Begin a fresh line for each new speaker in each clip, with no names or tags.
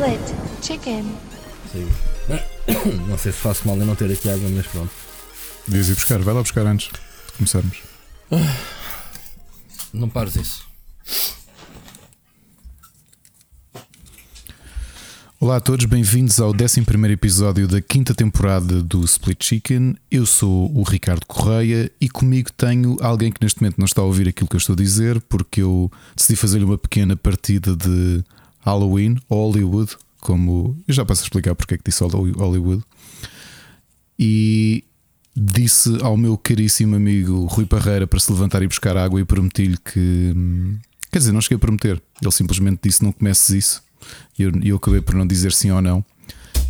Split Chicken.
Sim. Não sei se faço mal em não ter aqui água, mas pronto.
Devias ir buscar, vai lá buscar antes de começarmos.
Não pares isso.
Olá a todos, bem-vindos ao 11 episódio da quinta temporada do Split Chicken. Eu sou o Ricardo Correia e comigo tenho alguém que neste momento não está a ouvir aquilo que eu estou a dizer, porque eu decidi fazer-lhe uma pequena partida de Halloween, Hollywood, como eu já passo a explicar porque é que disse Hollywood. E disse ao meu caríssimo amigo Rui Parreira para se levantar e buscar água e prometi-lhe que. hum, Quer dizer, não cheguei a prometer. Ele simplesmente disse: não comeces isso. E eu, eu acabei por não dizer sim ou não.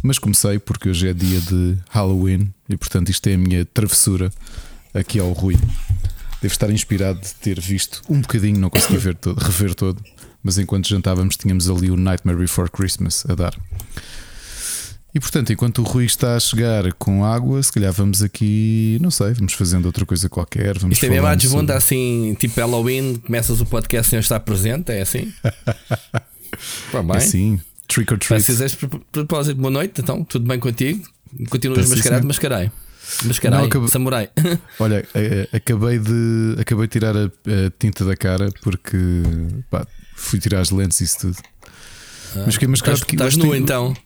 Mas comecei porque hoje é dia de Halloween e portanto isto é a minha travessura aqui ao Rui. Devo estar inspirado de ter visto um bocadinho, não consegui ver todo, rever todo, mas enquanto jantávamos tínhamos ali o Nightmare Before Christmas a dar. E portanto, enquanto o Rui está a chegar com água, se calhar vamos aqui, não sei, vamos fazendo outra coisa qualquer. Vamos
Isto é mesmo
falando
desbunda
sobre-
assim, tipo Halloween, começas o podcast sem estar presente, é assim? Pá, bem.
Assim, trick or
Se
treat.
fizeres pro- propósito, boa noite, então, tudo bem contigo? Continuas
Tá,
mascarado, mascarei. Mascarei,
acabou-
samurai.
Olha, eh, acabei de acabei de tirar a, a tinta da cara porque pá, fui tirar as lentes e isso tudo. Mas fiquei mascarado
Estás,
porque
estás
mas
nu então.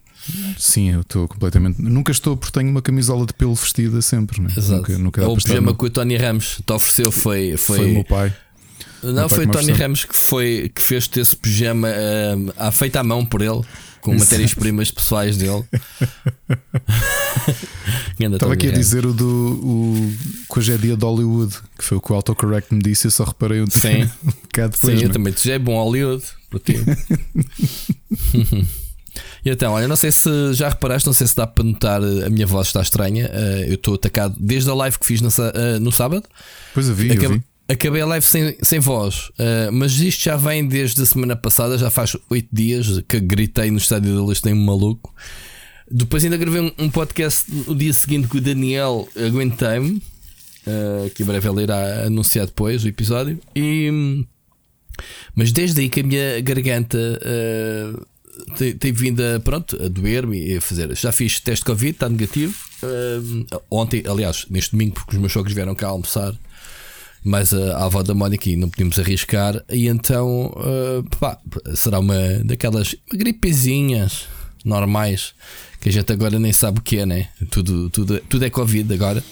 Sim, eu estou completamente. Nunca estou porque tenho uma camisola de pelo vestida sempre, né?
Exato.
Nunca, nunca dá
o pijama
nu.
que o Tony Ramos te ofereceu foi. Foi,
Foi o meu pai.
não,
meu
foi
que
o Tony. Ramos que, foi, que fez-te esse pijama ah, feito à mão por ele, com matérias-primas pessoais dele.
Estava aqui a dizer o do. O, que hoje é dia de Hollywood, que foi o que o autocorrect me disse, eu só reparei um,
Sim.
um bocado depois.
Sim, eu também. Tu já é bom Hollywood para ti. e então, olha, não sei se já reparaste, não sei se dá para notar, a minha voz está estranha. eh, eu estou atacado desde a live que fiz eh, no sábado.
Pois eu vi, eu
Acabei,
vi.
Acabei a live sem, sem voz, eh, mas isto já vem desde a semana passada, já faz oito dias que gritei no estádio da luz, tem um maluco. Depois ainda gravei um, um podcast no dia seguinte com o Daniel Aguentei-me, eh, que em breve ele irá anunciar depois o episódio. E, mas desde aí que a minha garganta eh, tem, tem vindo a, pronto, a doer-me e a fazer. Já fiz teste de Covid, está negativo. Ontem, aliás, neste domingo, porque os meus sogros vieram cá almoçar, mas a, a avó da Mónica não podíamos arriscar. E então, eh, pá, será uma daquelas gripezinhas normais que a gente agora nem sabe o que é, né? Tudo, tudo, tudo é Covid agora.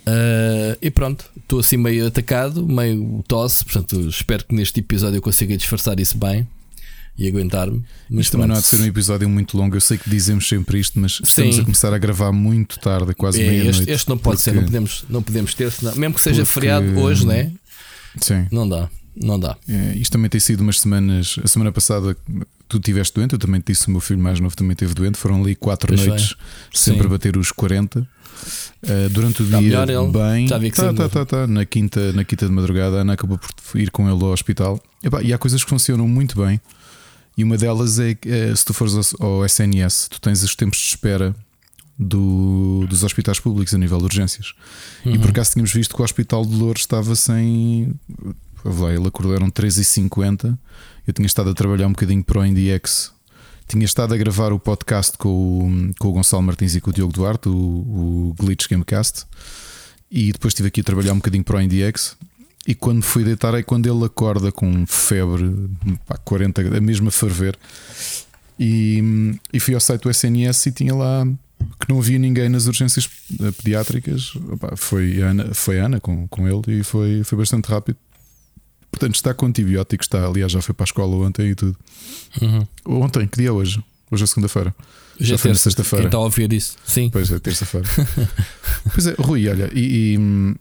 Uh, e pronto, estou assim meio atacado, meio tosse. Portanto, espero que neste episódio eu consiga disfarçar isso bem e aguentar-me. Mas
Isto também não há de ser um episódio muito longo. Eu sei que dizemos sempre isto, mas estamos
Sim.
a começar a gravar muito tarde, quase
é,
meia-noite.
este, este não pode ser,
porque-
não podemos, não podemos ter, senão, mesmo que seja
Porque-
feriado hoje, né?
Sim.
Não dá, não dá.
É, isto também tem sido umas semanas. A semana passada tu estiveste doente, eu também te disse o meu filho mais novo também esteve doente. Foram ali quatro
Pois
noites, sempre
Sim.
a bater os 40. Uh, durante o
Está
dia, bem.
Já vi que
tá, tá,
não
tá, tá. Na, quinta, na quinta de madrugada, a Ana acabou por ir com ele ao hospital. Epá, e há coisas que funcionam muito bem. E uma delas é que eh, se tu fores ao, SNS, tu tens os tempos de espera do- dos hospitais públicos a nível de urgências. E
Uhum.
por acaso tínhamos visto que o Hospital de Lourdes estava sem. Lá, ele acordou, eram 3h50. Eu tinha estado a trabalhar um bocadinho para o IndieX. Tinha estado a gravar o podcast com o, com o Gonçalo Martins e com o Diogo Duarte, o, o Glitch Gamecast. E depois estive aqui a trabalhar um bocadinho para o IndieX. E quando me fui deitar é quando ele acorda com febre, pá, 40, a mesma ferver. E, e fui ao site do SNS e tinha lá que não havia ninguém nas urgências pediátricas. Opá, foi a Ana, foi a Ana com, com ele e foi, foi bastante rápido. Portanto, está com antibióticos, está. Aliás, já foi para a escola ontem e tudo.
Uhum.
Ontem, que dia é hoje? Hoje é segunda-feira.
Hoje
Já
é
foi sexta-feira.
Quem está a ouvir isso? Sim.
Pois é, terça-feira. pois é, Rui, olha, e, e,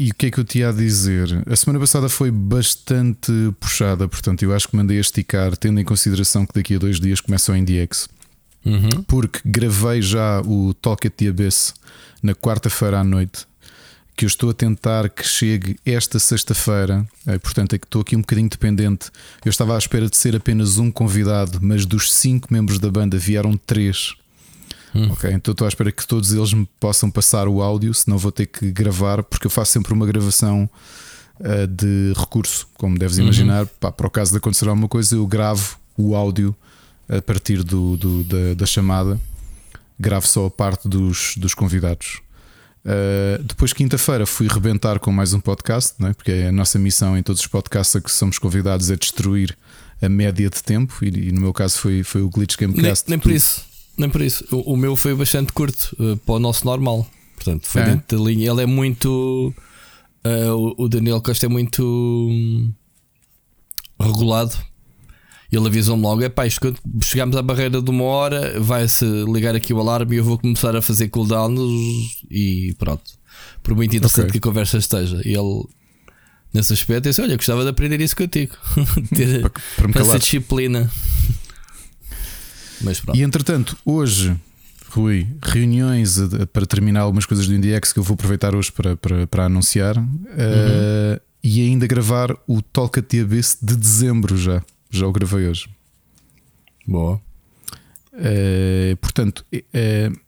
e o que é que eu te ia a dizer? A semana passada foi bastante puxada, portanto, eu acho que mandei a esticar, tendo em consideração que daqui a dois dias começa o IndieX,
Uhum.
porque gravei já o Talk at the Abyss na quarta-feira à noite. Que eu estou a tentar que chegue esta sexta-feira, eh, portanto, é que estou aqui um bocadinho dependente. Eu estava à espera de ser apenas um convidado, mas dos cinco membros da banda vieram três.
Hum.
Ok, então estou à espera que todos eles me possam passar o áudio, senão vou ter que gravar, porque eu faço sempre uma gravação uh, de recurso, como deves
Uhum.
imaginar. Pá, para o caso de acontecer alguma coisa, eu gravo o áudio a partir do, do da, da, chamada, gravo só a parte dos, dos convidados. Uh, depois, quinta-feira, fui rebentar com mais um podcast, não é? porque a nossa missão em todos os podcasts a que somos convidados é destruir a média de tempo, e, e no meu caso foi, foi o Glitch Gamecast.
Nem, nem por isso, nem por isso. O, o, meu foi bastante curto uh, para o nosso normal, portanto, foi é. dentro da linha. Ele é muito. Uh, o, Daniel Costa é muito hum, regulado ele avisou-me logo: é pá, quando chegamos à barreira de uma hora, vai-se ligar aqui o alarme e eu vou começar a fazer cooldowns e pronto. Por muito interessante okay. que a conversa esteja. E ele, nesse aspecto, disse: Olha, gostava de aprender isso contigo, ter para, para essa disciplina.
Mas pronto. E entretanto, hoje. Rui, reuniões para terminar algumas coisas do IndieX que eu vou aproveitar hoje para, para, para anunciar uhum. uh, e ainda gravar o Talk at the Abyss de dezembro já. Já o gravei hoje.
Boa.
Uh, portanto, uh,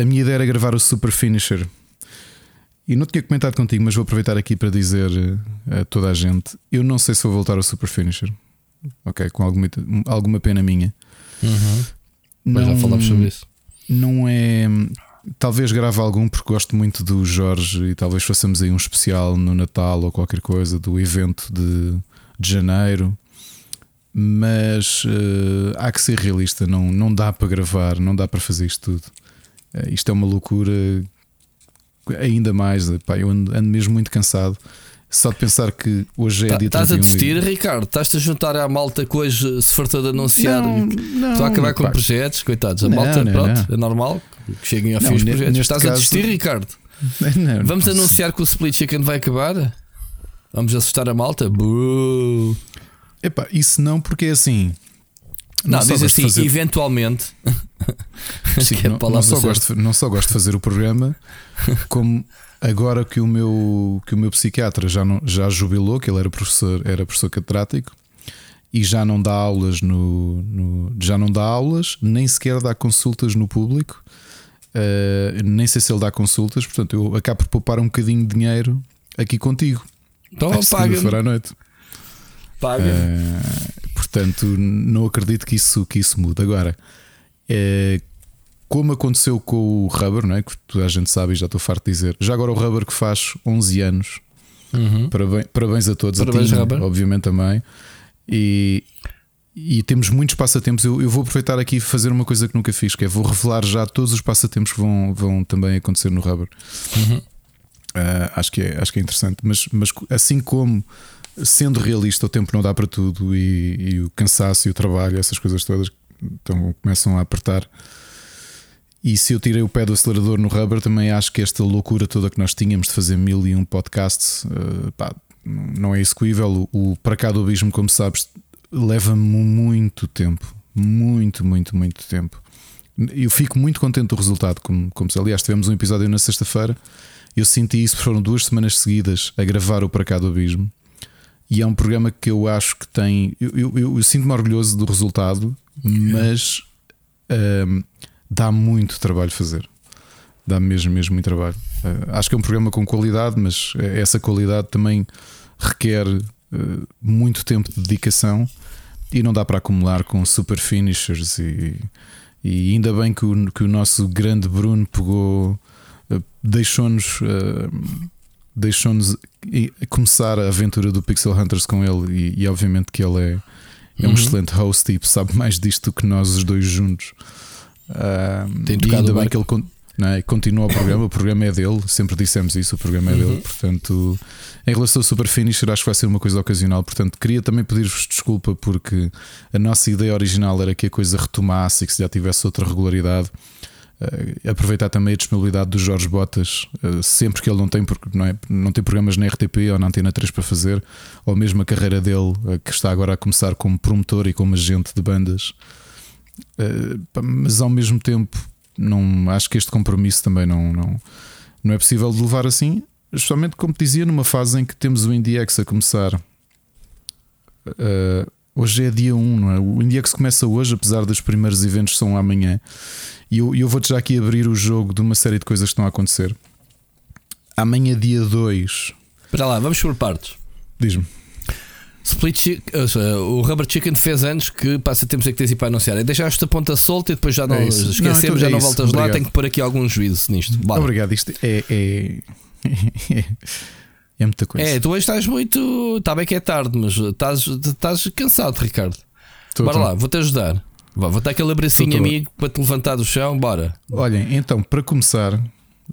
a minha ideia era gravar o Super Finisher. E não tinha comentado contigo, mas vou aproveitar aqui para dizer a toda a gente: eu não sei se vou voltar ao Super Finisher. Ok, com alguma, alguma pena minha.
Uhum. Mas não, já falamos sobre isso.
Não é. Talvez grave algum porque gosto muito do Jorge e talvez façamos aí um especial no Natal ou qualquer coisa do evento de de janeiro. Mas uh, há que ser realista, não, não dá para gravar, não dá para fazer isto tudo. Uh, isto é uma loucura ainda mais. Pá, eu ando, ando, mesmo muito cansado. Só de pensar que hoje é tá, dia
Estás a desistir, e... Ricardo? Estás-te a juntar à malta que hoje se fartou de anunciar não, não, Estou a acabar com pá. projetos, coitados. A não, malta, não, pronto, é normal que cheguem a fim os projetos. Estás caso... a desistir, Ricardo? Vamos anunciar que o Split Chicken vai acabar? Vamos assustar a malta?
Epá, isso não, porque é assim.
Não, não diz assim, fazer... eventualmente.
Sim, é não, não, só gosto, não só gosto de fazer o programa, como agora que o meu, que o meu psiquiatra já, não, já jubilou, que ele era professor, era professor catedrático e já não dá aulas no, no já não dá aulas, nem sequer dá consultas no público. Uh, nem sei se ele dá consultas, portanto, eu acabo por poupar um bocadinho de dinheiro aqui contigo.
Então paga.
à noite.
Paga. Uh,
portanto, não acredito que isso, que isso mude. Agora, é, como aconteceu com o Rubber, não é? que toda a gente sabe e já estou farto de dizer. Já agora o Rubber que faz 11 anos. Uhum. Parabéns, parabéns a todos, parabéns, a ti, obviamente também. E, e temos muitos passatempos. Eu, eu, vou aproveitar aqui e fazer uma coisa que nunca fiz, que é vou revelar já todos os passatempos que vão, vão também acontecer no Rubber. Uhum. Uh, acho, que é, acho que é interessante, mas, mas assim como sendo realista, o tempo não dá para tudo e, e o cansaço e o trabalho, essas coisas todas então, começam a apertar. E se eu tirei o pé do acelerador no rubber, também acho que esta loucura toda que nós tínhamos de fazer mil e um podcasts uh, pá, não é execuível. O, o Para cá do abismo, como sabes, leva-me muito tempo. Muito, muito, muito tempo. Eu fico muito contente do resultado. Como, como aliás, tivemos um episódio na sexta-feira eu senti isso, foram duas semanas seguidas a gravar o Para Cá do Abismo. E é um programa que eu acho que tem. Eu, eu, eu, sinto-me orgulhoso do resultado, mas um, dá muito trabalho fazer. Dá mesmo, mesmo muito trabalho. Uh, acho que é um programa com qualidade, mas essa qualidade também requer uh, muito tempo de dedicação e não dá para acumular com super finishers. E, e ainda bem que o, que o nosso grande Bruno pegou deixou-nos uh, deixou-nos começar a aventura do Pixel Hunters com ele e, e obviamente que ele é, é um uhum. excelente host e sabe mais disto do que nós os dois juntos. Uh, Tem e ainda bem que ele é? continua o programa, o programa é dele, sempre dissemos isso, o programa é uhum. dele, portanto, em relação ao Super Finisher, acho que vai ser uma coisa ocasional. Portanto, queria também pedir-vos desculpa porque a nossa ideia original era que a coisa retomasse e que se já tivesse outra regularidade. Uh, aproveitar também a disponibilidade do Jorge Botas, uh, sempre que ele não tem, não, é, não tem programas na RTP ou na Antena 3 para fazer, ou mesmo a carreira dele, uh, que está agora a começar como promotor e como agente de bandas. Mas ao mesmo tempo, não, acho que este compromisso também não, não, não é possível de levar assim, especialmente como te dizia, numa fase em que temos o IndieX a começar. hoje é dia 1, não é? O IndieX começa hoje, apesar dos primeiros eventos são amanhã. E eu, eu vou-te já aqui abrir o jogo de uma série de coisas que estão a acontecer. Amanhã, dia 2.
Espera lá, vamos por partes.
Diz-me.
Split Chicken, o Rubber Chicken fez anos que passa tempos é que tens ir para anunciar. É deixaste a ponta solta e depois já não
É isso.
esquecemos,
Não, então
já
é
não
isso.
voltas lá.
Obrigado.
Tenho que pôr aqui algum juízo nisto. Bora.
Obrigado, isto é. É, é, é muita coisa.
É, tu hoje estás muito. Está bem que é tarde, mas estás, estás cansado, Ricardo.
Tô,
bora
tô.
lá, vou-te ajudar. Vá, vou dar aquele abracinho
Tô,
amigo para te levantar do chão. Bora.
Olhem, então, para começar,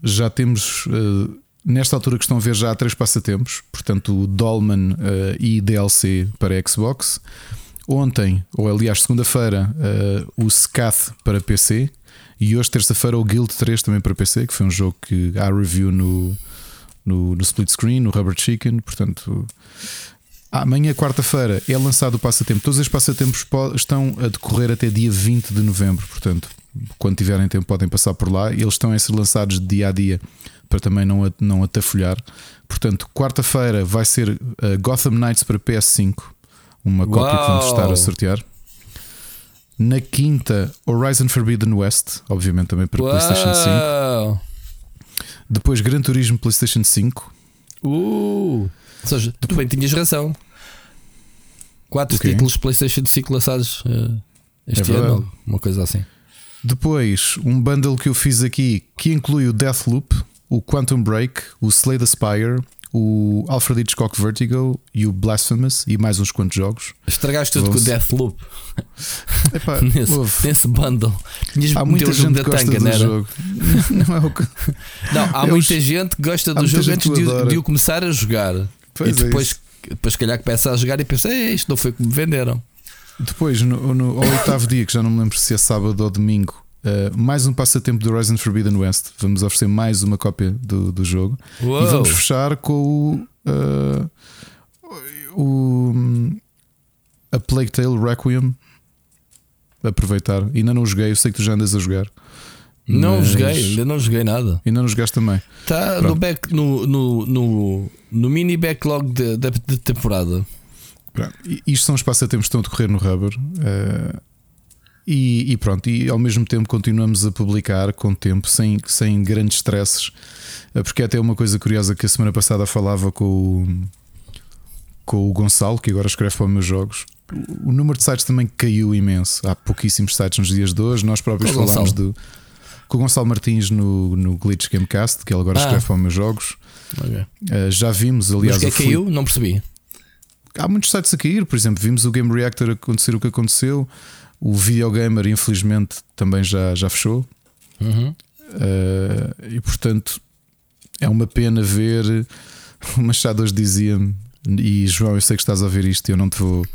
já temos. eh, nesta altura que estão a ver, já há três passatempos. Portanto, o Dolman eh, e DLC para Xbox. Ontem, ou aliás, segunda-feira, eh, o Scath para PC. E hoje, terça-feira, o Guild 3 também para PC, que foi um jogo que há review no, no, no split screen, no Rubber Chicken. Portanto, amanhã, quarta-feira, é lançado o passatempo. Todos os passatempos po- estão a decorrer até dia 20 de novembro. Portanto, quando tiverem tempo, podem passar por lá. Eles estão a ser lançados de dia a dia para também não, a- não atafolhar. Portanto, quarta-feira vai ser uh, Gotham Knights para PS5, uma cópia que vamos
Uau!
estar a sortear. Na quinta, Horizon Forbidden West, obviamente também para PlayStation 5.
Uau!
Depois, Gran Turismo PlayStation 5.
Uh! Ou seja, tu bem tinhas razão. Quatro
O quê?
títulos PlayStation 5 lançados eh, este
É
ano, uma coisa assim.
Depois, um bundle que eu fiz aqui que inclui o Deathloop, o Quantum Break, o Slay the Spire, o Alfred Hitchcock Vertigo e o Blasphemous e mais uns quantos jogos.
Estragaste tudo com o Deathloop
Epá,
nesse,
houve.
nesse bundle. Tinhas
Há muita gente que gosta
tanga,
do jogo. Não é o que.
Não, há
Eles-
muita gente que gosta do jogo antes de, de o começar a jogar.
Pois
e
é
depois,
isso.
depois, calhar, começa a jogar e pensa: "Ei, isto não foi como me venderam.
Depois, no, no- ao oitavo dia, que já não me lembro se é sábado ou domingo, uh, mais um passatempo do Horizon Forbidden West. Vamos oferecer mais uma cópia do, do jogo.
Uou.
E vamos fechar com o. uh, o a Plague Tale Requiem. Aproveitar. Ainda não joguei, eu sei que tu já andas a jogar.
Não
Mas
joguei, ainda não joguei nada.
Ainda não jogaste também.
Está no, back, no, no, no, no mini backlog de- da da temporada.
Pronto. Isto são os passatempos que estão a decorrer no Rubber. eh, e, e pronto, e ao mesmo tempo continuamos a publicar com tempo, sem, sem grandes stresses. Eh, Porque é até uma coisa curiosa que a semana passada falava com o, com o Gonçalo, que agora escreve para os meus jogos. O, número de sites também caiu imenso. Há pouquíssimos sites nos dias de hoje. Nós próprios
Qual
falámos do, com o Gonçalo Martins no, no Glitch Gamecast, que ele agora
Ah.
escreve para os meus jogos. Eh, já vimos, aliás,
Mas que é caiu? Não percebi.
há muitos sites a cair, por exemplo, vimos o Game Reactor acontecer o que aconteceu, o Videogamer, infelizmente, também já, já fechou,
Uhum.
Eh, e portanto é uma pena ver. O Machado hoje dizia-me, e João, eu sei que estás a ver isto, e eu não te vou.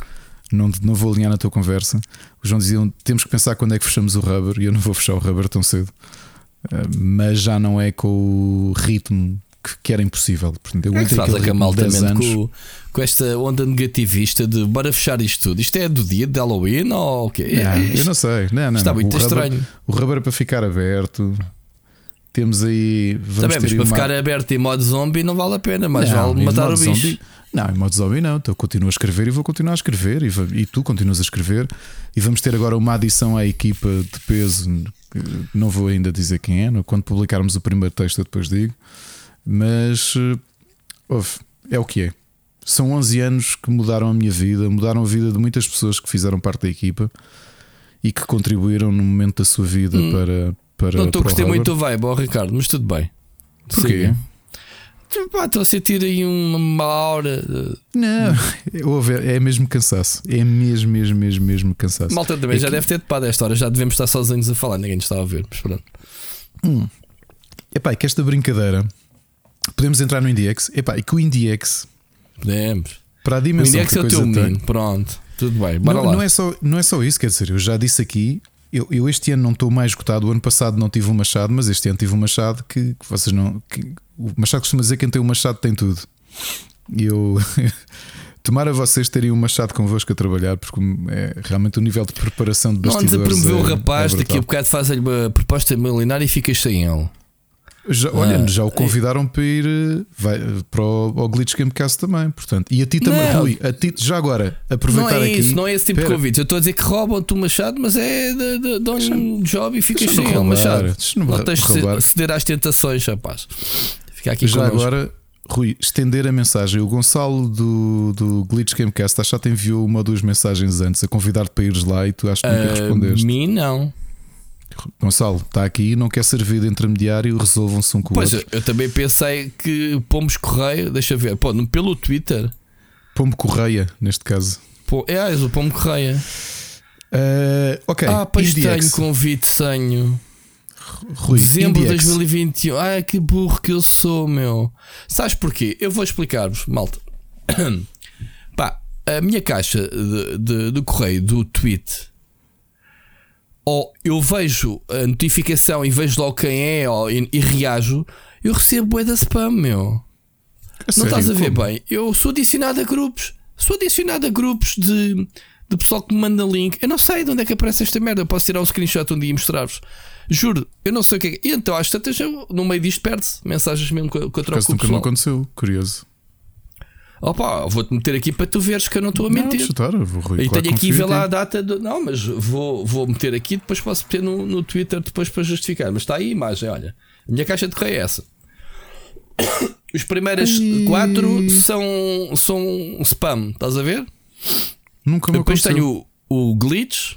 Não, não vou alinhar na tua conversa. O João dizia: temos que pensar quando é que fechamos o rubber, e eu não vou fechar o rubber tão cedo, Eh, mas já não é com o ritmo que, era impossível. Portanto, eu
é que faz
10
acamaltamento
anos.
com, com esta onda negativista de bora fechar isto tudo? Isto é do dia de Halloween ou o quê?
Não,
É,
eu não sei. Não, não,
está
não.
muito
o rubber,
estranho.
O rubber é para ficar aberto. Temos aí. Vamos
para
uma-
ficar aberto em modo zombie não vale a pena, mas
Não,
vale matar o bicho.
zombie- Não, em modo zombie não. Então, eu continuo a escrever e vou continuar a escrever. E, e tu continuas a escrever. E vamos ter agora uma adição à equipa de peso. Não vou ainda dizer quem é. Quando publicarmos o primeiro texto, eu depois digo. Mas eh, ouve, é o que é. São 11 anos que mudaram a minha vida, mudaram a vida de muitas pessoas que fizeram parte da equipa e que contribuíram no momento da sua vida para, para.
Não estou a
Rubber.
muito o vibe, ó Ricardo, mas tudo bem.
Porquê?
Pá, Estou a sentir aí uma hora.
Não, ouve, é mesmo cansaço. É mesmo, mesmo, mesmo, mesmo cansaço.
Malta também
É
já
que-
deve ter topado esta hora, já devemos estar sozinhos a falar, ninguém nos está a ver. Mas pronto.
Epá, é que esta brincadeira podemos entrar no IndieX. Epá, e que o IndieX,
Podemos.
para a
O
dimensão
index
que
é o teu
tem.
menino, pronto. Tudo bem, bora
Não,
lá.
não, é só, não é só isso, quer dizer, eu já disse aqui. Eu, eu este ano não estou mais esgotado. O ano passado não tive um machado, mas este ano tive um machado que, que vocês não. que- o machado costuma dizer que quem tem um machado tem tudo. E eu. Tomara vocês terem um machado convosco a trabalhar, porque é, realmente o nível de preparação de
Não andes a
bastidores.
promover o
é-
rapaz,
é
daqui a bocado fazem-lhe uma proposta milionária e ficas sem ele.
Já, olha,
Ah,
já o convidaram para ir eh, vai, para o, ao Glitch Gamecast também, portanto. E a ti também,
Não.
Rui, a ti, já agora,
Não
aproveitar
é
aqui.
isso, não é esse tipo de
Espera,
convites. Eu estou a dizer que roubam-te o machado, mas é de, de, dão-lhe um job e ficas sem
roubar,
machado.
deixa-me
Não tens de ceder às tentações, rapaz. Fica aqui
Já
connosco.
agora, Rui, estender a mensagem. O Gonçalo do, do Glitch Gamecast acho que já te enviou uma ou duas mensagens antes a convidar-te para ires lá e tu acho que nunca
A
respondeste.
mim não.
Gonçalo, está aqui, não quer servir de intermediário, resolvam-se um com o
Pois,
outro.
eu também pensei que pomos correio, deixa ver, pô, pelo Twitter,
Pombo Correia, neste caso.
pô, é, és o Pombo Correia.
Uh, ok,
ah, pois
IndieX.
tenho convite, tenho.
Rui,
Dezembro de
IndieX.
2021. Ai, que burro que eu sou, meu. Sabes porquê? Eu vou explicar-vos, malta. Pá, a minha caixa de, de, de correio do tweet. Ou eu vejo a notificação e vejo logo quem é ou, e, e reajo. Eu recebo bué da spam, meu. Não
sério,
estás a ver
como?
bem? Eu sou adicionado a grupos. Sou adicionado a grupos de, de pessoal que me manda link. Eu não sei de onde é que aparece esta merda. Eu posso tirar um screenshot um dia e mostrar-vos. Juro, eu não sei o que é. E então, às tantas, eu, no meio disto, perde-se mensagens mesmo que eu, que eu troco
acaso
com o
nunca não
pessoal.
aconteceu, curioso.
Opa, vou-te meter aqui para tu veres que eu não estou a
Não,
mentir.
chutar, eu vou, Rui,
e
claro
tenho aqui,
em
lá a data. Do, não, mas vou, vou meter aqui, depois posso meter no, no Twitter depois para justificar. Mas está aí a imagem, olha. A minha caixa de correio é essa. Os primeiras
Ai.
quatro são, são spam, estás a ver?
Nunca me
Depois
aconteceu.
tenho o, o glitch.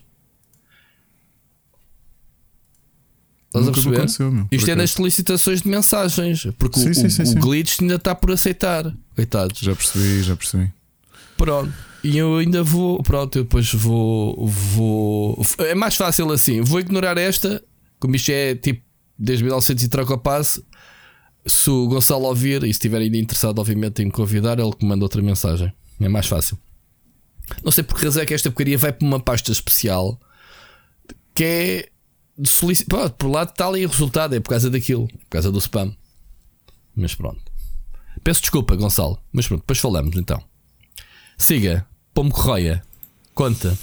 Estás a perceber? Isto é nas solicitações de mensagens. Porque
Sim,
o,
sim, sim.
o glitch ainda está por aceitar. Coitados.
Já percebi, já percebi.
Pronto. E eu ainda vou. Pronto, eu depois vou. Vou. É mais fácil assim. Vou ignorar esta. Como isto é tipo desde 1900 e troca passe. Se o Gonçalo ouvir e se estiver ainda interessado, obviamente, em me convidar, ele que manda outra mensagem. É mais fácil. Não sei por que razão é que esta porcaria vai para uma pasta especial que é. de solici- Pronto, por lá está ali o resultado. É por causa daquilo. Por causa do spam. Mas pronto. Peço desculpa, Gonçalo. Mas pronto, depois falamos então. Siga, Pomo Correia, conta.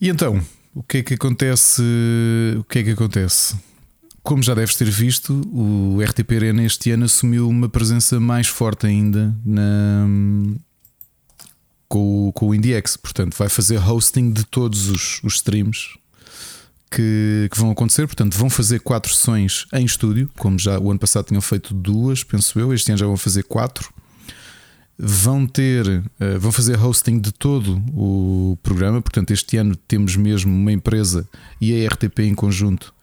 E então, o que é que acontece? O que é que acontece? Como já deves ter visto, o RTP Arena este ano assumiu uma presença mais forte ainda na, com, o- com o IndieX. Portanto, vai fazer hosting de todos os, os streams que, que vão acontecer. Portanto, vão fazer quatro sessões em estúdio, como já o ano passado tinham feito duas, penso eu. Este ano já vão fazer quatro vão ter, eh, vão fazer hosting de todo o programa. Portanto, este ano temos mesmo uma empresa e a RTP em conjunto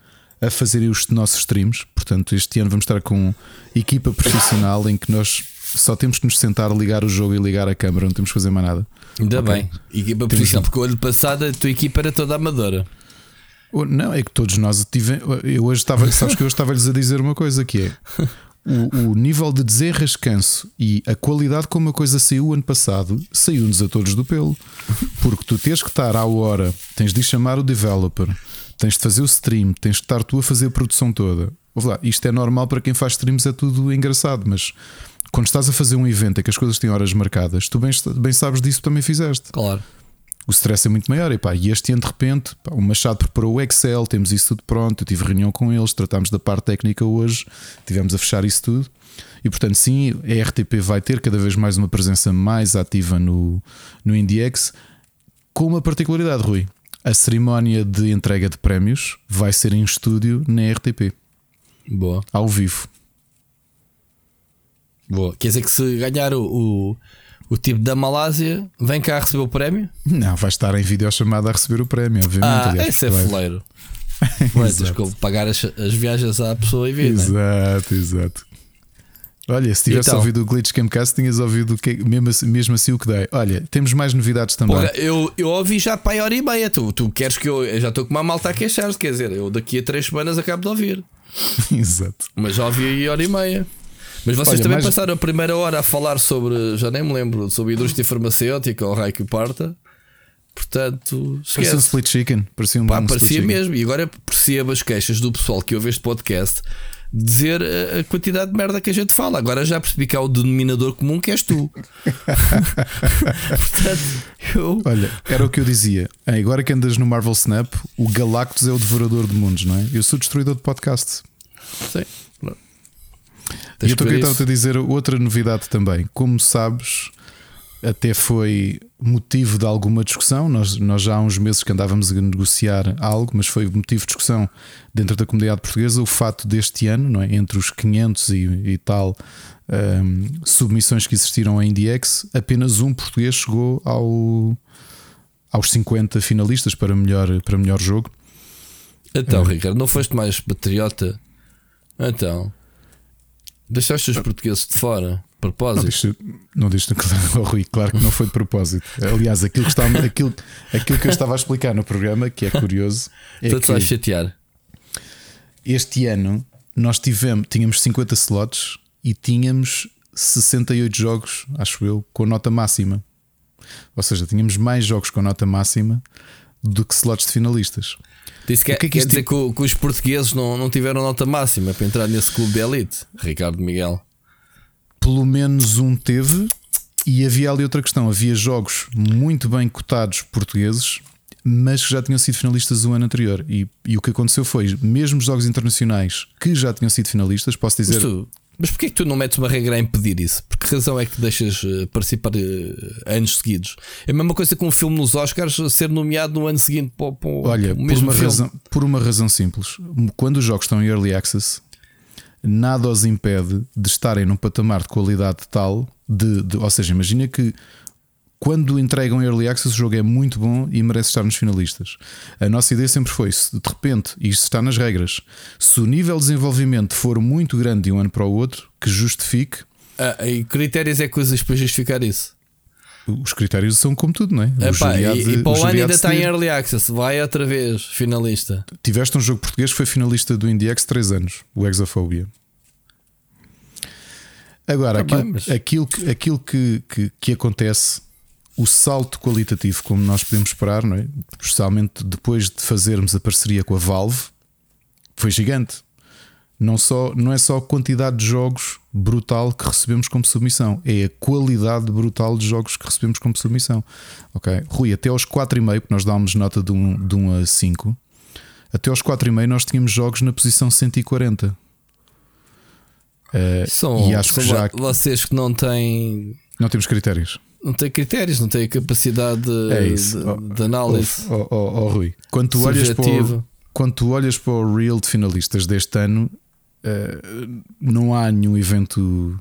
a fazerem os nossos streams. Portanto, este ano vamos estar com equipa profissional em que nós só temos que nos sentar, ligar o jogo e ligar a câmera, não temos que fazer mais nada.
Ainda
Ok.
bem. Equipa
Temos
profissional, porque o ano passado a tua equipa era toda amadora.
Não, é que todos nós tivemos. Eu hoje estava, sabes que eu estava-lhes a dizer uma coisa que é o, o nível de desenrascanço e a qualidade como a coisa saiu o ano passado saiu-nos a todos do pelo. Porque tu tens que estar à hora, tens de chamar o developer, tens de fazer o stream, tens de estar tu a fazer a produção toda. Lá, isto é normal para quem faz streams, é tudo engraçado, mas quando estás a fazer um evento em que as coisas têm horas marcadas, tu bem, bem sabes disso, também fizeste
Claro.
O stress é muito maior. E, pá, e este ano, de repente, pá, o Machado preparou o Excel, temos isso tudo pronto. Eu tive reunião com eles, tratámos da parte técnica hoje, tivemos a fechar isso tudo. E portanto, sim, a RTP vai ter cada vez mais uma presença mais ativa no, no IndieX, com uma particularidade, Rui. A cerimónia de entrega de prémios vai ser em estúdio na RTP,
Boa.
ao vivo.
Boa. Quer dizer que se ganhar o, o, o tipo da Malásia, vem cá receber o prémio?
Não, vai estar em videochamada a receber o prémio, obviamente.
Ah,
aliás,
esse é foleiro. Que pagar as, as viagens à pessoa e vir, né?
Exato, exato. Olha, se tivesse
Então?
ouvido o Glitch Camcast, tinhas ouvido que, mesmo, assim, mesmo assim o que dei. Olha, temos mais novidades também.
Porra, eu, eu ouvi já para aí hora e meia. Tu, tu queres que eu. Eu já estou com uma malta a queixar quer dizer, eu daqui a três semanas acabo de ouvir.
Exato.
Mas já ouvi aí hora e meia. Mas vocês
Olha,
também
mais-
passaram a primeira hora a falar sobre, já nem me lembro, sobre a indústria farmacêutica ou raio que parta. Portanto,
Parecia um
esquece.
split chicken. Parecia um,
Pá, parecia
chicken.
mesmo. E agora percebo as queixas do pessoal que ouve este podcast dizer a, quantidade de merda que a gente fala. Agora já percebi que há o denominador comum que és tu. Portanto, eu.
Olha, era o que eu dizia. Agora que andas no Marvel Snap, o Galactus é o devorador de mundos, não é? Eu sou destruidor de podcast.
Sei. Pronto.
E
Tens
eu estou a
isso.
dizer outra novidade também. Como sabes, até foi motivo de alguma discussão. Nós, nós já há uns meses que andávamos a negociar algo, mas foi motivo de discussão dentro da comunidade portuguesa o fato deste ano, não é? entre os 500 e, e tal um, submissões que existiram em IndieX, apenas um português chegou ao, aos 50 finalistas para melhor, para melhor jogo.
Então, é. Ricardo, não foste mais patriota? Então, deixaste os portugueses de fora? Propósito.
Não disse, claro, Rui, claro que não foi de propósito. Aliás, aquilo que, estava, aquilo, aquilo que eu estava a explicar no programa, que é curioso.
É Estou-te a chatear.
Este ano nós tivemos, tínhamos 50 slots e tínhamos 68 jogos, acho eu, com nota máxima. Ou seja, tínhamos mais jogos com nota máxima do que slots de finalistas.
Disse que, que, é que quer dizer que, que, os portugueses não, não tiveram nota máxima para entrar nesse clube de elite, Ricardo Miguel?
Pelo menos um teve, e havia ali outra questão: havia jogos muito bem cotados portugueses, mas que já tinham sido finalistas o ano anterior. E, e o que aconteceu foi, mesmo jogos internacionais que já tinham sido finalistas, posso dizer.
Tu, mas porquê que tu não metes uma regra a impedir isso? Por que razão é que deixas eh, participar uh, anos seguidos? É a mesma coisa com um filme nos Oscars ser nomeado no ano seguinte para, para
Olha,
o mesmo
por uma,
filme.
razão, por uma razão simples. Quando os jogos estão em early access, nada os impede de estarem num patamar de qualidade tal, de, de ou seja, imagina que quando entregam Early Access, o jogo é muito bom e merece estar nos finalistas. A nossa ideia sempre foi: se de repente, isto está nas regras, se o nível de desenvolvimento for muito grande de um ano para o outro, que justifique.
Ah, e critérios é usas para justificar isso?
Os critérios são como tudo, não é?
Epá, e, de, e para o ano ainda está em Early Access, vai outra vez, finalista.
Tiveste um jogo português que foi finalista do IndieX 3 anos, o Exophobia. Agora, tá aquilo, mas... aquilo, aquilo que, que, que acontece o salto qualitativo, como nós podemos esperar, não é? especialmente depois de fazermos a parceria com a Valve, foi gigante. Não, só, não é só a quantidade de jogos brutal que recebemos como submissão, é a qualidade brutal de jogos que recebemos como submissão. Ok, Rui, até aos 4,5, que nós dámos nota de 1, de 1 a 5, até aos 4,5 nós tínhamos jogos na posição 140. Uh,
eh, são, e acho que já... vocês que não têm.
Não temos critérios
não tem critérios, não tem capacidade de, é de, oh, de análise.
Oh, oh, oh, Rui, quando tu, olhas para o, quando tu olhas para o Real de finalistas deste ano, uh, não há nenhum evento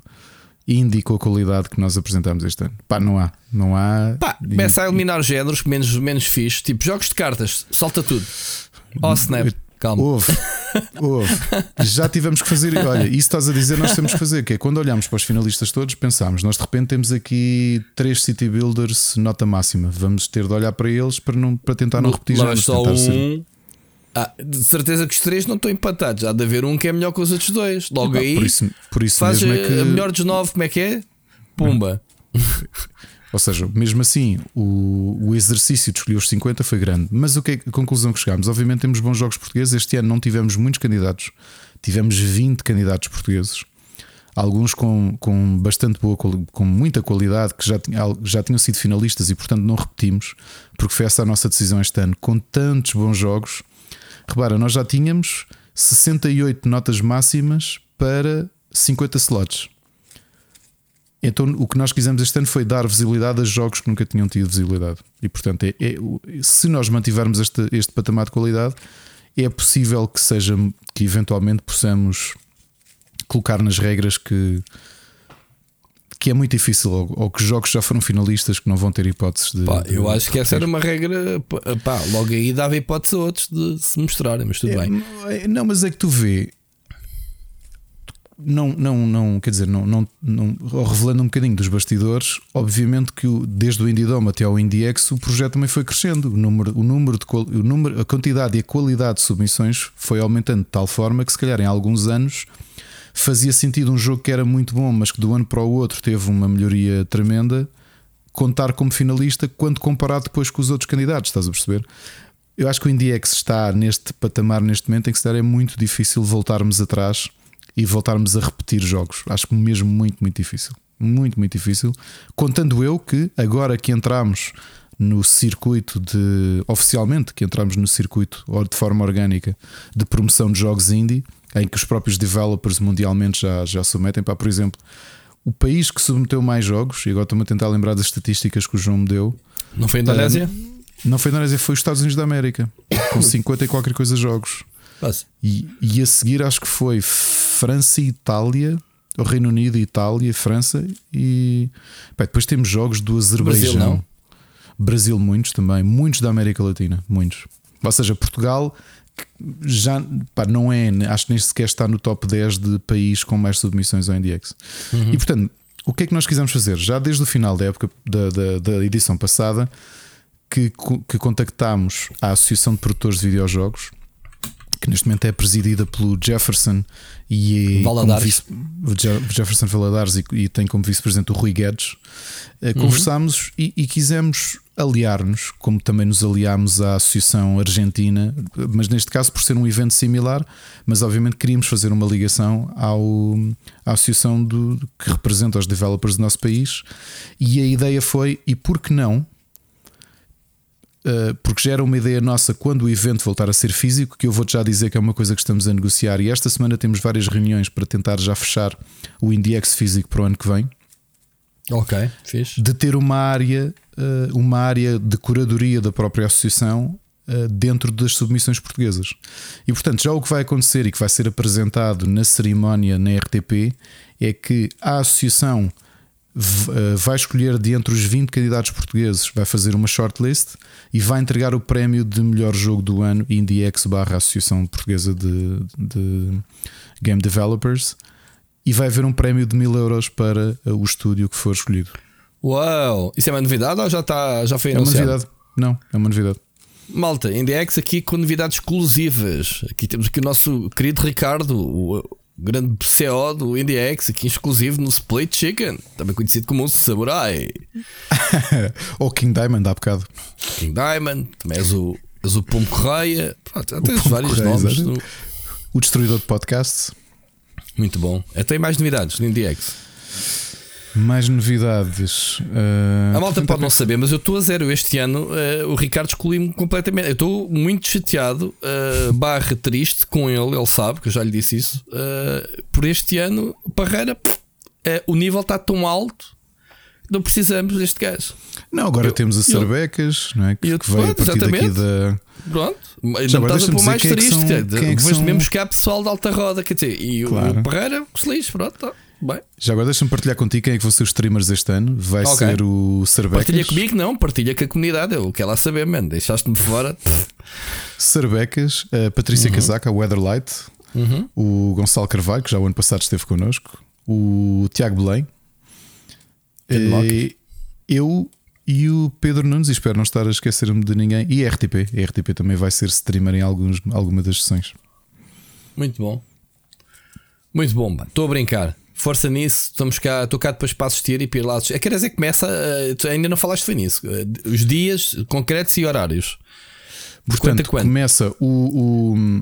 indie com a qualidade que nós apresentamos este ano. Pá, não há. Não há.
Pá, começa a eliminar géneros menos, menos fixe, tipo jogos de cartas, salta tudo. Oh, snap. Calma.
Houve, houve. Já tivemos que fazer. Olha, isso estás a dizer, nós temos que fazer. Que é quando olhamos para os finalistas todos, pensámos, nós de repente temos aqui três City Builders nota máxima. Vamos ter de olhar para eles para, não, para tentar não repetir
já. Só um. Ser... Ah, de certeza que os três não estão empatados. Há de haver um que é melhor que os outros dois. Logo aí.
Por isso, por isso
faz
mesmo é que.
A melhor dos nove, como é que é? Pumba.
Ou seja, mesmo assim, o, o exercício de escolher os 50 foi grande. Mas o que é a conclusão que chegámos? Obviamente temos bons jogos portugueses. Este ano não tivemos muitos candidatos, tivemos 20 candidatos portugueses. Alguns com, com bastante boa, com muita qualidade, que já, já tinham sido finalistas e, portanto, não repetimos, porque foi essa a nossa decisão este ano. Com tantos bons jogos, repara, nós já tínhamos 68 notas máximas para 50 slots. Então o que nós quisemos este ano foi dar visibilidade a jogos que nunca tinham tido visibilidade. E portanto, é, é, se nós mantivermos este, este patamar de qualidade, é possível que seja que eventualmente possamos colocar nas regras que que é muito difícil, ou, ou, que jogos já foram finalistas que não vão ter hipóteses de.
Pá,
de
eu acho que essa era uma regra, pá, logo aí dava hipótese a outros de se mostrarem, mas tudo
é,
bem.
Não, mas é que tu vê, não, não, não, quer dizer, não, não, não, revelando um bocadinho dos bastidores, obviamente que o, desde o IndieDome até ao IndieX o projeto também foi crescendo. O número, o número de o número, a quantidade e a qualidade de submissões foi aumentando de tal forma que, se calhar, em alguns anos fazia sentido um jogo que era muito bom, mas que do ano para o outro teve uma melhoria tremenda, contar como finalista quando comparado depois com os outros candidatos, estás a perceber? Eu acho que o IndieX está neste patamar, neste momento, em que se é muito difícil voltarmos atrás e voltarmos a repetir jogos. Acho mesmo muito, muito difícil. Muito, muito difícil. Contando eu que agora que entramos no circuito de. oficialmente, que entramos no circuito ou de forma orgânica de promoção de jogos indie, em que os próprios developers mundialmente já, já submetem para, por exemplo, o país que submeteu mais jogos, e agora estou-me a tentar lembrar das estatísticas que o João me deu.
Não foi a Indonésia?
Uh, não foi a Indonésia, foi os Estados Unidos da América, com 50 e qualquer coisa jogos. E, e, a seguir acho que foi França e Itália, o Reino Unido, Itália, França e bem, depois temos jogos do Azerbaijão. Brasil, Brasil, muitos também, muitos da América Latina, muitos. Ou seja, Portugal já pá, não é, acho que nem sequer está no top 10 de país com mais submissões ao NDX. Uhum. E portanto, o que é que nós quisemos fazer? Já desde o final da época da, da, da edição passada, que, que contactámos a Associação de Produtores de Videojogos, que neste momento é presidida pelo Jefferson e
Valadares.
Vice, Jefferson Valadares e, e tem como vice-presidente o Rui Guedes. Eh, uhum. Conversámos e, e quisemos aliar-nos, como também nos aliámos à Associação Argentina, mas neste caso por ser um evento similar, mas obviamente queríamos fazer uma ligação ao, à associação do, que representa os developers do nosso país. E a ideia foi: e por que não? Uh, porque já era uma ideia nossa quando o evento voltar a ser físico, que eu vou-te já dizer que é uma coisa que estamos a negociar. E esta semana temos várias reuniões para tentar já fechar o IndieX físico para o ano que vem.
Ok, fixe.
De ter uma área eh, uma área de curadoria da própria associação eh, dentro das submissões portuguesas. E portanto, já o que vai acontecer e que vai ser apresentado na cerimónia na RTP é que a associação eh, vai escolher de entre os 20 candidatos portugueses, vai fazer uma shortlist e vai entregar o prémio de melhor jogo do ano IndieX barra Associação Portuguesa de, de Game Developers e vai haver um prémio de mil euros para o estúdio que for escolhido.
Uau! Isso é uma novidade ou já, está, já foi anunciado?
É uma novidade. Não, é uma novidade.
Malta, Index aqui com novidades exclusivas. Aqui temos aqui o nosso querido Ricardo, o grande CEO do IndieX, aqui exclusivo no Split Chicken, também conhecido como o Samurai.
Ou King Diamond, há bocado.
King Diamond, também és o, és o Pombo Correia. Pronto, tens vários Correia, nomes. No...
O destruidor de podcasts.
Muito bom. Até mais novidades no IndieX.
Mais novidades. Uh,
a malta pode não saber, mas eu estou a zero este ano. Uh, o Ricardo excluiu-me completamente. Eu estou muito chateado, uh, barra triste com ele. Ele sabe que eu já lhe disse isso. por este ano, Parreira, o nível está tão alto não precisamos deste gajo.
Não, agora eu, temos a Sarbecas, não é? Que, que veio a partir exatamente. da.
Pronto, não estás a pôr mais é triste. É Depois são... mesmo buscar pessoal da alta roda, quer dizer, e claro. o Parreira, feliz, pronto. Tá. Bem.
Já agora deixa-me partilhar contigo quem é que vão ser os streamers este ano. Vai okay. ser o Sarbecas.
Partilha comigo, não, partilha com a comunidade. Eu quero lá saber, mano. Deixaste-me fora.
Sarbecas, a Patrícia uhum. Casaca, a Weatherlight, uhum. o Gonçalo Carvalho, que já o ano passado esteve connosco, o Tiago Belém, e, eu e o Pedro Nunes, e espero não estar a esquecer-me de ninguém, e a RTP. A RTP também vai ser streamer em alguns, alguma das sessões.
Muito bom. Muito bom, estou a brincar força nisso, estamos cá, estou cá depois para assistir e para ir lá. É que começa? Uh, ainda não falaste foi nisso. Uh, os dias concretos e horários.
Portanto, quanto começa o, o,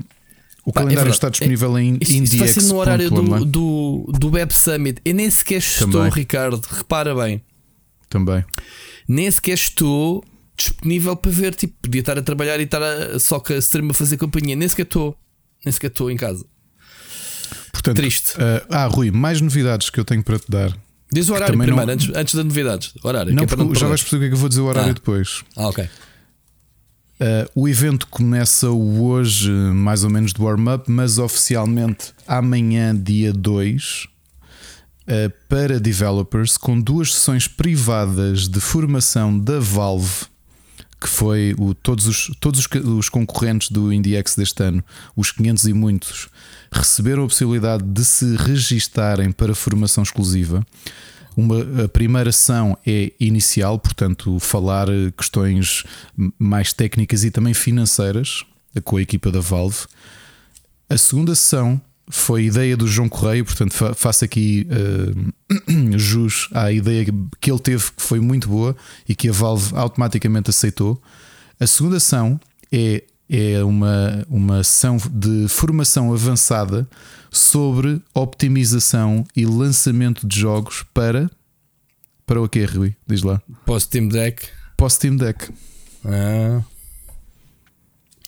o Pá, é calendário é está disponível é, em IndieX. Vai ser
no horário do, do, do Web Summit. Eu nem sequer estou, Também. Ricardo, repara bem.
Também.
Nem sequer estou disponível para ver. Tipo, podia estar a trabalhar e estar a, só que a stream a fazer companhia. Nem sequer estou. Nem sequer estou em casa.
Portanto, Triste. Uh, ah, Rui, mais novidades que eu tenho para te dar.
Diz o horário primeiro, não... antes, antes das novidades. Horário,
não, é não já vais perceber o que é que eu vou dizer o horário ah. depois.
Ah, ok.
Uh, o evento começa hoje, mais ou menos de warm-up, mas oficialmente amanhã, dia 2, uh, para developers, com duas sessões privadas de formação da Valve, que foi o, todos, os, todos os, os concorrentes do IndieX deste ano, os 500 e muitos, receberam a possibilidade de se registarem para formação exclusiva. Uma, a primeira ação é inicial, portanto, falar questões mais técnicas e também financeiras com a equipa da Valve. A segunda sessão foi ideia do João Correia, portanto, faço aqui uh, jus à ideia que ele teve, que foi muito boa e que a Valve automaticamente aceitou. A segunda ação é é uma, uma ação de formação avançada sobre optimização e lançamento de jogos para. Para o quê, Rui? Diz lá.
Post-Steam Deck.
Post-Steam Deck.
Ah.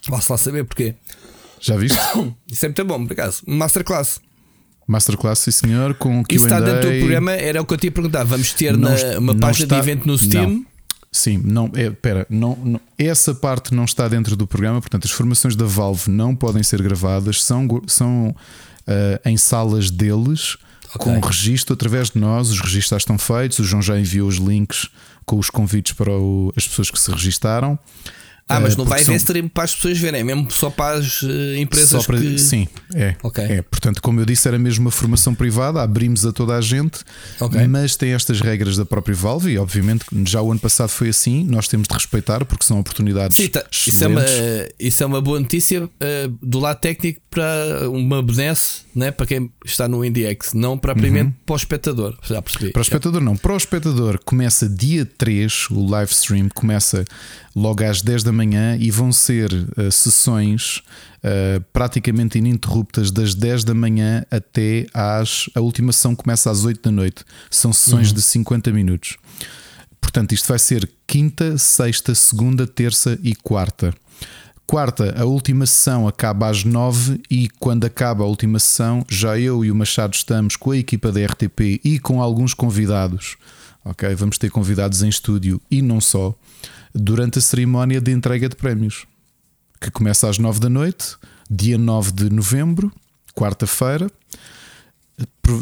Posso lá saber porquê.
Já viste?
Isso é muito bom, por acaso. Masterclass.
Masterclass, sim senhor, com o
Isso está dentro do programa, era o que eu tinha perguntado. Vamos ter
Não
na, uma página
está-
de evento no Steam.
Não. Sim, não, é, pera, não, não- essa parte não está dentro do programa, portanto, as formações da Valve não podem ser gravadas, são, são ah, em salas deles,
Ok.
com registro através de nós. Os registros já estão feitos, o João já enviou os links com os convites para o- as pessoas que se registaram.
Ah, mas
Ah,
não vai
são-
haver stream para as pessoas verem, é mesmo só para as eh, empresas
para-
que.
Sim, é,
Ok.
é. Portanto, como eu disse, era mesmo uma formação privada, abrimos a toda a gente,
Ok.
mas tem estas regras da própria Valve e, obviamente, já o ano passado foi assim. Nós temos de respeitar porque são oportunidades.
Sim, tá. isso, é uma, isso é uma boa notícia eh, do lado técnico para uma benesse né, para quem está no IndieX, não propriamente para o espectador. Já percebi.
Uhum. Para o espectador, não. Para o espectador, começa dia 3, o live stream começa logo às 10 da manhã e vão ser eh, sessões eh, praticamente ininterruptas das 10 da manhã até às. A última sessão começa às 8 da noite. São sessões de 50 minutos. Portanto, isto vai ser quinta, sexta, segunda, terça e quarta. Quarta, a última sessão acaba às 9 e quando acaba a última sessão, já eu e o Machado estamos com a equipa da RTP e com alguns convidados. Ok, vamos ter convidados em estúdio e não só durante a cerimónia de entrega de prémios, que começa às 9 da noite, dia 9 de novembro, quarta-feira.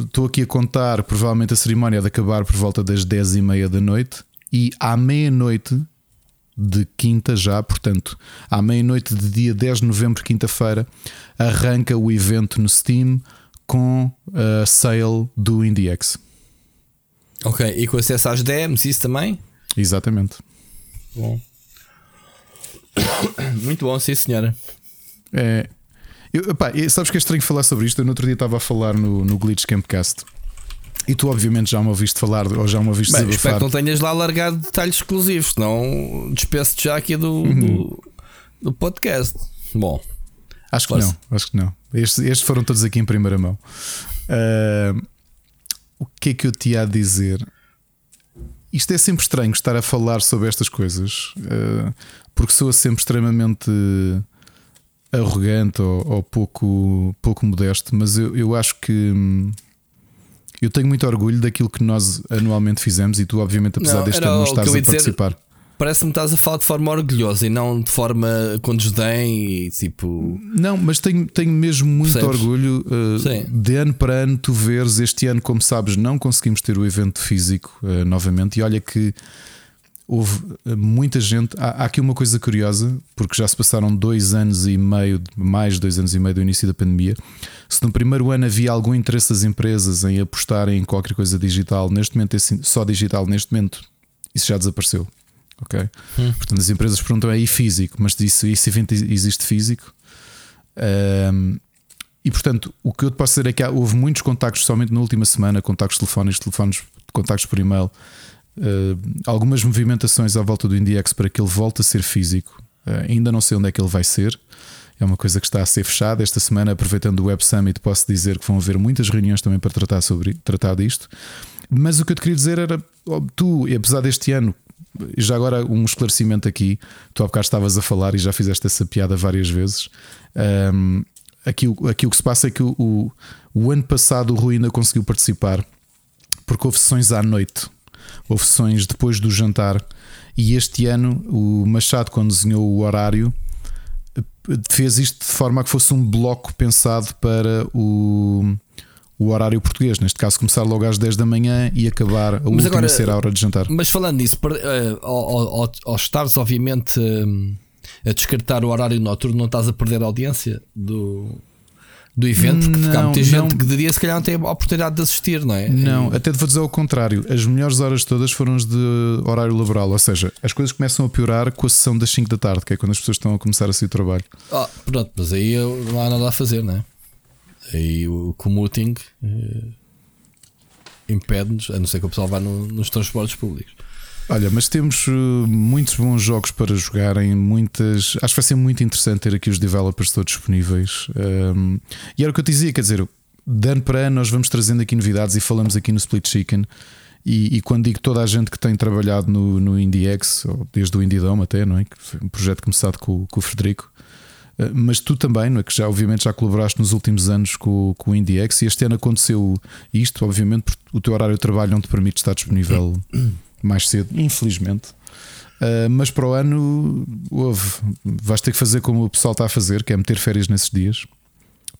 Estou aqui a contar, provavelmente a cerimónia há de acabar por volta das 10 e meia da noite e à meia-noite de quinta já, portanto, à meia-noite de dia 10 de novembro, quinta-feira, arranca o evento no Steam com a sale do IndieX.
Ok, e com acesso às DMs, isso também?
Exatamente.
Bom. Muito bom, sim, senhora.
É, eu, e sabes que é estranho falar sobre isto? Eu no outro dia estava a falar no, no Glitch Campcast e tu, obviamente, já me ouviste falar ou já me ouviste
Bem, espero que não tenhas lá largado detalhes exclusivos, senão despeço-te já aqui do,
Uhum.
do, do podcast. Bom,
Acho que não, acho que não. Estes, estes foram todos aqui em primeira mão. Ah, o que é que eu te ia dizer? Isto é sempre estranho estar a falar sobre estas coisas, ah, porque sou sempre extremamente arrogante ou, ou pouco, pouco modesto, mas eu, eu acho que hum, eu tenho muito orgulho daquilo que nós anualmente fizemos e tu, obviamente, apesar
Não,
deste ano não estás a
dizer.
participar.
Parece-me que estás a falar de forma orgulhosa e não de forma com desdém e tipo.
Não, mas tenho, tenho mesmo muito
Percebes?
orgulho uh, de ano para ano tu veres. Este ano, como sabes, não conseguimos ter o evento físico uh, novamente. E olha que houve uh, muita gente. Há, há aqui uma coisa curiosa, porque já se passaram dois anos e meio, mais dois anos e meio do início da pandemia. Se no primeiro ano havia algum interesse das empresas em apostarem em qualquer coisa digital, neste momento, esse- só digital, neste momento, isso já desapareceu. Ok? Portanto, as empresas perguntam aí físico, mas isso, esse evento existe físico. Ahm, e portanto, o que eu te posso dizer é que há- houve muitos contactos, somente na última semana, contactos telefónicos, telefones, contactos por e-mail, ah, algumas movimentações à volta do IndieX para que ele volte a ser físico. Ah, ainda não sei onde é que ele vai ser. É uma coisa que está a ser fechada. Esta semana, aproveitando o Web Summit, posso dizer que vão haver muitas reuniões também para tratar, sobre, tratar disto. Mas o que eu te queria dizer era: tu, apesar deste ano, já agora um esclarecimento aqui, tu há bocado estavas a falar e já fizeste essa piada várias vezes. Ahm, aqui, o- aqui o que se passa é que o, o, o ano passado o Rui ainda conseguiu participar porque houve sessões à noite, houve sessões depois do jantar. E este ano o Machado, quando desenhou o horário, fez isto de forma a que fosse um bloco pensado para o, o horário português. Neste caso, começar logo às 10 da manhã e acabar a última
agora-
ser a hora de jantar.
Mas falando nisso, eh, ao, ao, ao- estares, obviamente, eh, a descartar o horário noturno, não estás a perder a audiência do, do evento, porque há
Não,
muita gente
não.
que de dia se calhar não tem a oportunidade de assistir, não é?
Não, até te vou dizer ao contrário. As melhores horas todas foram as de horário laboral, ou seja, as coisas começam a piorar com a sessão das 5 da tarde, que é quando as pessoas estão a começar a sair do trabalho.
Ah, pronto, mas aí não há nada a fazer, não é? Aí o commuting eh, impede-nos, a não ser que o pessoal vá no- nos transportes públicos.
Olha, mas temos uh, muitos bons jogos para jogarem, muitas. Acho que vai ser muito interessante ter aqui os developers todos disponíveis. Um, e era o que eu te dizia, quer dizer, de ano para ano nós vamos trazendo aqui novidades e falamos aqui no Split Chicken. E, e quando digo toda a gente que tem trabalhado no, no IndieX, desde o Indie Dome até, não é? Que foi um projeto começado com, com o Frederico, mas tu também, não é? que já obviamente já colaboraste nos últimos anos com, com o IndieX e este ano aconteceu isto, obviamente, porque o teu horário de trabalho não te permite estar disponível mais cedo, infelizmente. Uh, mas para o ano houve, vais ter que fazer como o pessoal está a fazer, que é meter férias nesses dias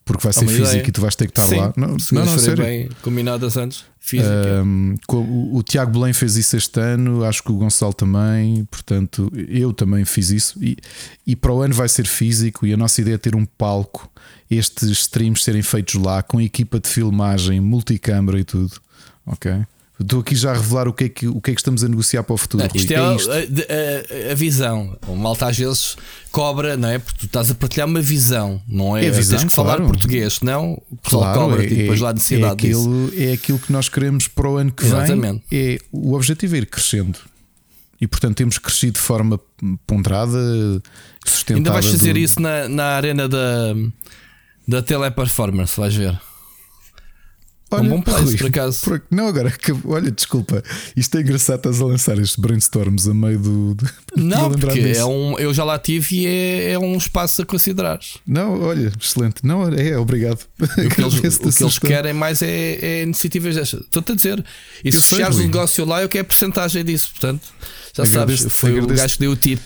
porque vai ser físico ideia. e tu vais ter que estar
Sim,
lá.
Não, não, não sério. bem combinadas antes. Físico. Um,
o, o, Tiago Belém fez isso este ano, acho que o Gonçalo também, portanto, eu também fiz isso. E, e para o ano vai ser físico. E a nossa ideia é ter um palco, estes streams serem feitos lá, com equipa de filmagem, multicâmara e tudo. Ok? Estou aqui já a revelar o que é que, o que, é que estamos a negociar para o futuro. Não,
isto é,
é
isto? A, a, a, visão. O malta às vezes cobra, não é? Porque tu estás a partilhar uma visão, não é? é visão, tens que claro. falar português, não? O pessoal claro, cobra é, depois lá a necessidade
é aquilo, disso. É aquilo que nós queremos para o ano que Exatamente. vem. É, o objetivo é ir crescendo. E portanto temos crescido de forma ponderada, sustentada.
Ainda vais fazer do... isso na, na arena da, da Teleperformance, vais ver. Olha, um bom place, por acaso. Por,
não, agora, olha, desculpa, isto é engraçado, estás a lançar estes brainstorms a meio do. do
não, porque é um, eu já lá tive e é, é um espaço a considerar.
Não, olha, excelente. Não, é, obrigado.
O que eles, o que eles querem mais é, é iniciativas destas. Estou-te a dizer. E se fechares o negócio lá, eu quero a porcentagem disso. Portanto, já agradeço, sabes, foi agradeço. o gajo que deu o tip.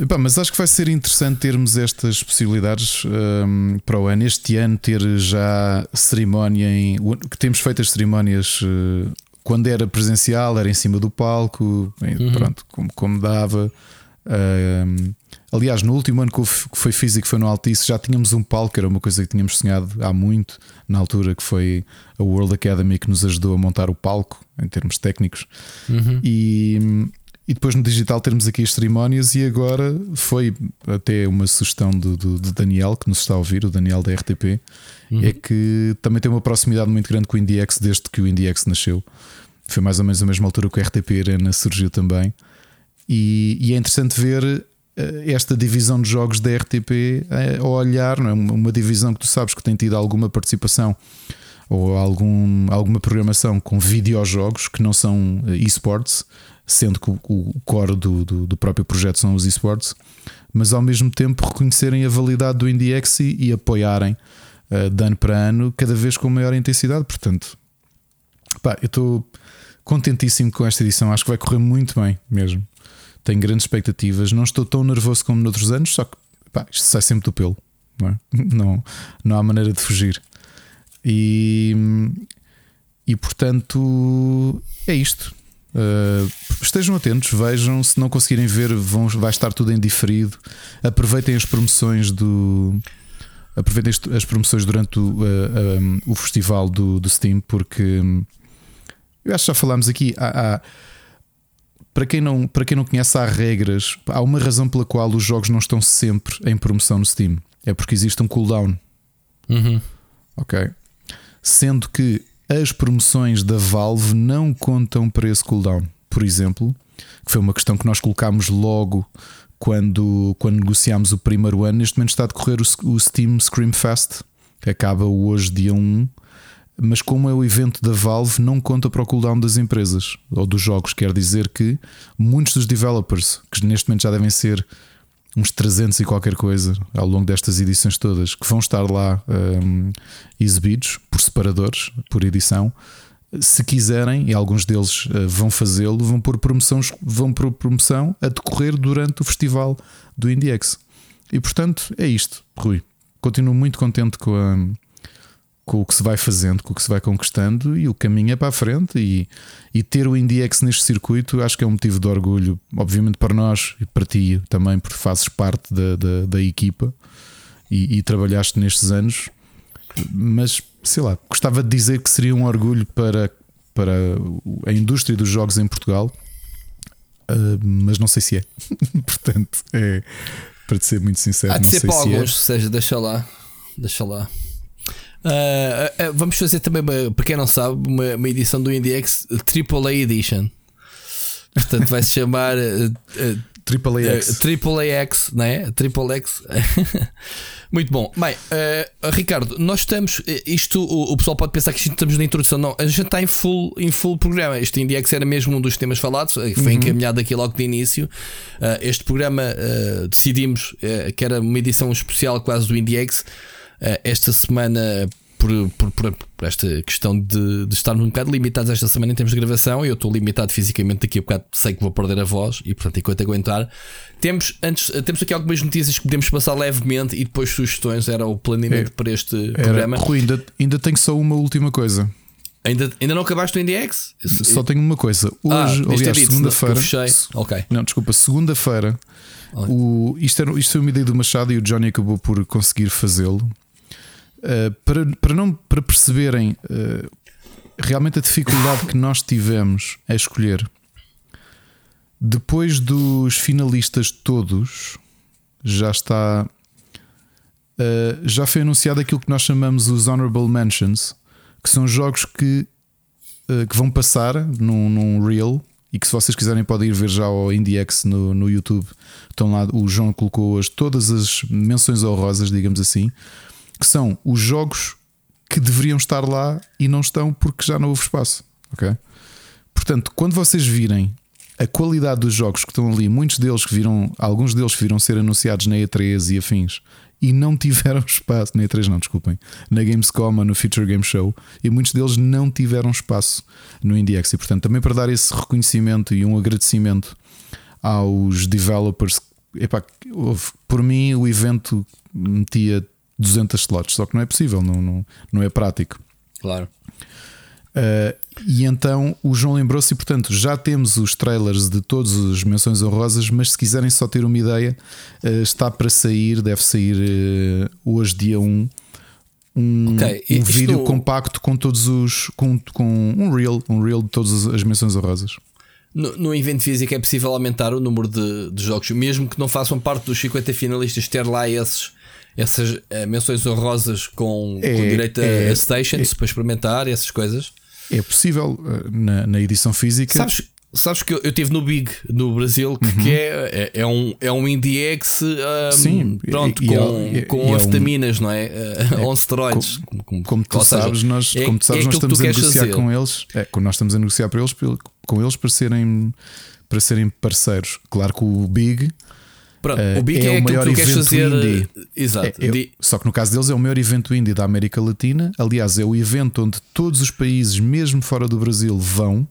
Epá, mas acho que vai ser interessante termos estas possibilidades um, para o ano. Este ano ter já cerimónia em. que temos feito as cerimónias uh, quando era presencial, era em cima do palco, uhum. pronto, como, como dava. Um, aliás, no último ano que foi físico, foi no Altice, já tínhamos um palco, era uma coisa que tínhamos sonhado há muito, na altura, que foi a World Academy que nos ajudou a montar o palco em termos técnicos. Uhum. E e depois no digital termos aqui as cerimónias e agora foi até uma sugestão de Daniel que nos está a ouvir, o Daniel da RTP, uhum. é que também tem uma proximidade muito grande com o IndieX desde que o IndieX nasceu. Foi mais ou menos a mesma altura que o RTP Arena surgiu também. E, e é interessante ver eh, esta divisão de jogos da RTP eh, a olhar, não é? uma divisão que tu sabes que tem tido alguma participação ou algum, alguma programação com videojogos que não são eh, esports, sendo que o, o core do, do, do, próprio projeto são os esports, mas ao mesmo tempo reconhecerem a validade do IndieX e, e apoiarem uh, de ano para ano, cada vez com maior intensidade. Portanto, pá, eu estou contentíssimo com esta edição, acho que vai correr muito bem mesmo. Tenho grandes expectativas, não estou tão nervoso como noutros anos, só que pá, isto sai sempre do pelo, não, é? não, não há maneira de fugir. E, e portanto é isto. Uh, estejam atentos, vejam. Se não conseguirem ver, vão, vai estar tudo em diferido. Aproveitem as promoções do. Aproveitem as promoções durante o, uh, um, o festival do, do Steam, porque eu acho que já falámos aqui. Há, há, para, quem não, para quem não conhece, há regras. Há uma razão pela qual os jogos não estão sempre em promoção no Steam. É porque existe um cooldown.
Uhum.
Ok. Sendo que as promoções da Valve não contam para esse cooldown. Por exemplo, que foi uma questão que nós colocámos logo quando, quando negociámos o primeiro ano. Neste momento está a decorrer o, o Steam Screamfest, que acaba hoje, dia 1. Mas como é o evento da Valve, não conta para o cooldown das empresas ou dos jogos. Quer dizer que muitos dos developers, que neste momento já devem ser uns 300 e qualquer coisa ao longo destas edições todas que vão estar lá um, exibidos por separadores, por edição. Se quiserem, e alguns deles uh, vão fazê-lo, vão pôr promoção, vão por promoção a decorrer durante o festival do IndieX. E portanto é isto, Rui. Continuo muito contente com a, com o que se vai fazendo, com o que se vai conquistando e o caminho é para a frente. E, e ter o IndieX neste circuito acho que é um motivo de orgulho, obviamente para nós e para ti também, porque fazes parte da, da, da equipa e, e, trabalhaste nestes anos. Mas sei lá, gostava de dizer que seria um orgulho para, para a indústria dos jogos em Portugal, uh, mas não sei se é. Portanto, é para te ser muito sincero.
Há de
ser
para é. alguns, é. seja, deixa lá, deixa lá. Uh, uh, vamos fazer também, para quem não sabe, uma, uma edição do IndieX AAA Edition. Portanto, vai se chamar uh,
Triple.
Uh, Triple AX, não é? Triple X. Muito bom. Bem, uh, Ricardo, nós estamos. Isto, o, o, pessoal pode pensar que estamos na introdução. Não, a gente está em full, em full programa. Este IndieX era mesmo um dos temas falados, foi uhum. encaminhado aqui logo de início. Uh, este programa uh, decidimos que era uma edição especial quase do IndieX. Esta semana por, por, por, esta questão de, de estarmos um bocado limitados esta semana em termos de gravação. Eu estou limitado fisicamente daqui a bocado, sei que vou perder a voz e, portanto, enquanto aguentar, temos, antes, temos aqui algumas notícias que podemos passar levemente e depois sugestões. Era o planeamento é, para este era, programa.
Rui, ainda, ainda tenho só uma última coisa.
Ainda, ainda não acabaste o IndieX?
Só tenho uma coisa. Ah, Hoje, ah, aliás, segunda-feira.
Ok.
Não, desculpa, segunda-feira. O, isto, era, isto foi uma ideia do Machado e o Johnny acabou por conseguir fazê-lo. Eh, para, para, não, para perceberem uh, realmente a dificuldade que nós tivemos a escolher, depois dos finalistas todos, já está. Uh, já foi anunciado aquilo que nós chamamos os Honorable Mentions, que são jogos que, que vão passar num, num Reel e que se vocês quiserem podem ir ver já ao IndieX no, no YouTube. Estão lá, o João colocou as, todas as menções honrosas, digamos assim que são os jogos que deveriam estar lá e não estão porque já não houve espaço. Ok? Portanto, quando vocês virem a qualidade dos jogos que estão ali, muitos deles que viram, alguns deles que viram ser anunciados na E3 e afins e não tiveram espaço, na E3 não, desculpem, na Gamescom, no Future Game Show, e muitos deles não tiveram espaço no IndieX. E portanto, também para dar esse reconhecimento e um agradecimento aos developers, epá, por mim o evento metia 200 slots, só que não é possível, não, não, não é prático.
Claro.
Uh, e então o João lembrou-se, e portanto já temos os trailers de todas as menções honrosas, mas se quiserem só ter uma ideia, uh, está para sair, deve sair uh, hoje, dia 1. Um, okay. um vídeo compacto com todos os. Com, com um reel, um reel de todas as menções honrosas.
No, no, evento físico é possível aumentar o número de, de, jogos, mesmo que não façam parte dos 50 finalistas, ter lá esses essas uh, menções honrosas com, é, com direito é, a stations é, para experimentar essas coisas?
É possível uh, na, na, edição física.
Sabes, sabes que eu, eu estive no Big no Brasil, que, uhum. que é, é, é, um, é um IndieX um, Sim, pronto, e, com, e, com anfetaminas, um, não é? Uh, on steroids.
Como, como, como tu seja, sabes, nós, como tu sabes, nós estamos a negociar fazer. com eles. É, nós estamos a negociar para eles, com eles para serem, para serem parceiros. Claro que o Big
Pronto, uh, o Big é, é o maior evento fazer, indie. Exato.
É, é, só que no caso deles é o maior evento indie da América Latina. Aliás, é o evento onde todos os países, mesmo fora do Brasil, vão,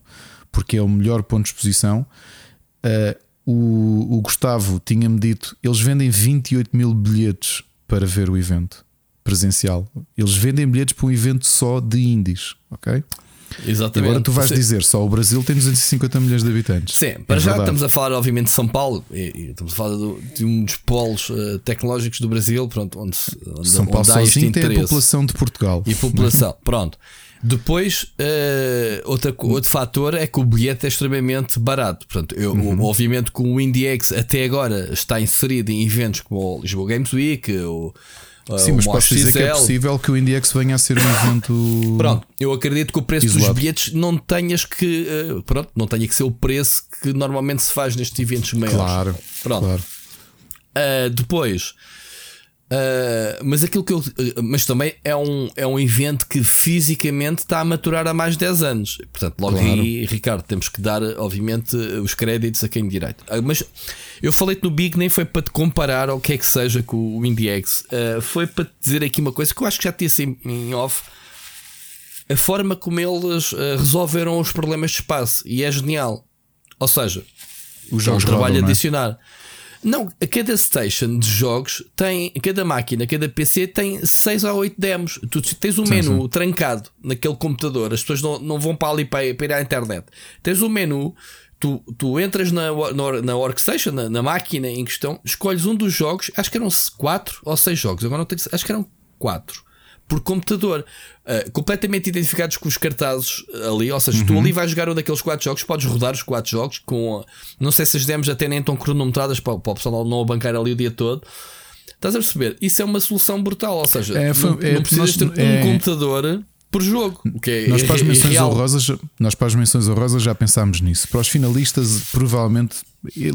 porque é o melhor ponto de exposição. Uh, o, o, Gustavo tinha-me dito: eles vendem 28 mil bilhetes para ver o evento presencial. Eles vendem bilhetes para um evento só de indies, ok?
Exatamente.
Agora tu vais Sim. dizer, só o Brasil tem 250 milhões de habitantes.
Sim, para é já verdade. estamos a falar, obviamente, de São Paulo, e, e estamos a falar do, de um dos polos uh, tecnológicos do Brasil, pronto, onde, onde
São Paulo onde sozinho tem a população de Portugal.
E população, pronto. Depois, uh, outra, outro fator é que o bilhete é extremamente barato. Portanto, eu, uhum. obviamente, com o IndieX até agora está inserido em eventos como o Lisboa Games Week, o
Sim, mas posso dizer que é possível que o IndieX venha a ser um evento.
Pronto, eu acredito que o preço isolado. dos bilhetes não tenhas que. Uh, pronto, não tenha que ser o preço que normalmente se faz nestes eventos maiores.
Claro.
Pronto.
Claro.
Uh, depois. Uh, mas aquilo que eu. mas também é um, é um evento que fisicamente está a maturar há mais de 10 anos. Portanto, logo claro. aí, Ricardo, temos que dar, obviamente, os créditos a quem direito. mas eu falei-te no Big, nem foi para te comparar ao que é que seja com o IndieX. Uh, foi para te dizer aqui uma coisa que eu acho que já tinha assim em off. A forma como eles uh, resolveram os problemas de espaço. E é genial. Ou seja, é um trabalho rodam, adicionar. Não, a cada station de jogos tem, cada máquina, cada PC tem 6 a 8 demos. Tu tens um sim, menu sim. trancado naquele computador, as pessoas não, não vão para ali para, para ir à internet. Tens um menu tu, tu entras na, na, na workstation, na, na, máquina em questão, escolhes um dos jogos, acho que eram 4 ou 6 jogos, agora não tenho, acho que eram 4 por computador, uh, completamente identificados com os cartazes ali. Ou seja, uhum. tu ali vais jogar um daqueles 4 jogos, podes rodar os 4 jogos com. Não sei se as demos até nem estão cronometradas para, para o pessoal não bancar ali o dia todo. Estás a perceber? Isso é uma solução brutal. Ou seja, é, foi, não, é, não precisas ter um é... computador por jogo. O que é,
nós, para as
é,
menções
é
honrosas, nós para as menções honrosas já pensámos nisso. Para os finalistas, provavelmente,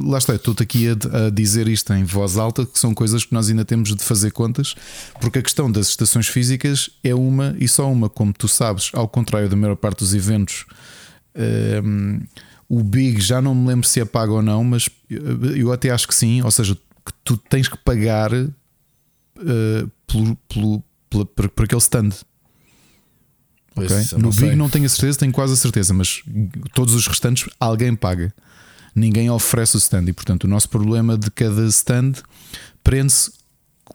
lá está, estou aqui a, a dizer isto em voz alta, que são coisas que nós ainda temos de fazer contas, porque a questão das estações físicas é uma e só uma, como tu sabes, ao contrário da maior parte dos eventos. hum, o Big já não me lembro se é pago ou não, mas eu até acho que sim. Ou seja, que tu tens que pagar uh, pelo, pelo, pela- por, por aquele stand.
Pois,
ok?
isso eu
No Big não tenho a certeza, tenho quase a certeza, mas todos os restantes alguém paga. Ninguém oferece o stand e, portanto, o nosso problema de cada stand prende-se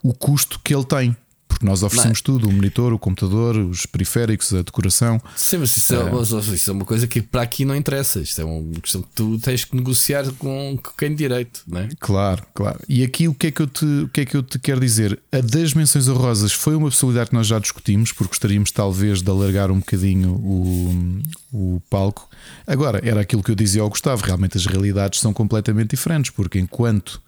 o custo que ele tem. Porque nós oferecemos tudo: o monitor, o computador, os periféricos, a decoração.
Sim, mas isso é, mas isso é uma coisa que para aqui não interessa. Isto é uma questão que tu tens que negociar com quem de direito, não é?
Claro, claro. E aqui o que é que eu te, o que é que eu te quero dizer? A das menções honrosas foi uma possibilidade que nós já discutimos, porque gostaríamos talvez de alargar um bocadinho o, o palco. Agora, era aquilo que eu dizia ao Gustavo, realmente as realidades são completamente diferentes, porque enquanto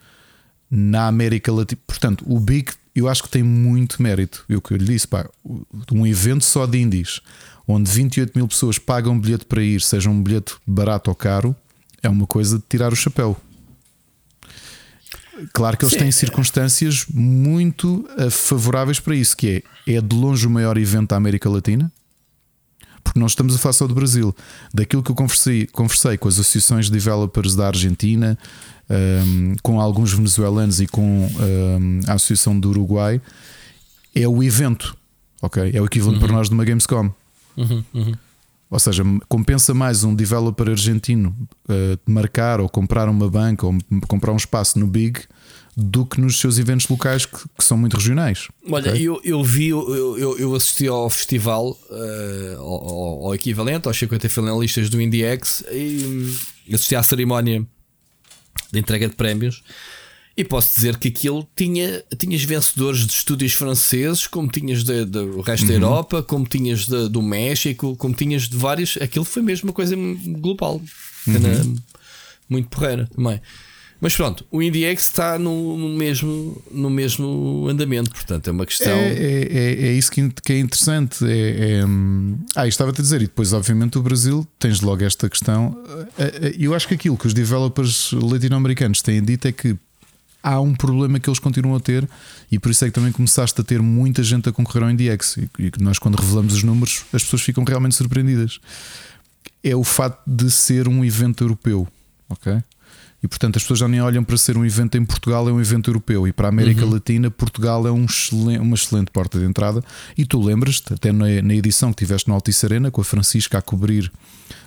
na América Latina, portanto, o Big eu acho que tem muito mérito. Eu que eu lhe disse, pá, um evento só de indies, onde 28 mil pessoas pagam um bilhete para ir, seja um bilhete barato ou caro, é uma coisa de tirar o chapéu. Claro que eles
Sim.
têm circunstâncias muito eh, favoráveis para isso, que é, é de longe o maior evento da América Latina, porque nós estamos a falar só do Brasil. Daquilo que eu conversei, conversei com as associações de developers da Argentina, ehm, com alguns venezuelanos e com ehm, a Associação do Uruguai, é o evento, ok? É o equivalente para nós de uma Gamescom.
Uhum, uhum.
Ou seja, compensa mais um developer argentino eh, marcar ou comprar uma banca ou comprar um espaço no Big do que nos seus eventos locais que, que são muito regionais.
Olha,
ok?
eu, eu vi, eu, eu, eu assisti ao festival, eh, ao, ao- equivalente, aos 50 finalistas do IndieX, e hum, assisti à cerimónia de entrega de prémios. E posso dizer que aquilo tinha tinhas vencedores de estúdios franceses, como tinhas de- de- do resto da Europa, como tinhas de- do México, como tinhas de vários. Aquilo foi mesmo uma coisa global, Cena muito porreira também. Mas pronto, o IndieX está no, mesmo, no mesmo andamento, portanto é uma questão.
É, é, é, é isso que, é interessante. É, é, hum, ah, estava-te a dizer, e depois, obviamente, o Brasil tens logo esta questão. Eh, eh, Eu acho que aquilo que os developers latino-americanos têm dito é que há um problema que eles continuam a ter, e por isso é que também começaste a ter muita gente a concorrer ao IndieX. E, nós, quando revelamos os números, as pessoas ficam realmente surpreendidas. É o facto de ser um evento europeu, ok? E portanto as pessoas já nem olham para ser um evento em Portugal, é um evento europeu. E para a América Latina, Portugal é um excelen- uma excelente porta de entrada. E tu lembras-te, até na, na edição que tiveste no Altice Arena, com a Francisca a cobrir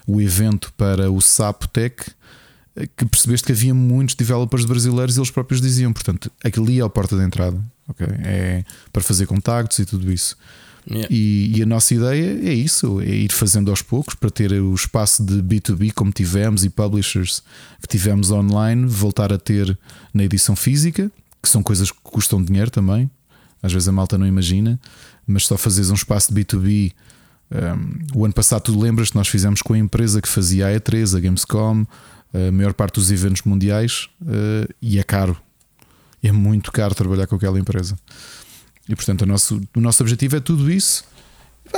o evento para o SAP Tech, eh, que percebeste que havia muitos developers brasileiros e eles próprios diziam, portanto, aquilo ali é a porta de entrada, ok? É para fazer contactos e tudo isso.
Yeah.
E, e a nossa ideia é isso: é ir fazendo aos poucos para ter o espaço de B2B como tivemos e publishers que tivemos online, voltar a ter na edição física, que são coisas que custam dinheiro também. Às vezes a malta não imagina, mas só fazeres um espaço de B2B. um, o ano passado, tu lembras que nós fizemos com a empresa que fazia a E3, a Gamescom, a maior parte dos eventos mundiais, uh, e é caro. É muito caro trabalhar com aquela empresa. E portanto, o nosso, o nosso objetivo é tudo isso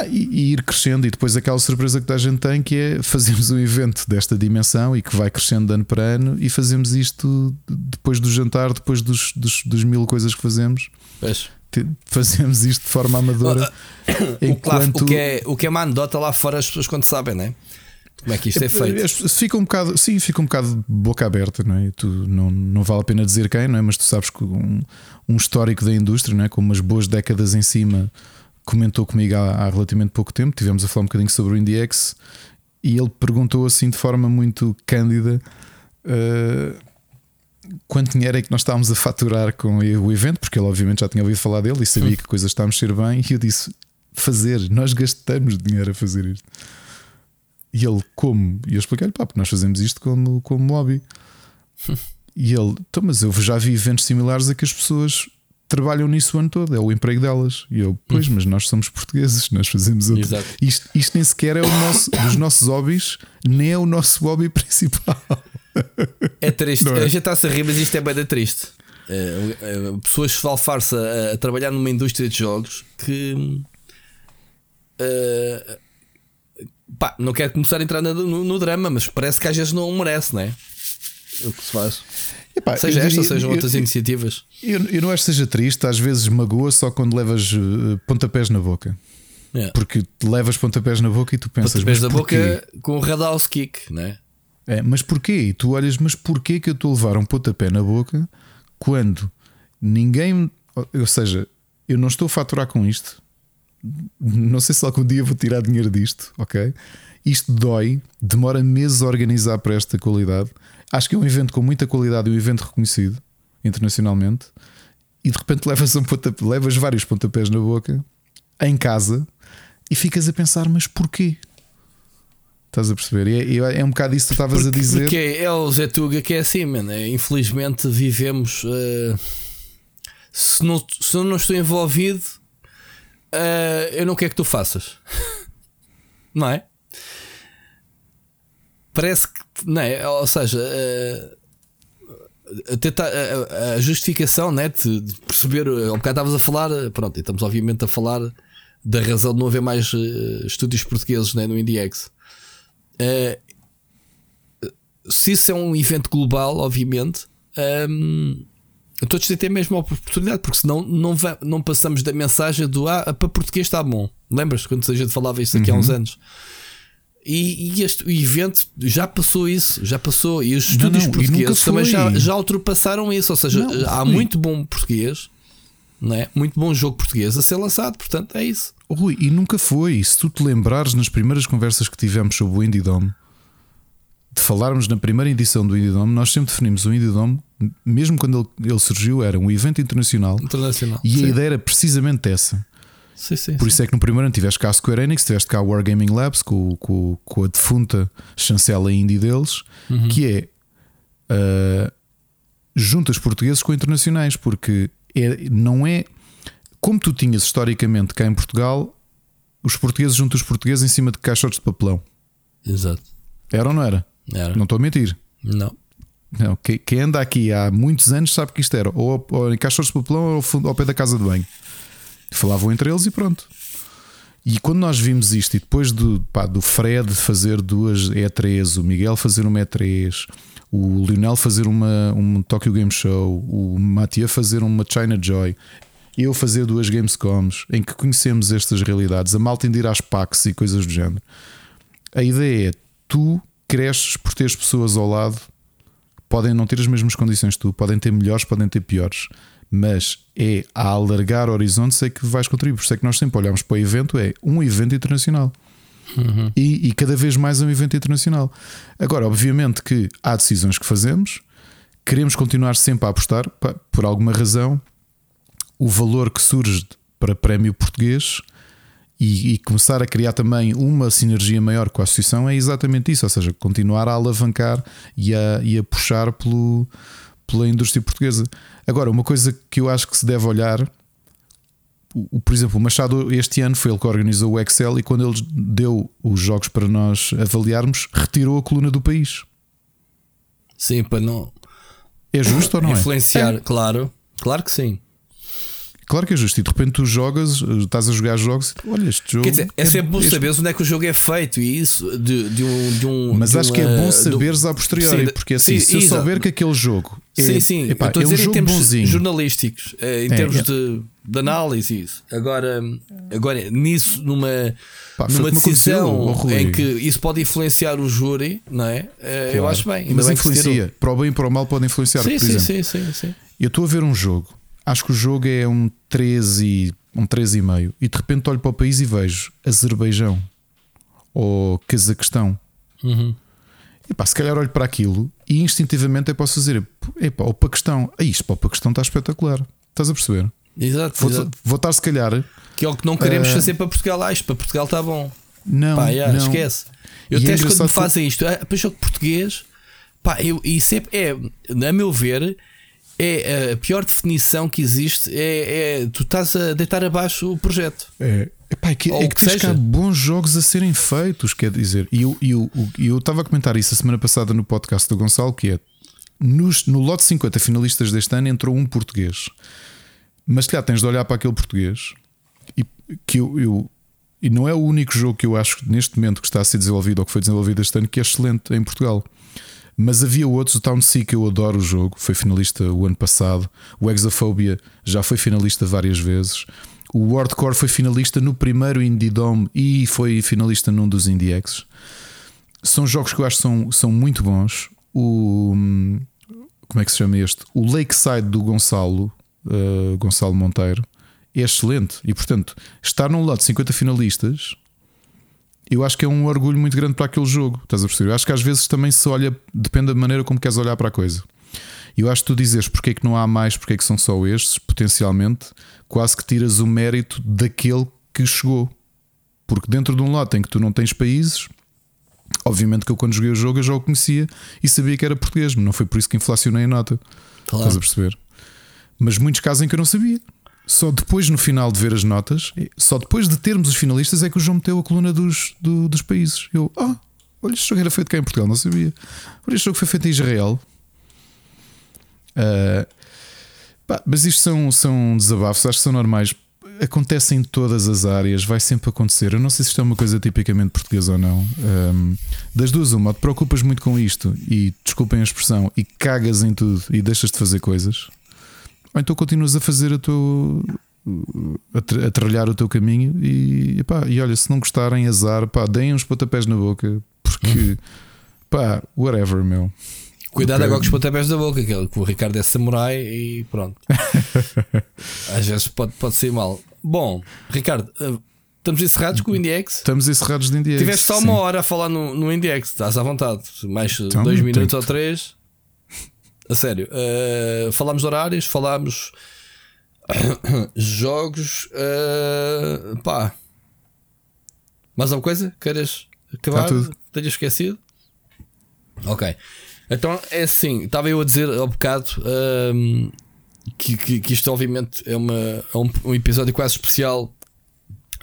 e, e ir crescendo. E depois aquela surpresa que a gente tem, que é fazermos um evento desta dimensão e que vai crescendo de ano para ano. E fazemos isto depois do jantar, depois dos, dos, dos mil coisas que fazemos.
Pois.
Fazemos isto de forma amadora.
O, que lá- o que é, o que é uma anedota lá fora, as pessoas quando sabem, né? Como é que isto é feito?
As pessoas Fica um bocado, sim, fica um bocado de boca aberta, não é? Tu, não, não vale a pena dizer quem, não é? Mas tu sabes que um, um histórico da indústria, não é? Com umas boas décadas em cima, comentou comigo há, há relativamente pouco tempo. Tivemos a falar um bocadinho sobre o IndieX e ele perguntou assim de forma muito cândida. eh, Quanto dinheiro é que nós estávamos a faturar com o evento? Porque ele, obviamente, já tinha ouvido falar dele e sabia que a coisa está a mexer bem. E eu disse: Fazer, nós gastamos dinheiro a fazer isto. E ele, como? E eu expliquei-lhe, pá, porque nós fazemos isto como, como hobby. e ele, então, mas eu já vi eventos similares a que as pessoas trabalham nisso o ano todo, é o emprego delas. E eu, pois, mas nós somos portugueses, nós fazemos outro.
Exato.
Isto, isto nem sequer é o nosso, dos nossos hobbies, nem é o nosso hobby principal.
É triste.
Não é?
A gente está-se a rir, mas isto é bem da triste. É, é, pessoas esfalfar-se a, a trabalhar numa indústria de jogos que Uh, pá, não quero começar a entrar no, no, no, drama, mas parece que às vezes não merece, não é? O que se faz. Epá, seja esta, sejam outras eu, iniciativas.
Eu, eu, não acho que seja triste, às vezes magoa só quando levas uh, pontapés na boca. Yeah. Porque levas pontapés na boca e tu pensas.
Pontapés na boca com o Radhouse Kick, não é?
É, mas porquê? E tu olhas, mas porquê que eu estou a levar um pontapé na boca quando ninguém. Ou seja, eu não estou a faturar com isto. Não sei se algum dia vou tirar dinheiro disto, ok? Isto dói, demora meses a organizar para esta qualidade. Acho que é um evento com muita qualidade e um evento reconhecido internacionalmente. E de repente levas, um pontapé, levas vários pontapés na boca em casa e ficas a pensar, mas porquê? Estás a perceber? E é, é um bocado isso que tu estavas a dizer.
Porque é o Zé Tuga que é assim, mano. É, infelizmente vivemos. Uh, se, não, se eu não estou envolvido, uh, eu não quero que tu faças. não é? Parece que. Não é? Ou seja. Uh, a, justificação né, de, perceber. Ao bocado estavas a falar. Pronto, e estamos obviamente a falar da razão de não haver mais estúdios portugueses né, no IndieX. Uh, se isso é um evento global, obviamente, todos têm ter a mesma oportunidade, porque senão não, não passamos da mensagem do ah, para português está bom. Lembras quando a gente falava isso aqui uhum. há uns uhum. anos? E, e, este o evento já passou isso, já passou. E os estúdios não, não, portugueses também já, já ultrapassaram isso. Ou seja, não, há muito bom português, não é? muito bom jogo português a ser lançado. Portanto, é isso.
Rui, e nunca foi. Se tu te lembrares nas primeiras conversas que tivemos sobre o Indie Dome, de falarmos na primeira edição do Indie Dome, nós sempre definimos o Indie Dome, mesmo quando ele, ele surgiu, era um evento internacional.
internacional
e sim. a ideia era precisamente essa.
Sim, sim,
Por isso é que no primeiro ano tiveste cá a Square Enix, tiveste cá a Wargaming Labs com, com, com a defunta chancela indie deles, uhum. que é uh, juntas portugueses com internacionais, porque é, não é como tu tinhas historicamente cá em Portugal os portugueses juntam os portugueses em cima de caixotes de papelão.
Exato.
Era ou não era?
Era.
Não estou a mentir.
Não.
Não, quem anda aqui há muitos anos sabe que isto era ou, ou em caixotes de papelão ou ao pé da casa de banho. Falavam entre eles e pronto. E quando nós vimos isto, e depois do, pá, do Fred fazer duas E3, o Miguel fazer uma E3, o Lionel fazer uma, um Tokyo Game Show, o Matia fazer uma China Joy, eu fazer duas Gamescoms em que conhecemos estas realidades, a malta ir às PAX e coisas do género. A ideia é tu cresces por teres pessoas ao lado, podem não ter as mesmas condições que tu, podem ter melhores, podem ter piores, mas é a alargar horizontes é que vais contribuir. Por isso é que nós sempre olhamos para o evento, é um evento internacional. Uhum. E, e, cada vez mais é um evento internacional. Agora, obviamente que há decisões que fazemos, queremos continuar sempre a apostar, por alguma razão, o valor que surge para prémio português e, e, começar a criar também uma sinergia maior com a associação é exatamente isso, ou seja, continuar a alavancar e a, e a puxar pelo, pela indústria portuguesa. Agora, uma coisa que eu acho que se deve olhar, o, por exemplo, o Machado este ano foi ele que organizou o Excel e quando ele deu os jogos para nós avaliarmos, retirou a coluna do país.
Sim, para não.
É justo ou não
Influenciar,
é?
Influenciar, claro. Claro que sim.
Claro que é justo. E de repente tu jogas, estás a jogar jogos e olha, este jogo.
Quer dizer, é, é sempre bom este... saber onde é que o jogo é feito e isso de, de um, de um.
Mas
de
acho
uma,
que é bom saberes a posteriori, sim, porque assim, sim, se eu
exato.
souber que aquele jogo. É,
sim, sim, epá, estou a dizer é um em termos bonzinho. jornalísticos, eh, em é, termos é. De, de análise, isso. Agora, agora nisso, numa. Pá, numa decisão em que isso pode influenciar o júri, não é? Eh, claro. Eu acho bem.
Mas bem influencia, para o bem e para o mal pode influenciar.
Sim,
por
sim,
exemplo,
sim, sim, sim.
Eu estou a ver um jogo acho que o jogo é um 13, um 13,5 e de repente olho para o país e vejo Azerbaijão ou Cazaquistão.
Uhum.
E pá, se calhar olho para aquilo e instintivamente eu posso dizer: epá, o Paquistão, ah, isto para o Paquistão está espetacular. Estás a perceber?
Exato,
vou,
exato.
vou estar se calhar.
Que é o que não queremos uh... fazer para Portugal. Ah, isto para Portugal está bom.
Não,
pá, yeah,
não.
esquece. Eu e até é quando me fazem isto, ah, para jogo português, pá, eu, isso é, é, a meu ver, é a pior definição que existe é, é tu estás a deitar abaixo o projeto.
É, epá, é que, é que, que tens cá bons jogos a serem feitos, quer dizer. E eu, eu, eu estava a comentar isso a semana passada no podcast do Gonçalo, que é nos, no lote 50 finalistas deste ano entrou um português. Mas se calhar tens de olhar para aquele português e que eu, eu E não é o único jogo que eu acho neste momento que está a ser desenvolvido ou que foi desenvolvido este ano que é excelente em Portugal. Mas havia outros, o Town Sea, que eu adoro o jogo, foi finalista o ano passado. O Exophobia já foi finalista várias vezes. O Wardcore foi finalista no primeiro Indie Dome e foi finalista num dos IndieX. São jogos que eu acho que são, são muito bons. O. Como é que se chama este? O Lakeside do Gonçalo, uh, Gonçalo Monteiro, é excelente. E portanto, estar num lado de 50 finalistas eu acho que é um orgulho muito grande para aquele jogo. Estás a perceber? Eu acho que às vezes também se olha, depende da maneira como queres olhar para a coisa. E eu acho que tu dizes porque é que não há mais, porque é que são só estes, potencialmente, quase que tiras o mérito daquele que chegou. Porque dentro de um lote em que tu não tens países, obviamente que eu quando joguei o jogo eu já o conhecia e sabia que era português, não foi por isso que inflacionei a nota. Claro. Estás a perceber? Mas muitos casos em que eu não sabia. Só depois, no final de ver as notas, só depois de termos os finalistas, é que o João meteu a coluna dos, do, dos países. Eu, ah, oh, olha, este jogo era feito cá em Portugal, não sabia. Olha, este jogo foi feito em Israel. Uh, pá, mas isto são, são desabafos, acho que são normais. Acontece em todas as áreas, vai sempre acontecer. Eu não sei se isto é uma coisa tipicamente portuguesa ou não. Um, das duas, uma, te preocupas muito com isto e desculpem a expressão, e cagas em tudo e deixas de fazer coisas ou então continuas a fazer a teu. a, a trilhar o teu caminho e, pá, e olha, se não gostarem, azar, pá, deem uns pontapés na boca, porque pá, whatever, meu.
Cuidado okay. agora com os pontapés da boca, que o Ricardo é samurai e pronto. Às vezes pode, pode ser mal. Bom, Ricardo, eh, estamos encerrados com o IndieX?
Estamos encerrados de IndieX.
Tiveste só uma hora a falar no, no IndieX, estás à vontade. Mais então, dois minutos ou três. A sério. Uh, falámos de horários, falámos jogos. Uh, pá. Mais alguma coisa? Queiras acabar? Tenha esquecido? Ok. Então é assim, estava eu a dizer ao bocado um, que, que, que, isto obviamente é, uma, é um, um, episódio quase especial,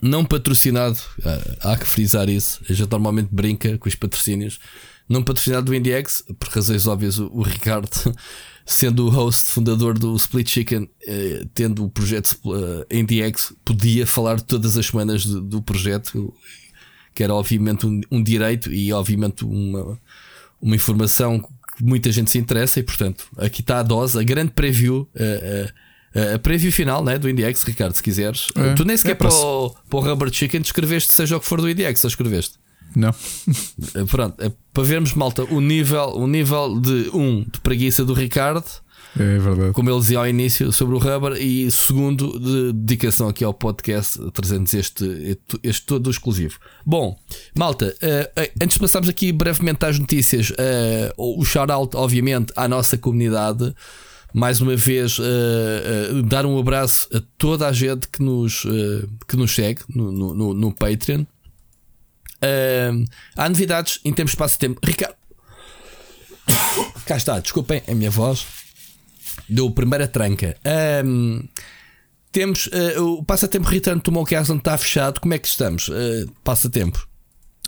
não patrocinado, uh, há que frisar isso. A gente normalmente brinca com os patrocínios, não patrocinado do IndieX, por razões óbvias, o, o Ricardo, sendo o host fundador do Split Chicken, eh, tendo o projeto eh, IndieX, podia falar todas as semanas do, do projeto, que era obviamente um, um, direito e obviamente uma, uma informação que muita gente se interessa, e portanto, aqui está a dose, a grande preview. Uh, uh, a preview final né, do IndieX, Ricardo, se quiseres. É, tu nem sequer é para, o, para o Rubber Chicken escreveste, seja o que for do IndieX, só escreveste.
Não.
Eh, pronto, é para vermos, malta, o nível, o nível de um de preguiça do Ricardo.
É verdade.
Como ele dizia ao início sobre o Rubber, e segundo, de dedicação aqui ao podcast, trazendo este, este todo exclusivo. Bom, malta, uh, antes de passarmos aqui brevemente às notícias, uh, o shout-out, obviamente, à nossa comunidade. Mais uma vez, uh, dar um abraço a toda a gente que nos, que nos segue no, no, no Patreon. Uh, há novidades em termos de espaço-tempo. Ricardo. Cá está, desculpem a minha voz. Deu a primeira tranca. Um, temos uh, o passatempo Return to Monkey Island está fechado. Como é que estamos? Uh, passatempo.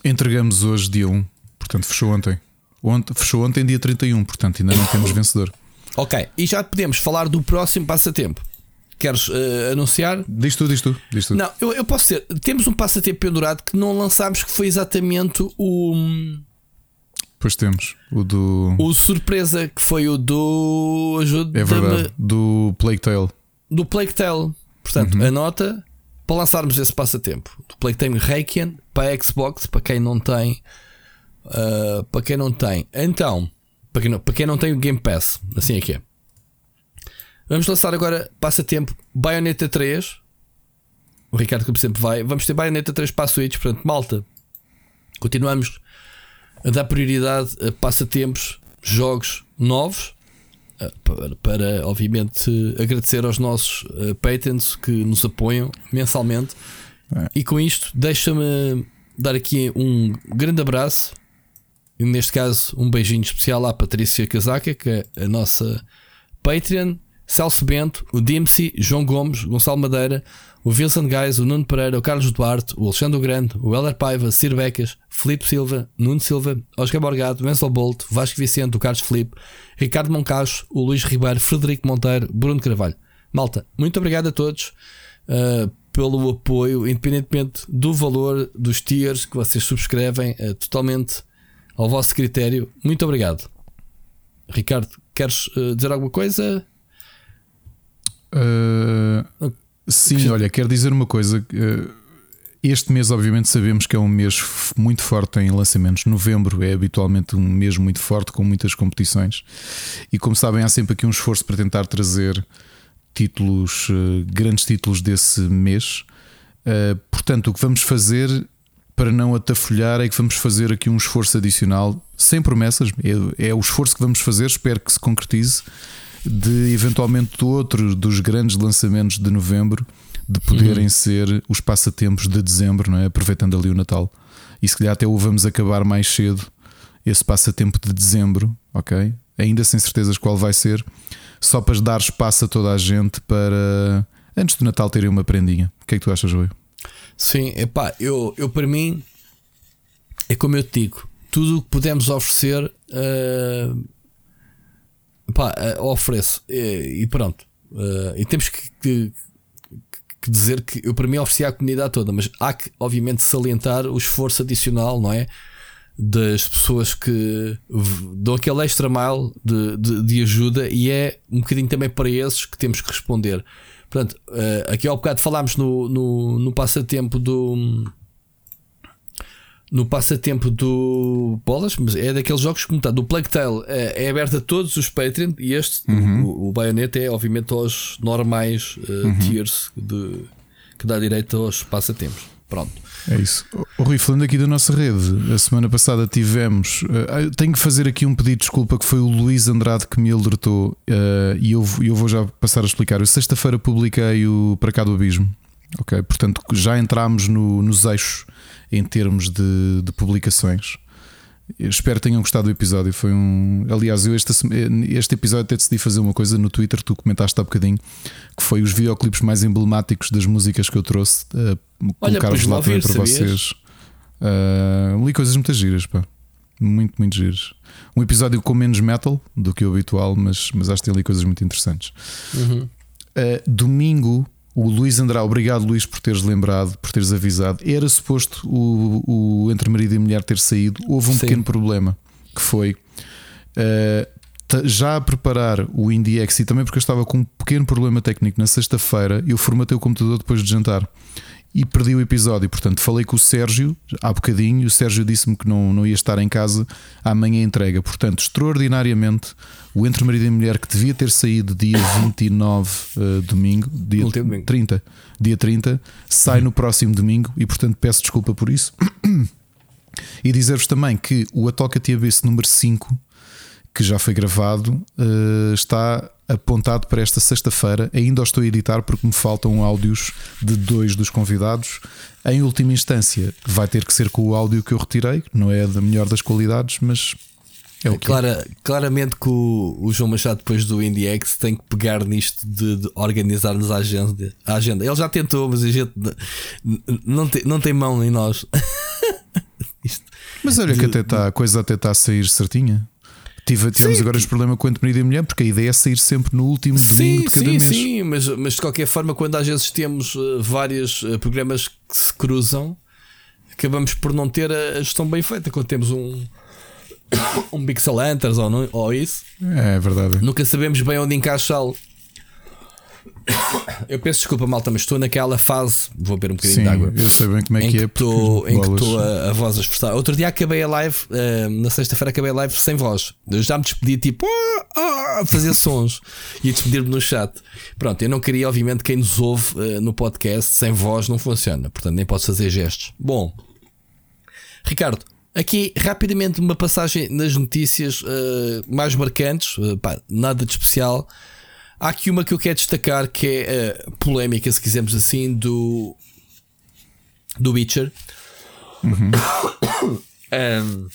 Entregamos hoje dia 1, portanto fechou ontem. ontem. Fechou ontem dia 31, portanto ainda não temos vencedor.
Ok, e já podemos falar do próximo passatempo. Queres uh, anunciar?
Diz tu, diz tu, diz tu.
Não, eu, eu posso dizer. Temos um passatempo pendurado que não lançámos, que foi exatamente o.
Pois temos. O do.
O surpresa, que foi o do.
Ajuda é verdade. Do Plague Tale.
Do Plague Tale. Portanto, uhum. anota para lançarmos esse passatempo. Do Plague Tale Requiem para a Xbox, para quem não tem. Uh, para quem não tem. Então, para quem não, para quem não tem o Game Pass, assim é que é. Vamos lançar agora passatempo Bayonetta 3. O Ricardo, como sempre, vai. Vamos ter Bayonetta 3 para a Switch. Portanto, malta, continuamos a dar prioridade a passatempos, jogos novos. Eh, para, para obviamente, agradecer aos nossos uh, patrons que nos apoiam mensalmente. É. E com isto, deixa-me dar aqui um grande abraço. E neste caso, um beijinho especial à Patrícia Casaca, que é a nossa Patreon. Celso Bento, o Dimsey, João Gomes, Gonçalo Madeira, o Wilson Gais, o Nuno Pereira, o Carlos Duarte, o Alexandre Grande, o Heller Paiva, Ciro Becas, Felipe Silva, Nuno Silva, Oscar Borgado, Wenzel Bolt, Vasco Vicente, o Carlos Felipe, Ricardo Moncacho, o Luís Ribeiro, Frederico Monteiro, Bruno Carvalho. Malta, muito obrigado a todos uh, pelo apoio, independentemente do valor dos tiers que vocês subscrevem, é totalmente ao vosso critério. Muito obrigado. Ricardo, queres uh, dizer alguma coisa?
Uh, sim, olha, quero dizer uma coisa. Este mês, obviamente, sabemos que é um mês muito forte em lançamentos. Novembro é habitualmente um mês muito forte, com muitas competições. E como sabem, há sempre aqui um esforço para tentar trazer títulos, eh, grandes títulos desse mês. Portanto, o que vamos fazer para não atafolhar é que vamos fazer aqui um esforço adicional, sem promessas, é, é o esforço que vamos fazer, espero que se concretize, de eventualmente outro dos grandes lançamentos de novembro de poderem uhum. ser os passatempos de dezembro, não é? aproveitando ali o Natal. E se calhar até o vamos acabar mais cedo, esse passatempo de dezembro, ok? Ainda sem certezas qual vai ser, só para dar espaço a toda a gente para antes do Natal terem uma prendinha. O que é que tu achas, Rui?
Sim, epá, eu, eu para mim é como eu te digo, tudo o que podemos oferecer uh, epá, uh, ofereço e, e pronto. Uh, e temos que, que que dizer que eu para mim ofereci à comunidade toda, mas há que obviamente salientar o esforço adicional, não é? Das pessoas que dão aquele extra mile de, de, de ajuda e é um bocadinho também para esses que temos que responder. Portanto, uh, aqui ao bocado falámos no, no, no passatempo do no passatempo do Bolas, mas é daqueles jogos como está, do Plague Tale é, é aberto a todos os Patreon e este, uhum. o, o Bayonetta, é obviamente aos normais uh, uhum. tiers de, que dá direito aos passatempos. Pronto.
É isso. O Rui, falando aqui da nossa rede, a semana passada tivemos. Uh, tenho que fazer aqui um pedido de desculpa que foi o Luís Andrade que me alertou uh, e eu, eu vou já passar a explicar. Eu sexta-feira publiquei o Para Cá do Abismo. Ok, portanto já entramos no, nos eixos em termos de, de publicações. Eu espero que tenham gostado do episódio. Foi um. Aliás, eu este, este episódio até decidi fazer uma coisa no Twitter, tu comentaste há bocadinho, que foi os videoclipes mais emblemáticos das músicas que eu trouxe. Uh, Colocar-vos lá também para sabias? vocês. Uh, li coisas muito giras, pá. Muito, muito giras. Um episódio com menos metal do que o habitual, mas, mas acho que tem ali coisas muito interessantes. Uhum. Uh, domingo o Luís Andrade, obrigado Luís por teres lembrado, por teres avisado. Era suposto o, o Entre Marido e Mulher ter saído. Houve um Sim. pequeno problema que foi uh, já a preparar o IndieX e também porque eu estava com um pequeno problema técnico na sexta-feira. Eu formatei o computador depois de jantar e perdi o episódio. Portanto, falei com o Sérgio há bocadinho e o Sérgio disse-me que não, não ia estar em casa amanhã entrega. Portanto, extraordinariamente, o Entre Marido e Mulher que devia ter saído dia 29 uh, eh, domingo, dia domingo. 30, dia 30, sai no próximo domingo e portanto peço desculpa por isso. e dizer-vos também que o Atoca TBS número 5 que já foi gravado, uh, está apontado para esta sexta-feira. Ainda o estou a editar porque me faltam áudios de dois dos convidados. Em última instância, vai ter que ser com o áudio que eu retirei, não é da melhor das qualidades, mas é o que
Clara, Claramente que o, o, João Machado, depois do IndieX, tem que pegar nisto de, de organizar-nos a agenda, a agenda. Ele já tentou, mas a gente não tem, não tem mão em nós.
mas olha de, que até tá, a coisa até está a sair certinha. Tive, tivemos sim. agora este problema com o Antemerido e Mulher, porque a ideia é sair sempre no último sim, domingo de cada
sim,
mês.
Sim, mas, mas de qualquer forma, quando às vezes temos uh, vários uh, programas que se cruzam, acabamos por não ter a gestão bem feita. Quando temos um, um Pixel Hunters ou, não, ou isso,
é verdade.
Nunca sabemos bem onde encaixá-lo. Eu peço desculpa, malta, mas estou naquela fase. Vou beber um bocadinho
Sim,
de água.
Eu sei bem como é que,
é.
Tô,
em que estou a, a, voz a esforçar. Outro dia acabei a live, uh, na sexta-feira acabei a live sem voz. Eu já me despedi tipo a fazer sons e a despedir-me no chat. Pronto, eu não queria, obviamente, quem nos ouve uh, no podcast sem voz não funciona, portanto nem posso fazer gestos. Bom, Ricardo, Aqui, rapidamente, uma passagem nas notícias uh, mais marcantes, uh, pá, nada de especial. Há aqui uma que eu quero destacar que é a polémica, se quisermos assim, do, do Witcher. Uhum. um,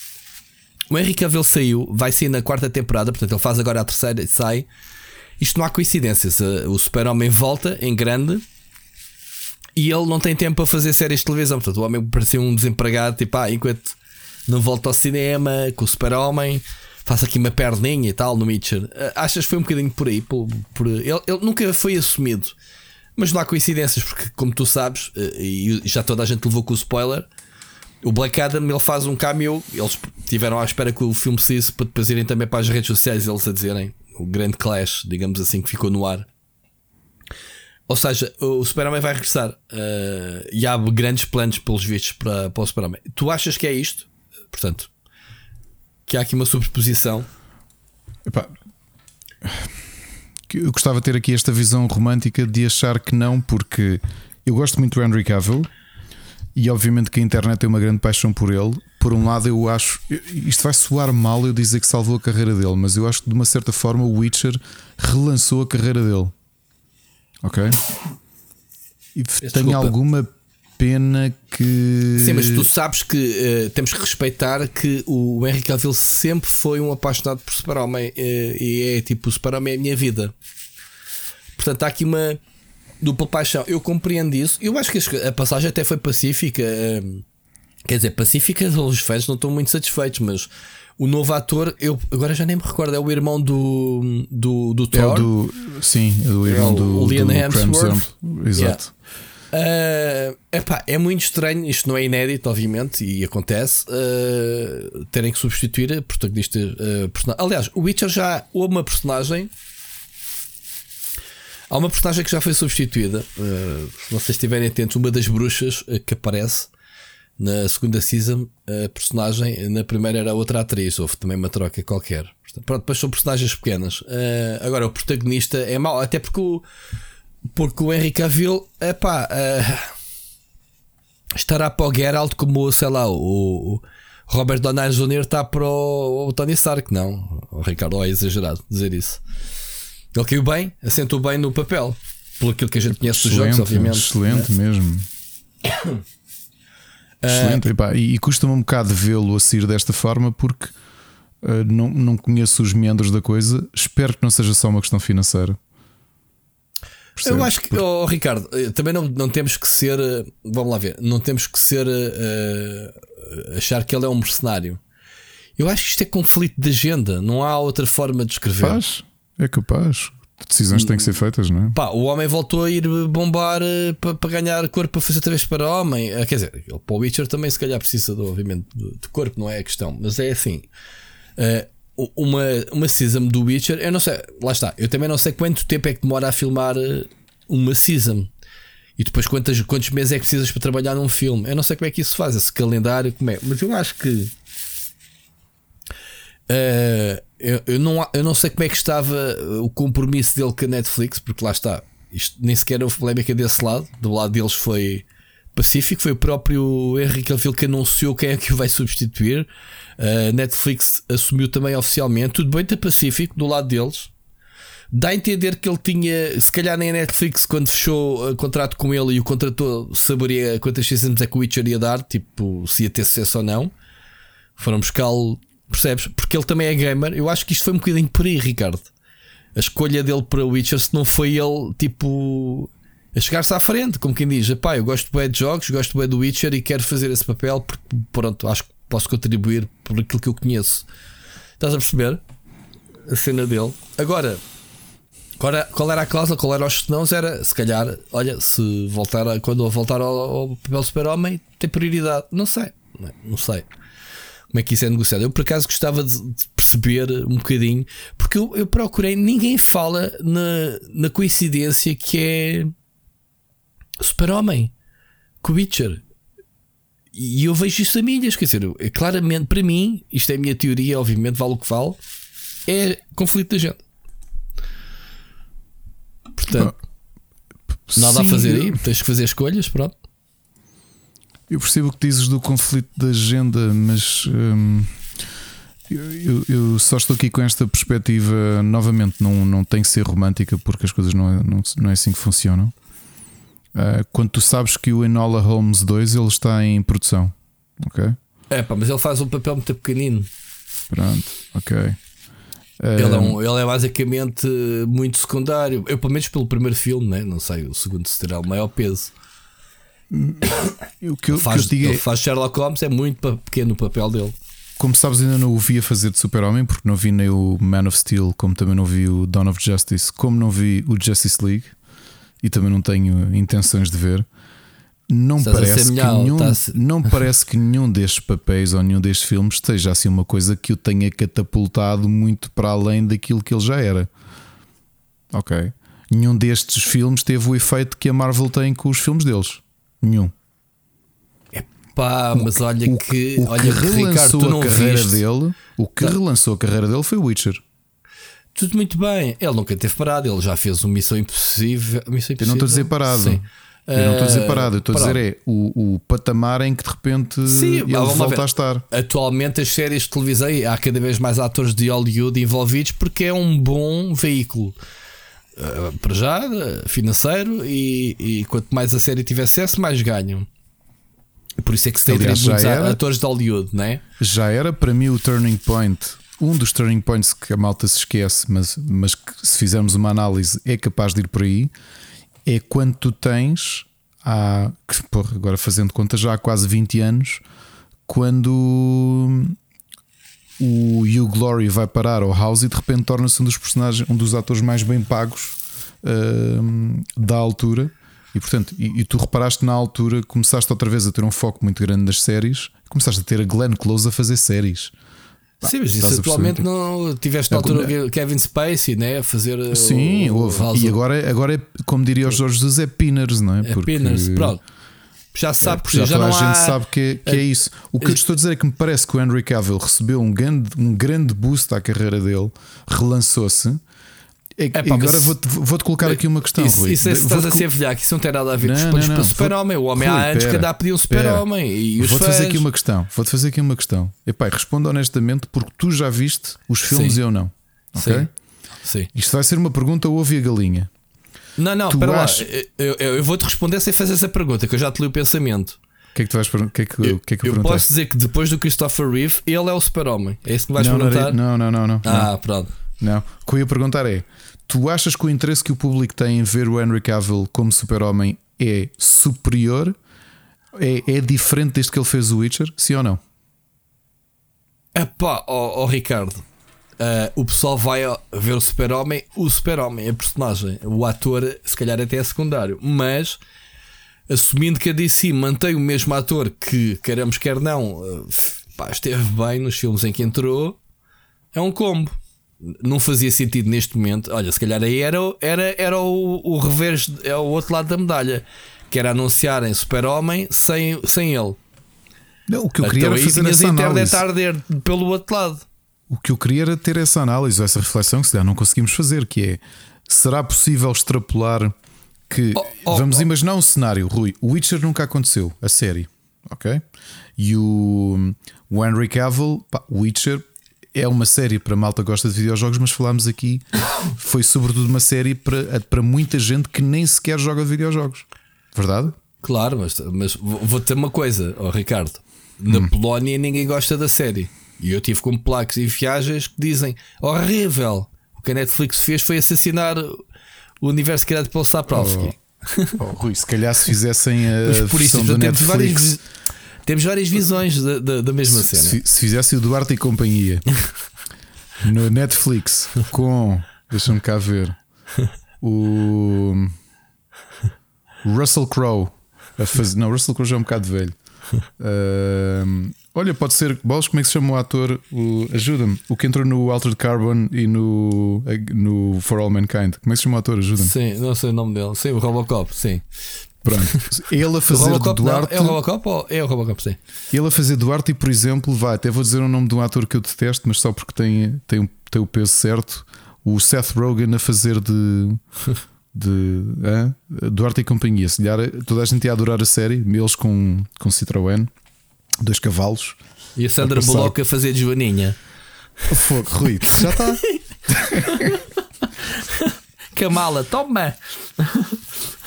o Henry Cavill saiu, vai sair na quarta temporada, portanto ele faz agora a terceira e sai. Isto não há coincidências. O Super-Homem volta em grande e ele não tem tempo para fazer séries de televisão. Portanto, o homem parecia um desempregado, tipo, ah, enquanto não volto ao cinema com o Super-Homem, faço aqui uma perninha e tal no Witcher. Eh, achas que foi um bocadinho por aí? Por, por ele, ele, nunca foi assumido Mas não há coincidências, porque, como tu sabes, eh, e já toda a gente levou com o spoiler, o Black Adam ele faz um cameo. Eles tiveram à espera que o filme saísse para depois irem também para as redes sociais eles a dizerem o grande clash, digamos assim, que ficou no ar. Ou seja, o Superman vai regressar uh, e há grandes planos pelos vistos para, para o Superman. Tu achas que é isto? Portanto, que há aqui uma sobreposição.
Epá, eu gostava de ter aqui esta visão romântica de achar que não, porque eu gosto muito do Henry Cavill e obviamente que a internet tem uma grande paixão por ele. Por um lado, eu acho isto vai soar mal eu dizer que salvou a carreira dele, mas eu acho que de uma certa forma o Witcher relançou a carreira dele. Ok? E tenho alguma pena que.
Sim, mas tu sabes que uh, temos que respeitar que o Henry Cavill sempre foi um apaixonado por Super-Homem uh, e é tipo: o Super-Homem é a minha vida. Portanto, há aqui uma dupla paixão. Eu compreendo isso. Eu acho que a passagem até foi pacífica. Uh, quer dizer, pacífica, os fãs não estão muito satisfeitos, mas o novo ator, eu agora já nem me recordo, é o irmão do, do, do Thor.
É do, sim, é o irmão é o, do,
Liam
do
Hemsworth.
Exato.
Uh, epá, é muito estranho, isto não é inédito, obviamente, e acontece uh, terem que substituir a protagonista. Uh, Aliás, o Witcher já houve uma personagem. Há uma personagem que já foi substituída. Uh, se vocês estiverem atentos, uma das bruxas que aparece na segunda season, a personagem, na primeira era outra atriz, houve também uma troca qualquer. Pronto, depois são personagens pequenas. agora, o protagonista é mau, até porque o porque o Henry Cavill, é pá, uh, estará para o Geralt como, sei lá, o, o Robert Downey Jr. está para o, o, Tony Stark, não. O Ricardo, oh, é exagerado dizer isso. Ele caiu bem, assentou bem no papel, pelo aquilo que a gente conhece dos jogos, obviamente.
Excelente né? mesmo. excelente, uh, e, e custa-me um bocado vê-lo a sair desta forma porque uh, não, não conheço os meandros da coisa. Espero que não seja só uma questão financeira.
Percebe? Eu acho que, oh, Ricardo, eh, também não, não temos que ser, eh, vamos lá ver, não temos que ser uh, achar que ele é um mercenário. Eu acho que isto é conflito de agenda, não há outra forma de escrever.
Capaz, é capaz. Decisões têm que ser feitas, não é?
Pá, o homem voltou a ir bombar para, para ganhar corpo para fazer outra vez para homem. Quer dizer, ele para o Witcher também se calhar precisa, de, obviamente, de, corpo, não é a questão, mas é assim. Uh, uma, uma season do Witcher, eu não sei, lá está, eu também não sei quanto tempo é que demora a filmar eh, uma season. E depois quantos, quantos meses é que precisas para trabalhar num filme? Eu não sei como é que isso faz, esse calendário, como é. Mas eu acho que. Uh, eu, eu, não, eu não sei como é que estava o compromisso dele com a Netflix, porque lá está. Isto nem sequer houve polémica desse lado. Do lado deles foi pacífico. Foi o próprio Henrique Cavill que anunciou quem é que o vai substituir. A Netflix assumiu também oficialmente, tudo bem, está pacífico do lado deles. Dá a entender que ele tinha, se calhar nem a Netflix, quando fechou o contrato com ele e o contratou, saberia quantas seasons é que o Witcher ia dar, tipo, se ia ter sucesso ou não. Foram buscá-lo, percebes? Porque ele também é gamer. Eu acho que isto foi um bocadinho por aí, Ricardo. A escolha dele para o Witcher, se não foi ele, tipo, a chegar-se à frente, como quem diz: pá, eu gosto bem de jogos, gosto bem do Witcher e quero fazer esse papel porque, pronto, acho que posso contribuir por aquilo que eu conheço. Estás a perceber? A cena dele. Agora, qual era a cláusula? Qual era os senãos? Era se calhar, olha, se voltar a, quando voltar ao, ao papel super-homem, tem prioridade. Não sei, não, não, sei como é que isso é negociado. Eu por acaso gostava de, perceber um bocadinho, porque eu, eu, procurei, ninguém fala na, na coincidência que é super-homem com. E eu vejo isso a milhas, quer dizer, é claramente para mim, isto é a minha teoria, obviamente, vale o que vale, é conflito da gente. Portanto, ah, nada sim, a fazer aí, tens que fazer escolhas, pronto.
Eu percebo o que dizes do conflito da agenda, mas hum, eu, eu, só estou aqui com esta perspectiva novamente, não, não tem que ser romântica porque as coisas não é, não, não é assim que funcionam. Uh, quando tu sabes que o Enola Holmes 2 ele está em produção, ok?
É pá, mas ele faz um papel muito pequenino.
Pronto, ok.
Ele, é um, ele é basicamente muito secundário. Eu, pelo menos pelo primeiro filme, né? não sei, o segundo se terá o maior peso.
O que eu, faz, que eu digo
ele é... faz Sherlock Holmes, é muito pequeno o papel dele.
Como sabes, ainda não o vi a fazer de Super-Homem, porque não vi nem o Man of Steel, como também não vi o Dawn of Justice, como não vi o Justice League. E também não tenho intenções de ver. Não parece, melhor, nenhum, não parece que nenhum destes papéis ou nenhum destes filmes esteja assim uma coisa que o tenha catapultado muito para além daquilo que ele já era. Ok. Nenhum destes filmes teve o efeito que a Marvel tem com os filmes deles. Nenhum.
Pá, mas olha
o,
que,
o
olha
que relançou Ricardo, a carreira viste. dele, o que tá. relançou a carreira dele foi o Witcher.
Tudo muito bem. Ele nunca teve parado, ele já fez uma missão impossível. Missão impossível.
Eu não estou a dizer parado. Sim. Eu não estou a dizer eh, parado, eu estou a dizer é o, o patamar em que de repente Sim, ele volta a estar.
Atualmente as séries de televisão há cada vez mais atores de Hollywood envolvidos porque é um bom veículo. Uh, para já, financeiro, e, e, quanto mais a série tiver acesso, mais ganham. Por isso é que se tem muitos era, atores de Hollywood, não é?
Já era para mim o turning point. Um dos turning points que a malta se esquece, mas, mas que se fizermos uma análise é capaz de ir por aí é quando tu tens, há, porra, agora fazendo conta, já há quase 20 anos, quando o Hugh Glory vai parar ao House e de repente torna-se um dos personagens, um dos atores mais bem pagos uh, da altura. E portanto, e, e, tu reparaste na altura, começaste outra vez a ter um foco muito grande nas séries, começaste a ter a Glenn Close a fazer séries.
Sim, mas isso atualmente não tiveste na altura é, Kevin Spacey né, a fazer.
Uh, Sim, o, o e agora, agora é, como diria os Jorge Jesus, é Pinners, não é?
É Porque, Pinners, pronto. Já se sabe,
porque já, já toda a gente sabe que, é, que é, é isso. O que eu estou a dizer é que me parece que o Henry Cavill recebeu um grande, um grande boost à carreira dele, relançou-se é, é pá, agora vou-te vou colocar aqui uma questão.
Isso, isso é se estás a ser velhaco, isso não tem nada a ver com os para super-homem. O homem Rui, há anos que dá a pedir um super-homem.
Vou-te fazer aqui uma questão. Vou-te fazer aqui uma questão. Epá, responda honestamente, porque tu já viste os filmes e eu não. Ok? Sim. Sim. Isto vai ser uma pergunta ouve a galinha.
Não, não, espera lá. Eu, eu, eu vou-te responder sem fazer essa pergunta, que eu já te li o pensamento.
O que é que tu vais que é que, eu, que é que
eu, eu posso dizer que depois do Christopher Reeve, ele é o super-homem. É isso que me vais
não,
perguntar?
Não, não, não, não.
Ah, não. pronto.
Não. O que eu ia perguntar é: Tu achas que o interesse que o público tem em ver o Henry Cavill como super-homem é superior? É, é diferente desde que ele fez o Witcher? Sim ou não?
Epá, ó oh, oh, Ricardo, uh, o pessoal vai ver o super-homem, o super-homem é personagem, o ator, se calhar até é secundário, mas assumindo que a DC mantém o mesmo ator que, queremos quer não, uh, pá, esteve bem nos filmes em que entrou, é um combo não fazia sentido neste momento. Olha, se calhar aí era, era, era o, o revés, é o outro lado da medalha, que era anunciarem Super-Homem sem, sem ele.
Não, o que eu queria então, era fazer essa análise.
arder pelo outro lado.
O que eu queria era ter essa análise, essa reflexão que se não conseguimos fazer, que é será possível extrapolar que oh, oh, vamos oh. imaginar um cenário, Rui, o Witcher nunca aconteceu, a série, ok? E o, o Henry Cavill, pá, Witcher é uma série para malta que gosta de videojogos, mas falámos aqui, foi sobretudo uma série para, para muita gente que nem sequer joga videojogos. Verdade?
Claro, mas, mas vou ter uma coisa, oh, Ricardo. Na hum. Polónia ninguém gosta da série. E eu tive com placas e viagens que dizem horrível. O que a Netflix fez foi assassinar o universo criado pelo Saprovski.
Oh, oh, Rui, se calhar se fizessem a por isso, do Netflix.
Temos várias visões da, da, da mesma
se,
cena.
Se, se fizesse o Duarte e companhia no Netflix com, deixa-me cá ver, o Russell Crowe a fazer. Não, Russell Crowe já é um bocado velho. Uh, olha, pode ser. Bolas, como é que se chama o ator? Ajuda-me. O que entrou no Altered Carbon e no, no For All Mankind. Como é que se chama o ator? Ajuda-me.
Sim, não sei o nome dele. Sim, o Robocop, sim.
Pronto. Ele a fazer
Robocop,
Duarte.
Não, é o Robocop ou é o Robocop, sim.
Ele a fazer Duarte e, por exemplo, vai, até vou dizer o nome de um ator que eu detesto, mas só porque tem, tem, tem o peso certo. O Seth Rogen a fazer de. de hein? Duarte e companhia. Se calhar toda a gente ia adorar a série, eles com, com Citroën, dois cavalos.
E a Sandra a Bullock a fazer de Joaninha.
Fogo, Rui, já está.
Camala, toma!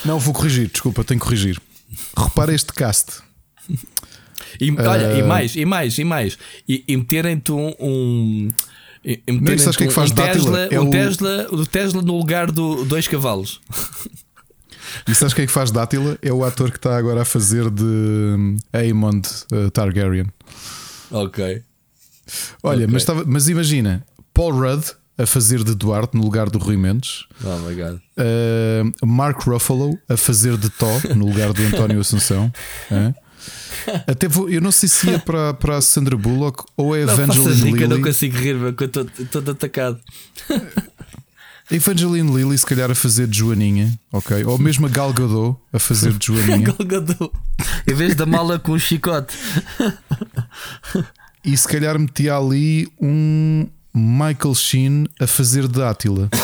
Não, vou corrigir, desculpa, tenho que corrigir. Repara este cast.
E, olha, uh... e mais, e mais, e mais. E, e meterem-te um. um e
meterem sabes o que é que faz um Tesla,
é o... Tesla, o Tesla no lugar do dois cavalos.
E sabes o que é que faz Dátila? É o ator que está agora a fazer de hum, Aemond uh, Targaryen.
Ok.
Olha, okay. Mas, tava, mas imagina, Paul Rudd a fazer de Duarte no lugar do Rui Mendes.
Oh my god.
Uh, Mark Ruffalo a fazer de Tó no lugar do António Assunção. Hã? Até vou, eu não sei se ia para, para a Sandra Bullock ou é
Não faças
Evangeline
rir que eu não
Lilly.
consigo rir, estou todo atacado.
Evangeline Lilly, se calhar, a fazer de Joaninha, ok? Ou mesmo a Gal Gadot a fazer de Joaninha.
Galgador. Em vez da mala com o chicote.
e se calhar metia ali um Michael Sheen a fazer de Átila.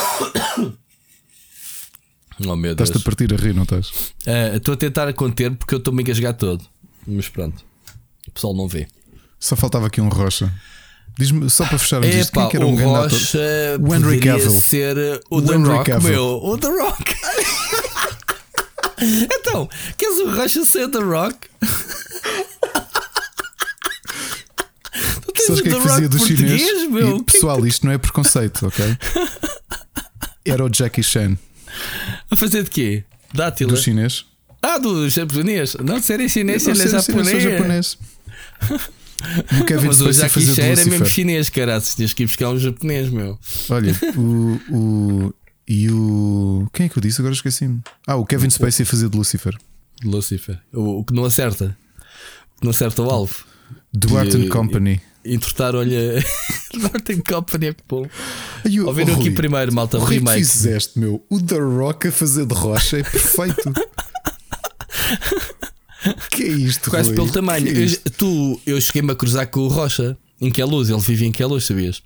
Oh meu Deus.
Estás-te a partir a rir, não estás?
Eh, Estou a tentar conter porque eu estou-me a engasgar todo. Mas pronto. O pessoal não vê.
Só faltava aqui um Rocha. Diz-me, só para fecharmos isto, quem
Epá,
é que era um grande ator?
Rocha
O Henry Cavill.
ser uh, o, The
Henry
Rock,
Cavill.
meu. O The Rock. então, queres o Rocha ser The Rock?
Sabes o que é que fazia do chinês?
meu.
E, pessoal, isto não é preconceito, ok? Era o Jackie Chan
A fazer de quê? Dátila.
do chinês.
Ah, do japonês. Não, sério chinês,
Não
ele é
se
japonês.
japonês. E o Kevin
Mas o Jackie Chan era mesmo chinês, cara. Tinhas que ir buscar um japonês, meu.
Olha, o, o. E o. Quem é que eu disse? Agora esqueci-me. Ah, o Kevin Spacey a fazer de Lucifer.
Lucifer. O, o que não acerta. O que não acerta o alvo.
Duarte and Company.
Entretar, olha. Martin Company é que bom.
O-
Ouviram aqui primeiro, malta,
O
o
Rui que
remake.
fizeste, meu. O The Rock a fazer de rocha é perfeito. que é isto,
Quase
Rui?
pelo tamanho.
É
Eu, tu, eu cheguei-me a cruzar com o Rocha. Em que é luz? Ele vivia em que é luz, sabias?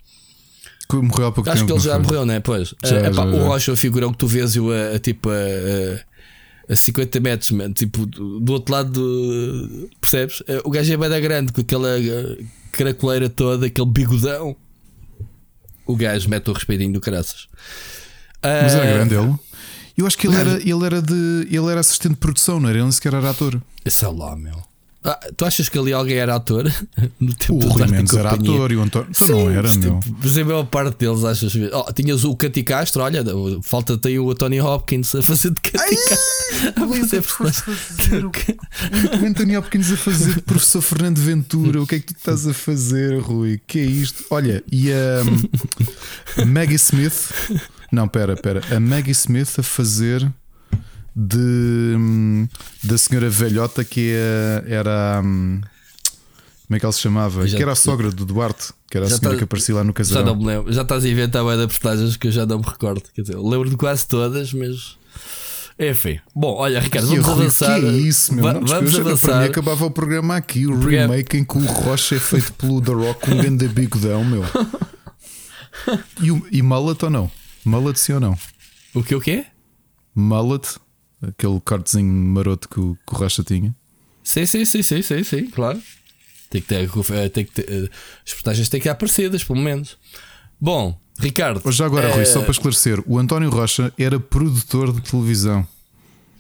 Que morreu há pouco
Acho
tempo.
que ele já
foi?
morreu, não é? Pois.
Já,
Ah, epá,
já,
o
já.
Rocha é o figurão que tu vês e o, a, a, tipo a, a, a 50 metros, man, tipo do, outro lado, do- percebes? Ah, O gajo é bem da grande com aquela ah, caracoleira toda, aquele bigodão. O gajo mete o respeitinho do caraças.
Mas era
Ah,
grande ele. Eu acho que ele era, ele era de. Ele era assistente de produção, não era? Ele nem sequer era ator.
Sei lá, meu. Ah, tu achas que ali alguém era ator? No tempo
O Rui Mendes era ator e o António. Então
Sim,
não era,
mas,
meu.
tipo, mas a maior parte deles achas. Oh, tinhas o Cati Castro, olha, falta tem o Tony Hopkins a fazer de Cati Castro. Personagem.
O Anthony Hopkins a fazer de professor Fernando Ventura. O que é que tu estás a fazer, Rui? Que é isto? Olha, e a Maggie Smith. Não, pera, pera. A Maggie Smith a fazer de hum, da senhora velhota que é- era. hum, Como é que ela se chamava?
Já-
que era a sogra do Duarte, que era a senhora
tá-
que aparecia lá no
Já não me lembro. Já estás a inventar bem da personagens que eu já não me recordo. Quer dizer, lembro de quase todas, mas. Enfim. Bom, olha, Ricardo, vamos
Rui,
avançar.
Que é isso, meu?
Va-
Não,
vamos
eu já- Para mim
avançar.
acabava o programa aqui. O
Programa-
remake em que o Rocha é feito pelo The Rock com um grande bigodão, meu. E, o- e mullet ou não? Mullet sim ou não?
O que o quê?
Mullet, aquele cortezinho maroto que o, que o Rocha tinha.
Sim, sim, sim, sim, sim, sim, claro. Tem que ter, eh, tem que ter, eh, as personagens têm que ir aparecidas, pelo menos. Bom, Ricardo.
Mas já agora,
eh,
Rui, só para esclarecer: o António Rocha era produtor de televisão.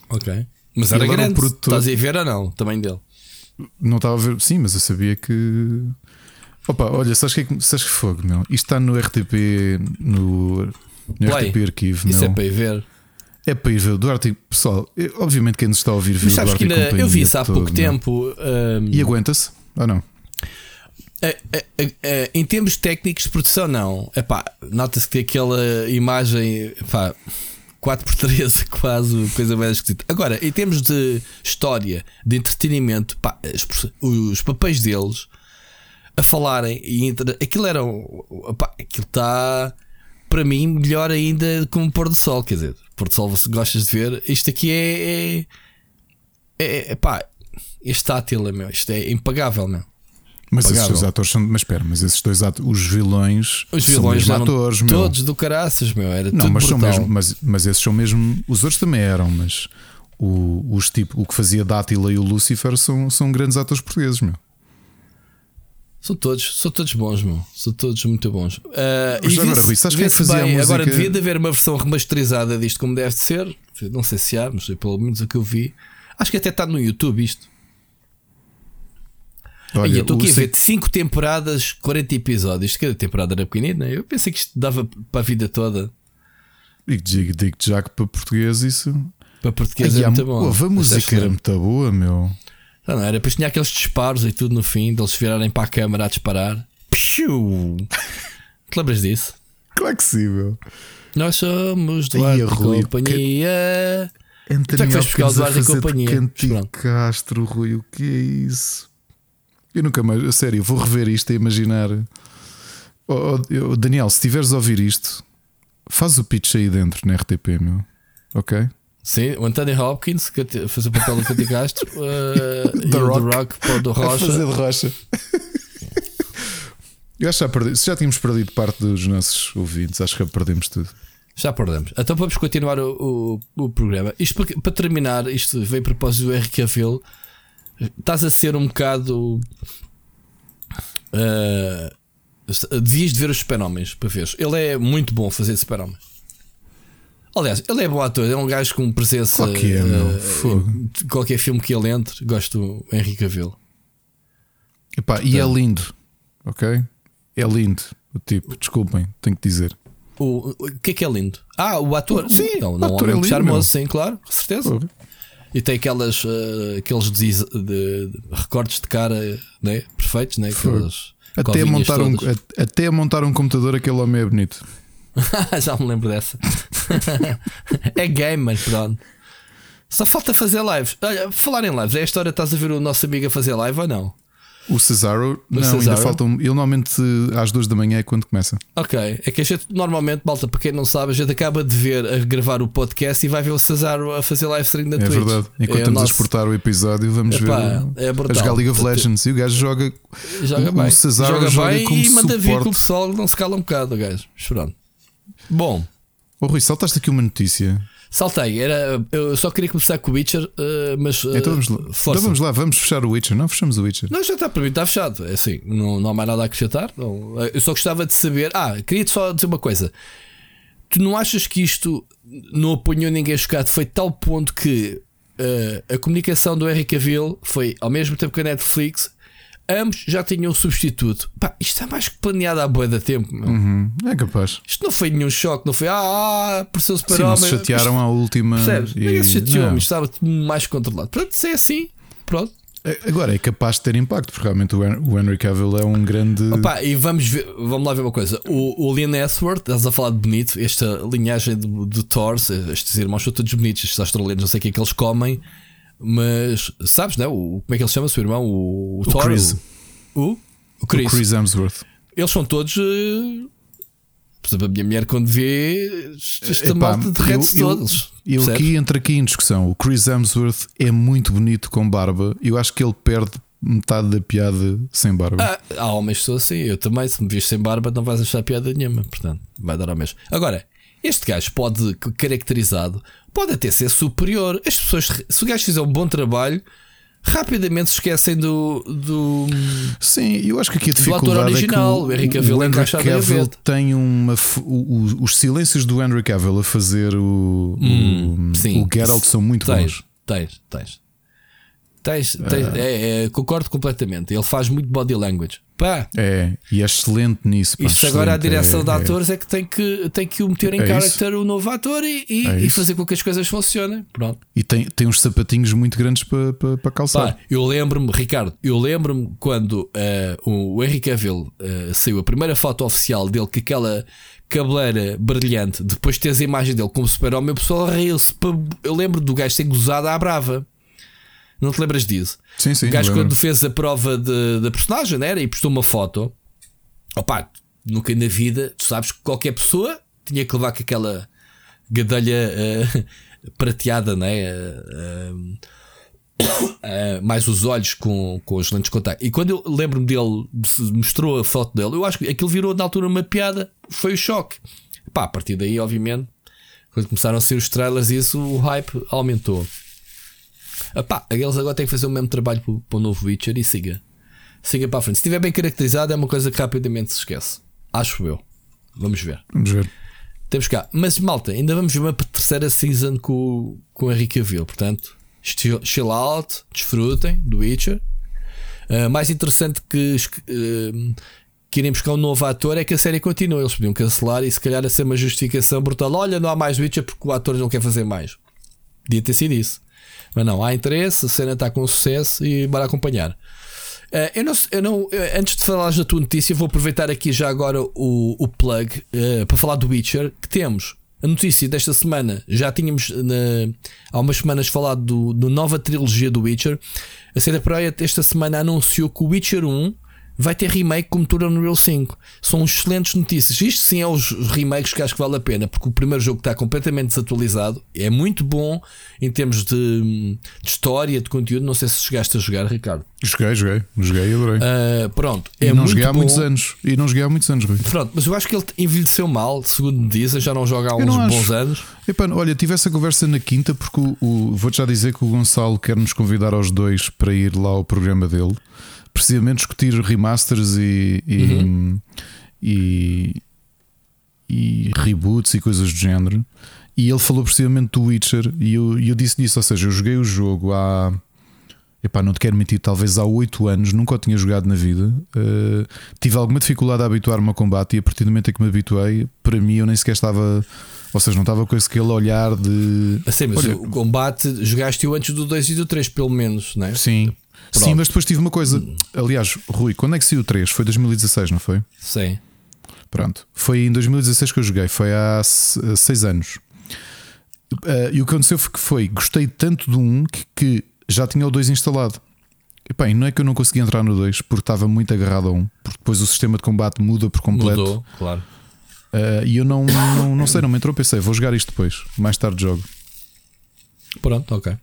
Ok. Mas era
era um
grande.
produtor.
Estás a ver ou não? Também dele.
Não estava a ver, sim, mas eu sabia que. Opa, olha, sabes que, é que- sabes que fogo, meu? Isto está no RTP, no, no
Play.
RTP Arquivo,
Isso
meu.
é para ir ver.
É para ir ver o Duarte. Pessoal, obviamente quem nos está a ouvir viu o Duarte
que ainda, eu vi isso há
todo,
pouco
não?
tempo. ahm,
E aguenta-se? Ou não?
É, é, é, é, em termos técnicos de produção, não. Epá, Nota-se que tem aquela imagem epá, 4x13, quase coisa bem esquisita. Agora, em termos de história, de entretenimento, pá, as perso- os papéis deles a falarem e entre- aquilo era. um- epá, aquilo está para mim melhor ainda como pôr do sol. Quer dizer, pôr do sol, você gostas de ver, isto aqui é. é, é, é pá, este Átila, meu, isto é impagável, meu.
Mas esses
Pagável.
dois atores são. Mas espera, mas esses dois atores, os vilões,
Os
são
vilões eram
atores, meu.
todos do caraças, meu. Era
Não,
tudo
mas são
brutal.
mesmo. Mas, mas esses são mesmo. Os outros também eram, mas o, os tipo, o que fazia Dátila e o Lucifer são, são grandes atores portugueses, meu.
São todos, são todos bons, meu. São todos muito bons.
Mas
e
agora, Rui, sabes quem é fazia a
bem. Agora
música?
devia de haver uma versão remasterizada disto como deve de ser. Não sei se há, mas pelo menos o que eu vi. Acho que até está no YouTube isto. Olha, eu estou aqui a ver 5 temporadas, 40 episódios. Cada temporada era pequenina. Eu pensei que isto dava para a vida toda.
Digo- digo- Digo-te já que para português isso.
Para português
Ai,
é muito bom.
a música
é
era muito boa, meu.
Não, era depois tinha aqueles disparos e tudo no fim, deles virarem para a câmara a disparar. Piu! Te lembras disso?
Claro que sim, meu.
Nós somos Duarte e Companhia. Que...
Anthony Já que o Duarte e Companhia. Castro, Rui, o que é isso? Eu nunca mais, a sério, vou rever isto e imaginar. Oh, oh, Daniel, se tiveres a ouvir isto, faz o pitch aí dentro na RTP, meu. Ok?
Sim, o Anthony Hopkins, que faz o papel do Cati Castro, uh, e Rock. o The Rock para o do Rocha.
fazer de Rocha. Eu acho que já, perdi, já tínhamos perdido parte dos nossos ouvintes, acho que já perdemos tudo.
Já perdemos. Então vamos continuar o, o, o programa. Isto para, para, terminar, isto vem a propósito do Henry Cavill. Estás a ser um bocado. Uh, devias de ver os super-homens para ver. Ele é muito bom fazer super-homens. Aliás, ele é bom ator, é um gajo com presença.
Okay, uh,
qualquer filme que ele entre, gosto do Henry Cavill.
Epá, e é lindo, ok? É lindo o tipo, desculpem, tenho que dizer.
O, o que é que é lindo? Ah, o ator. Sim, não, não ator é lindo, charmoso, sim, claro, com certeza. E tem aquelas, uh, aqueles de, de, de, recortes de cara né? perfeitos, né? Aquelas
até, montar um, até montar um computador, aquele homem é bonito.
Já me lembro dessa. é game, mas pronto. Só falta fazer lives. Olha, falar em lives, é a história, estás a ver o nosso amigo a fazer live ou não?
O Cesaro, o não, Cesaro? ainda faltam. Ele normalmente às duas da manhã é quando começa.
Ok, é que a gente normalmente, malta, para quem não sabe, a gente acaba de ver a gravar o podcast e vai ver o Cesaro a fazer live stream na
é
Twitch.
É verdade. Enquanto é estamos nosso... a exportar o episódio, vamos Epá, ver é a jogar League of Legends. E o gajo joga.
Joga o, bem.
O Cesaro joga,
joga
bem
e manda vir que o pessoal não se cala um bocado, o gajo. Esperando. Bom.
Ô oh, Rui, saltaste aqui uma notícia.
Saltei, era, eu só queria começar com o Witcher, uh, mas. Uh,
então, vamos lá. então vamos lá, vamos fechar o Witcher, não fechamos o Witcher.
Não, já está para mim, está fechado. É assim, não, não há mais nada a acrescentar. Não. Eu só gostava de saber. Ah, queria-te só dizer uma coisa. Tu não achas que isto não apanhou ninguém chocado? Foi tal ponto que uh, a comunicação do Henry Cavill foi ao mesmo tempo que a Netflix ambos já tinham substituto. Pá, isto é mais que planeado há boa da tempo.
Uhum, é capaz.
Isto não foi nenhum choque, não foi ah, por seus para Sim, não
se chatearam isto, à última.
Percebes? E... Ninguém se chateou, mas estava mais controlado. Pronto, se é assim, pronto.
Agora é capaz de ter impacto, porque realmente o Henry Cavill é um grande.
Opa, e vamos, ver, vamos lá ver uma coisa. O, o Liam Hemsworth, estás a falar de bonito, esta linhagem de, de Thor, estes irmãos são todos bonitos, estes australianos, não sei o que é que eles comem, mas sabes, não? O, como é que ele chama, seu irmão? O, o, o Thor. Chris. O, o, Chris.
o Chris Hemsworth.
Eles são todos. Uh, por exemplo, a minha mulher, quando vê esta Epá, malta derrete-se todos.
Eu, eu aqui entro aqui em discussão. O Chris Hemsworth é muito bonito com barba. Eu acho que ele perde metade da piada sem barba.
Ah, há homens que são assim. Eu também, se me vês sem barba, não vais achar piada nenhuma. Portanto, vai dar ao mesmo. Agora, este gajo pode, caracterizado, pode até ser superior. As pessoas, se o gajo fizer um bom trabalho, rapidamente se esquecem do, do.
Sim, eu acho que aqui a dificuldade
original,
é que
o, Henry Cavill,
o Henry Cavill tem uma. O, os silêncios do Henry Cavill a fazer o, hum, o, sim, o Geralt são muito
tens,
bons.
Tens, tens. Tens, tens ah. é, é, concordo completamente. Ele faz muito body language. Pá.
É, e é excelente nisso. Pá,
Isto agora a direção é, de é. atores é. que tem que, tem que o meter em é character o novo ator e, e, é e, fazer com que as coisas funcionem. Pronto.
E tem, tem uns sapatinhos muito grandes para, para, para calçar.
Pá, eu lembro-me, Ricardo, eu lembro-me quando uh, o Henry Cavill uh, saiu a primeira foto oficial dele com aquela cabeleira brilhante, depois de teres a imagem dele como super-homem, o pessoal riu-se. Eu lembro do gajo ter gozado à brava. Não te lembras disso?
Sim, sim.
O gajo, quando fez a prova da personagem, né, era, e postou uma foto, opá, nunca na vida, tu sabes que qualquer pessoa tinha que levar com aquela gadelha uh, prateada, né? Uh, uh, mais os olhos com, com as lentes de contato. E quando eu lembro-me dele, se mostrou a foto dele, eu acho que aquilo virou na altura uma piada, foi o choque. Pá, a partir daí, obviamente, quando começaram a ser os trailers, isso o hype aumentou. Epá, eles agora têm que fazer o mesmo trabalho para, para o novo Witcher e siga. Siga para a frente. Se estiver bem caracterizado, é uma coisa que rapidamente se esquece. Acho eu. Vamos ver.
Vamos ver.
Temos cá. Mas malta, ainda vamos ver uma terceira season com, com o Henrique Cavill. Portanto, chill out, desfrutem do Witcher. Uh, mais interessante que, uh, que irem buscar um novo ator é que a série continua. Eles podiam cancelar e se calhar a ser uma justificação brutal. Olha, não há mais Witcher porque o ator não quer fazer mais. Podia ter sido isso. Mas não, há interesse, a cena está com sucesso e bora acompanhar. Uh, eu não, eu não, antes de falares da tua notícia, vou aproveitar aqui já agora o, o plug uh, para falar do Witcher. Que temos a notícia desta semana. Já tínhamos na, há umas semanas falado do, do nova trilogia do Witcher. A CD Projekt esta semana anunciou que o Witcher 1 vai ter remake com motor Unreal 5. São excelentes notícias. Isto sim é os remakes que acho que vale a pena, porque o primeiro jogo está completamente desatualizado, é muito bom em termos de, de história, de conteúdo. Não sei se chegaste a jogar, Ricardo.
Joguei, joguei, joguei, adorei.
Uh, pronto,
é e não joguei há bom. muitos anos. E não joguei há muitos anos, Rui.
Pronto, mas eu acho que ele envelheceu mal, segundo me dizem, já não joga há uns bons anos.
Epa, olha, tive essa conversa na quinta, porque o, o vou-te já dizer que o Gonçalo quer nos convidar aos dois para ir lá ao programa dele precisamente discutir remasters e, e, uhum. e, e, reboots e coisas do género. E ele falou precisamente do Witcher e eu, eu disse nisso, ou seja, eu joguei o jogo há. Epá, não te quero mentir, talvez há 8 anos, nunca o tinha jogado na vida. Uh, tive alguma dificuldade a habituar-me ao combate e a partir do momento em que me habituei, para mim eu nem sequer estava. Ou seja, não estava com esse aquele olhar de.
Assim, mas Olha, o combate jogaste-o antes do 2 e do 3, pelo menos, não é?
Sim, Pronto. Sim, mas depois tive uma coisa. Aliás, Rui, quando é que saiu o 3? Foi 2016, não foi?
Sim.
Pronto. Foi em 2016 que eu joguei, foi há 6 anos. Uh, e o que aconteceu foi que foi, gostei tanto do 1 que, que já tinha o 2 instalado. E bem, não é que eu não consegui entrar no 2 porque estava muito agarrado a 1, porque depois o sistema de combate muda por completo.
Mudou, claro.
Uh, e eu não, não, não sei, não me entrou. Pensei, vou jogar isto depois, mais tarde jogo.
Pronto, ok.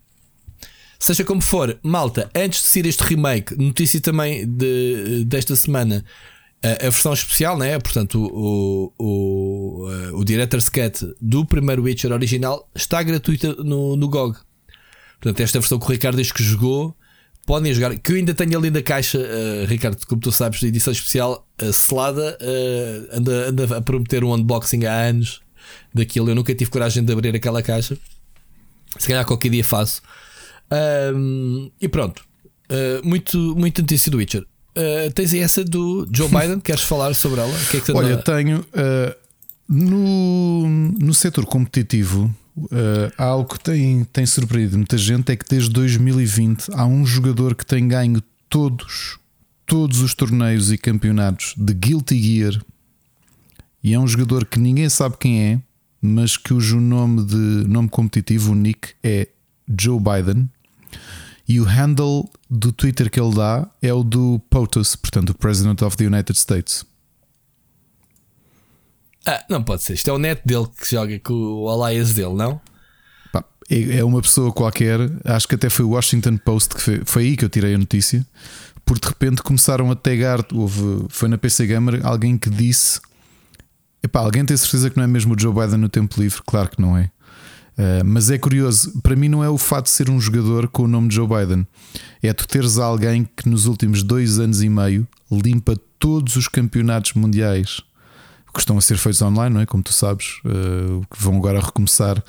Seja como for, malta, antes de sair este remake, notícia também de, desta semana. A, a versão especial, né? portanto, o, o, o, o Director's Cut do primeiro Witcher original está gratuita no, no GOG. Portanto, esta versão que o Ricardo diz que jogou, podem jogar. Que eu ainda tenho ali na caixa, uh, Ricardo, como tu sabes, de edição especial, uh, selada, uh, anda, anda a prometer um unboxing há anos daquilo. Eu nunca tive coragem de abrir aquela caixa. Se calhar qualquer dia faço. Um, e pronto. Uh, muito, muito notícia do Witcher. Uh, tens aí essa do Joe Biden? Queres falar sobre ela?
Que é que Olha, tenho. Uh, no, no setor competitivo, há algo que tem, tem surpreendido muita gente: é que desde 2020 há um jogador que tem ganho todos, todos os torneios e campeonatos de Guilty Gear. E é um jogador que ninguém sabe quem é, mas cujo nome de nome competitivo, o nick, é Joe Biden. E o handle do Twitter que ele dá é o do POTUS, portanto, o President of the United States.
Ah, não pode ser. Isto é o net dele que joga com o alias dele, não?
É, é uma pessoa qualquer. Acho que até foi o Washington Post que foi, foi aí que eu tirei a notícia. Porque de repente começaram a tagar. Houve, foi na PC Gamer alguém que disse: Epá, alguém tem certeza que não é mesmo o Joe Biden no tempo livre? Claro que não é. Uh, mas é curioso, para mim não é o fato de ser um jogador com o nome de Joe Biden, é tu teres alguém que nos últimos dois anos e meio limpa todos os campeonatos mundiais que estão a ser feitos online, não é? Como tu sabes, uh, que vão agora recomeçar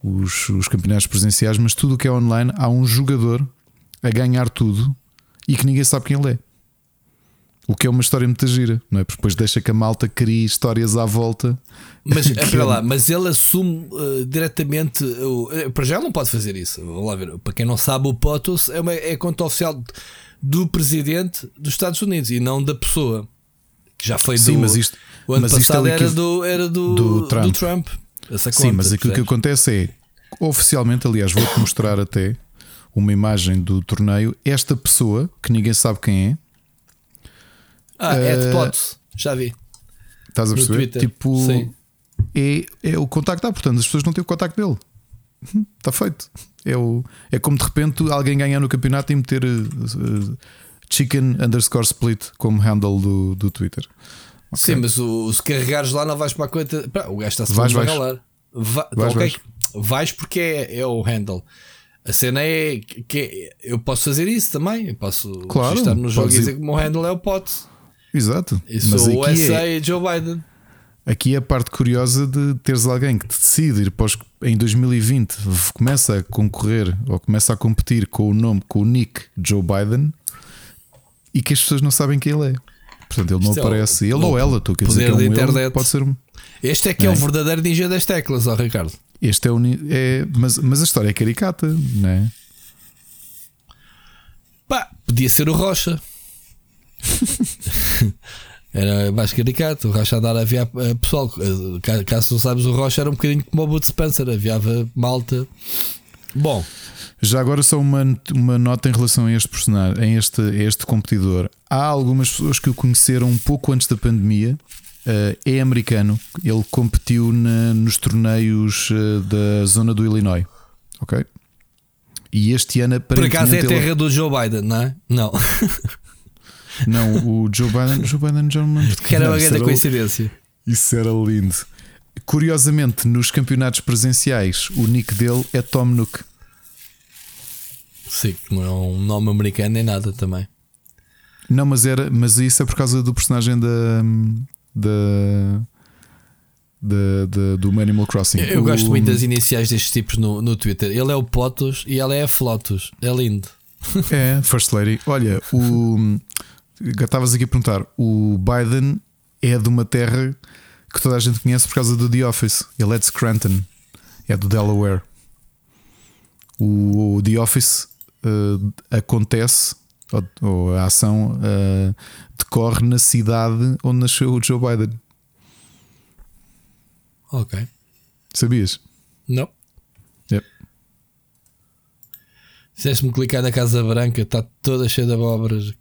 os, os campeonatos presenciais, mas tudo o que é online há um jogador a ganhar tudo e que ninguém sabe quem ele é. O que é uma história muito gira, não é? Porque depois deixa que a malta crie histórias à volta.
Mas, é para lá, mas ele assume uh, diretamente. Uh, para já ele não pode fazer isso. Vamos lá ver. Para quem não sabe, o POTUS é, uma, é a conta oficial do presidente dos Estados Unidos e não da pessoa. Que já foi
Sim,
do.
mas isto,
o ano passado era, do, era do, do Trump. Do Trump essa conta,
Sim, mas aquilo que acontece é oficialmente, aliás, vou-te mostrar até uma imagem do torneio. Esta pessoa, que ninguém sabe quem é
ah, é de Potts, já vi.
Estás a perceber? Tipo, Sim. É, é o contacto, ah, portanto, as pessoas não têm o contacto dele. Está feito. É, o, é como de repente alguém ganhar no campeonato e meter uh, chicken underscore split como handle do, do Twitter.
Okay. Sim, mas o, se carregares lá não vais para a conta. o gajo está-se a regalar. Va vais, okay. vais. vais porque é, é o handle. A cena é que eu posso fazer isso também. Eu posso
claro,
estar no jogo e dizer que o meu handle é o pot.
Exato.
Isso Mas o USA é, Joe Biden.
Aqui é a parte curiosa de teres alguém que decide ir para os, em 2020 começa a concorrer ou começa a competir com o nome, com o nick Joe Biden e que as pessoas não sabem quem ele é. Portanto, ele Isto não é aparece. ele ou ela, tu quer dizer que é um internet. pode ser um.
Este é que é, é o verdadeiro ninja das teclas, ó Ricardo.
Este é o. É, mas, mas a história é caricata, não é?
Pá, podia ser o Rocha. Era mais caricato. O Rocha andar a aviar eh, pessoal. Eh, caso não sabes, o Rocha era um bocadinho como o Bud Spencer, aviava malta. Bom,
já agora só uma, uma nota em relação a este personagem, a este, a este competidor. Há algumas pessoas que o conheceram um pouco antes da pandemia. Uh, é americano. Ele competiu na, nos torneios uh, da zona do Illinois. Ok? E este ano
Por acaso é a terra ele... do Joe Biden, não é? Não.
não, o Joe Biden, Joe Biden já não
Que era uma grande coincidência.
Isso era lindo. Curiosamente, nos campeonatos presenciais, o nick dele é Tom Nook.
Sim, não é um nome americano nem nada também.
Não, mas era, mas isso é por causa do personagem da, da, do Animal Crossing.
Eu, eu o... gosto muito das iniciais destes tipos no, no Twitter. Ele é o Potus e ela é a Flotus. É lindo.
É, First Lady. Olha, o estavas aqui a perguntar: o Biden é de uma terra que toda a gente conhece por causa do The Office. Ele é de Scranton, é do Delaware. O, o The Office uh, acontece, ou, ou, a ação uh, decorre na cidade onde nasceu o Joe Biden.
Ok.
Sabias?
Não.
Yep.
Fizeste-me clicar na Casa Branca, está toda cheia de abóboras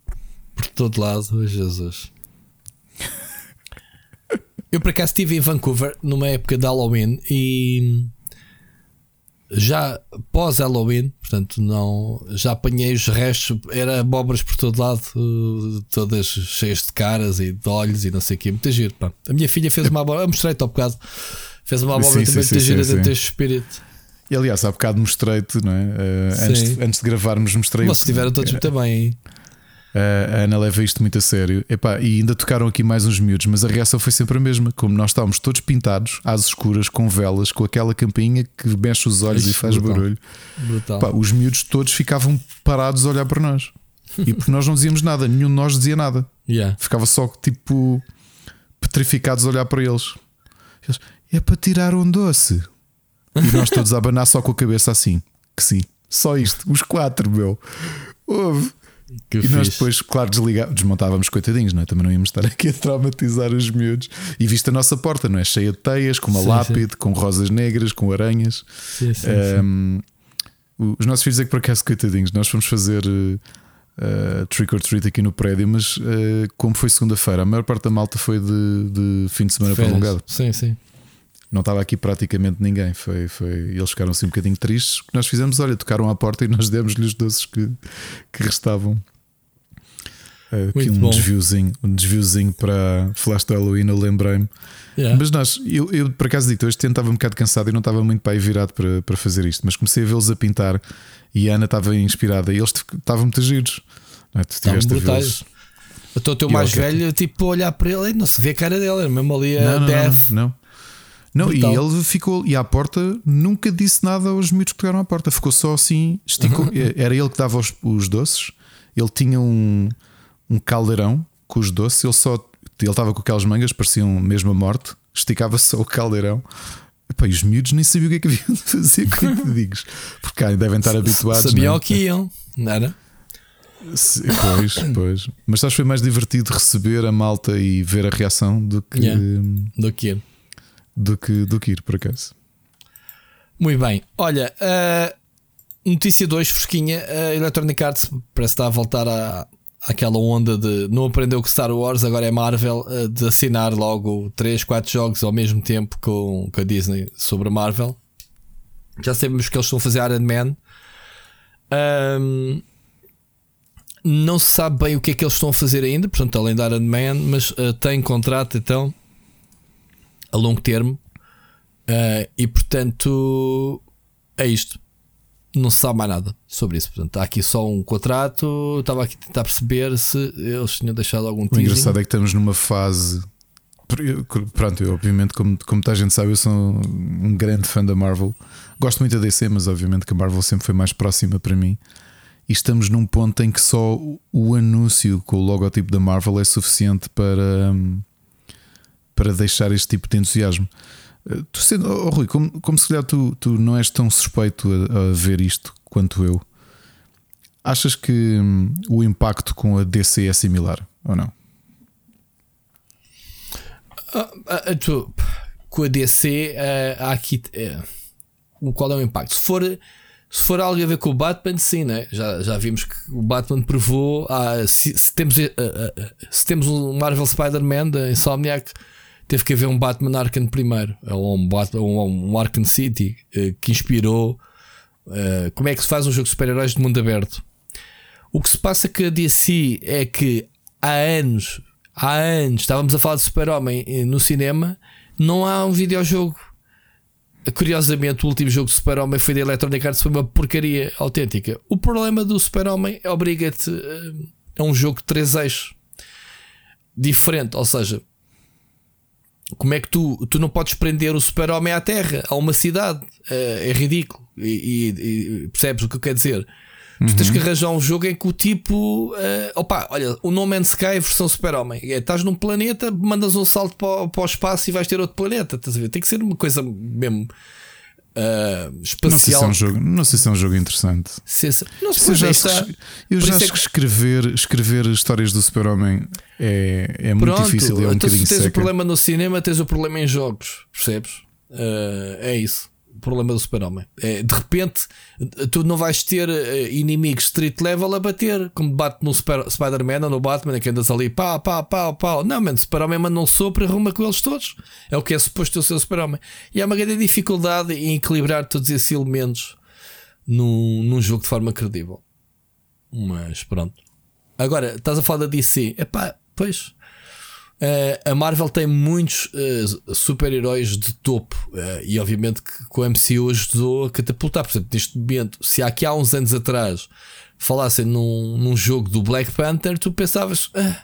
por todo lado. Oh, Jesus. Eu por acaso estive em Vancouver numa época de Halloween e já pós Halloween, portanto, não já apanhei os restos, era abóboras por todo lado, todas cheias de caras e de olhos e não sei o que, muito giro. Pá. A minha filha fez uma abóbora, mostrei-te há bocado, fez uma abóbora sim, também sim, muito gira dentro deste espírito.
E aliás, há bocado mostrei-te, não é? Uh, antes, de, antes de gravarmos, mostrei-te.
Vocês estiveram todos muito bem.
A Ana leva isto muito a sério. Epá, e ainda tocaram aqui mais uns miúdos, mas a reação foi sempre a mesma. Como nós estávamos todos pintados, às escuras, com velas, com aquela campainha que mexe os olhos e faz brutal. barulho. Brutal. Epá, os miúdos todos ficavam parados a olhar para nós. E porque nós não dizíamos nada, nenhum de nós dizia nada.
Yeah.
Ficava só tipo petrificados a olhar para eles. eles. É para tirar um doce. E nós todos a abanar só com a cabeça assim. Que sim. Só isto. Os quatro, meu. Houve. Que e fixe. nós depois, claro, desligávamos, desmontávamos coitadinhos, não é? Também não íamos estar aqui a traumatizar os miúdos. E viste a nossa porta, não é? Cheia de teias, com uma sim, lápide, sim. com rosas negras, com aranhas.
Sim, sim,
um, os nossos filhos é que por acaso, coitadinhos, nós fomos fazer uh, trick or treat aqui no prédio, mas uh, como foi segunda-feira, a maior parte da malta foi de, de fim de semana Férias. prolongado.
Sim, sim
não estava aqui praticamente ninguém. Foi, foi, eles ficaram assim um bocadinho tristes. O que nós fizemos, olha, tocaram à porta e nós demos-lhe os doces que, que restavam. Uh, aqui um desviozinho, um desviozinho para Flash de Halloween, eu lembrei-me. Yeah. Mas nós, eu, eu por acaso dito, hoje estava um bocado cansado e não estava muito para aí virado para, para fazer isto, mas comecei a vê-los a pintar e a Ana estava inspirada e eles estavam muito giros. Não é? Tu
brutais. Estou o teu mais velho, tipo, a olhar para ele e não se vê a cara dele, mesmo ali a
não, não,
death.
Não, não. Não, e ele ficou, e à porta nunca disse nada aos miúdos que tocaram à porta, ficou só assim, esticou. Uhum. Era ele que dava os, os, doces, ele tinha um, um caldeirão com os doces, ele só ele estava com aquelas mangas, pareciam mesmo a morte, esticava só o caldeirão. Epá, e os miúdos nem sabiam o que é que haviam de fazer, digas porque cá devem estar habituados.
Sabiam o que iam, não era?
Pois, pois. Mas acho que foi mais divertido receber a malta e ver a reação do que.
Yeah, do que
do que, do que ir, por acaso.
Muito bem. Olha, uh, notícia 2, fresquinha. A Electronic Arts parece estar a voltar à, àquela onda de não aprendeu que Star Wars, agora é Marvel, uh, de assinar logo 3, 4 jogos ao mesmo tempo com, com a Disney sobre a Marvel. Já sabemos que eles estão a fazer Iron Man. Um, não se sabe bem o que é que eles estão a fazer ainda, portanto, além da Iron Man, mas uh, tem contrato então a longo termo. Uh, e portanto é isto. Não se sabe mais nada sobre isso. Portanto, há aqui só um contrato. Estava aqui a tentar perceber se eles tinham deixado algum
O engraçado é que estamos numa fase. Pronto, eu, obviamente, como, como toda a gente sabe, eu sou um grande fã da Marvel. Gosto muito da DC, mas obviamente que a Marvel sempre foi mais próxima para mim. E estamos num ponto em que só o anúncio com o logotipo da Marvel é suficiente para. Hum, para deixar este tipo de entusiasmo. Eh, tu sendo, oh, Rui, como, como se calhar tu, tu não és tão suspeito a, a ver isto quanto eu, achas que hum, o impacto com a DC é similar ou não?
Ah, tu, com a DC, há aqui. qual é o impacto? Se for, se for algo a ver com o Batman, sim, né? já, já vimos que o Batman provou. Ah, se, se, temos, se temos um Marvel Spider-Man da Insomniac, teve que haver um Batman Arkham primeiro, ou um, Batman, um Arkham City, que inspirou. como é que se faz um jogo de super-heróis de mundo aberto? O que se passa com a DC é que há anos, há anos, estávamos a falar de Super-Homem no cinema, não há um videojogo. Curiosamente, o último jogo de Super-Homem foi da Electronic Arts, foi uma porcaria autêntica. O problema do Super-Homem é obriga-te a um jogo de três eixos diferente, ou seja, como é que tu, tu não podes prender o super-homem à terra, a uma cidade? É, é ridículo. E, e, e, percebes o que eu quero dizer? Uhum. Tu tens que arranjar um jogo em que o tipo. Uh, opa, olha, o No Man's Sky versão Super-Homem. É, estás num planeta, mandas um salto para, para o espaço e vais ter outro planeta. Estás a ver? Tem que ser uma coisa mesmo. Uh, espacial.
Não sei, se é um jogo, não sei se é um jogo interessante.
Se, se, não sei,
eu já, está, eu já acho é que escrever, escrever histórias do Super-Homem é, é muito Pronto, difícil. É um então, se tens
seca. o problema no cinema, tens o problema em jogos, percebes? Uh, é isso problema do super-homem. É, de repente, tu não vais ter eh, inimigos street level a bater, como bate no Spider-Man ou no Batman, que andas ali pá, pá, pá, pá. Não, mano, super-homem manda um sopro e arruma com eles todos. É o que é suposto o seu super-homem. E há uma grande dificuldade em equilibrar todos esses elementos num, num jogo de forma credível. Mas pronto. Agora, estás a falar da DC. Epá, pois. Uh, a Marvel tem muitos uh, super-heróis de topo uh, e obviamente que com a MCU ajudou a catapultar. Portanto, neste momento, se aqui há uns anos atrás falassem num, num jogo do Black Panther, tu pensavas. Ah.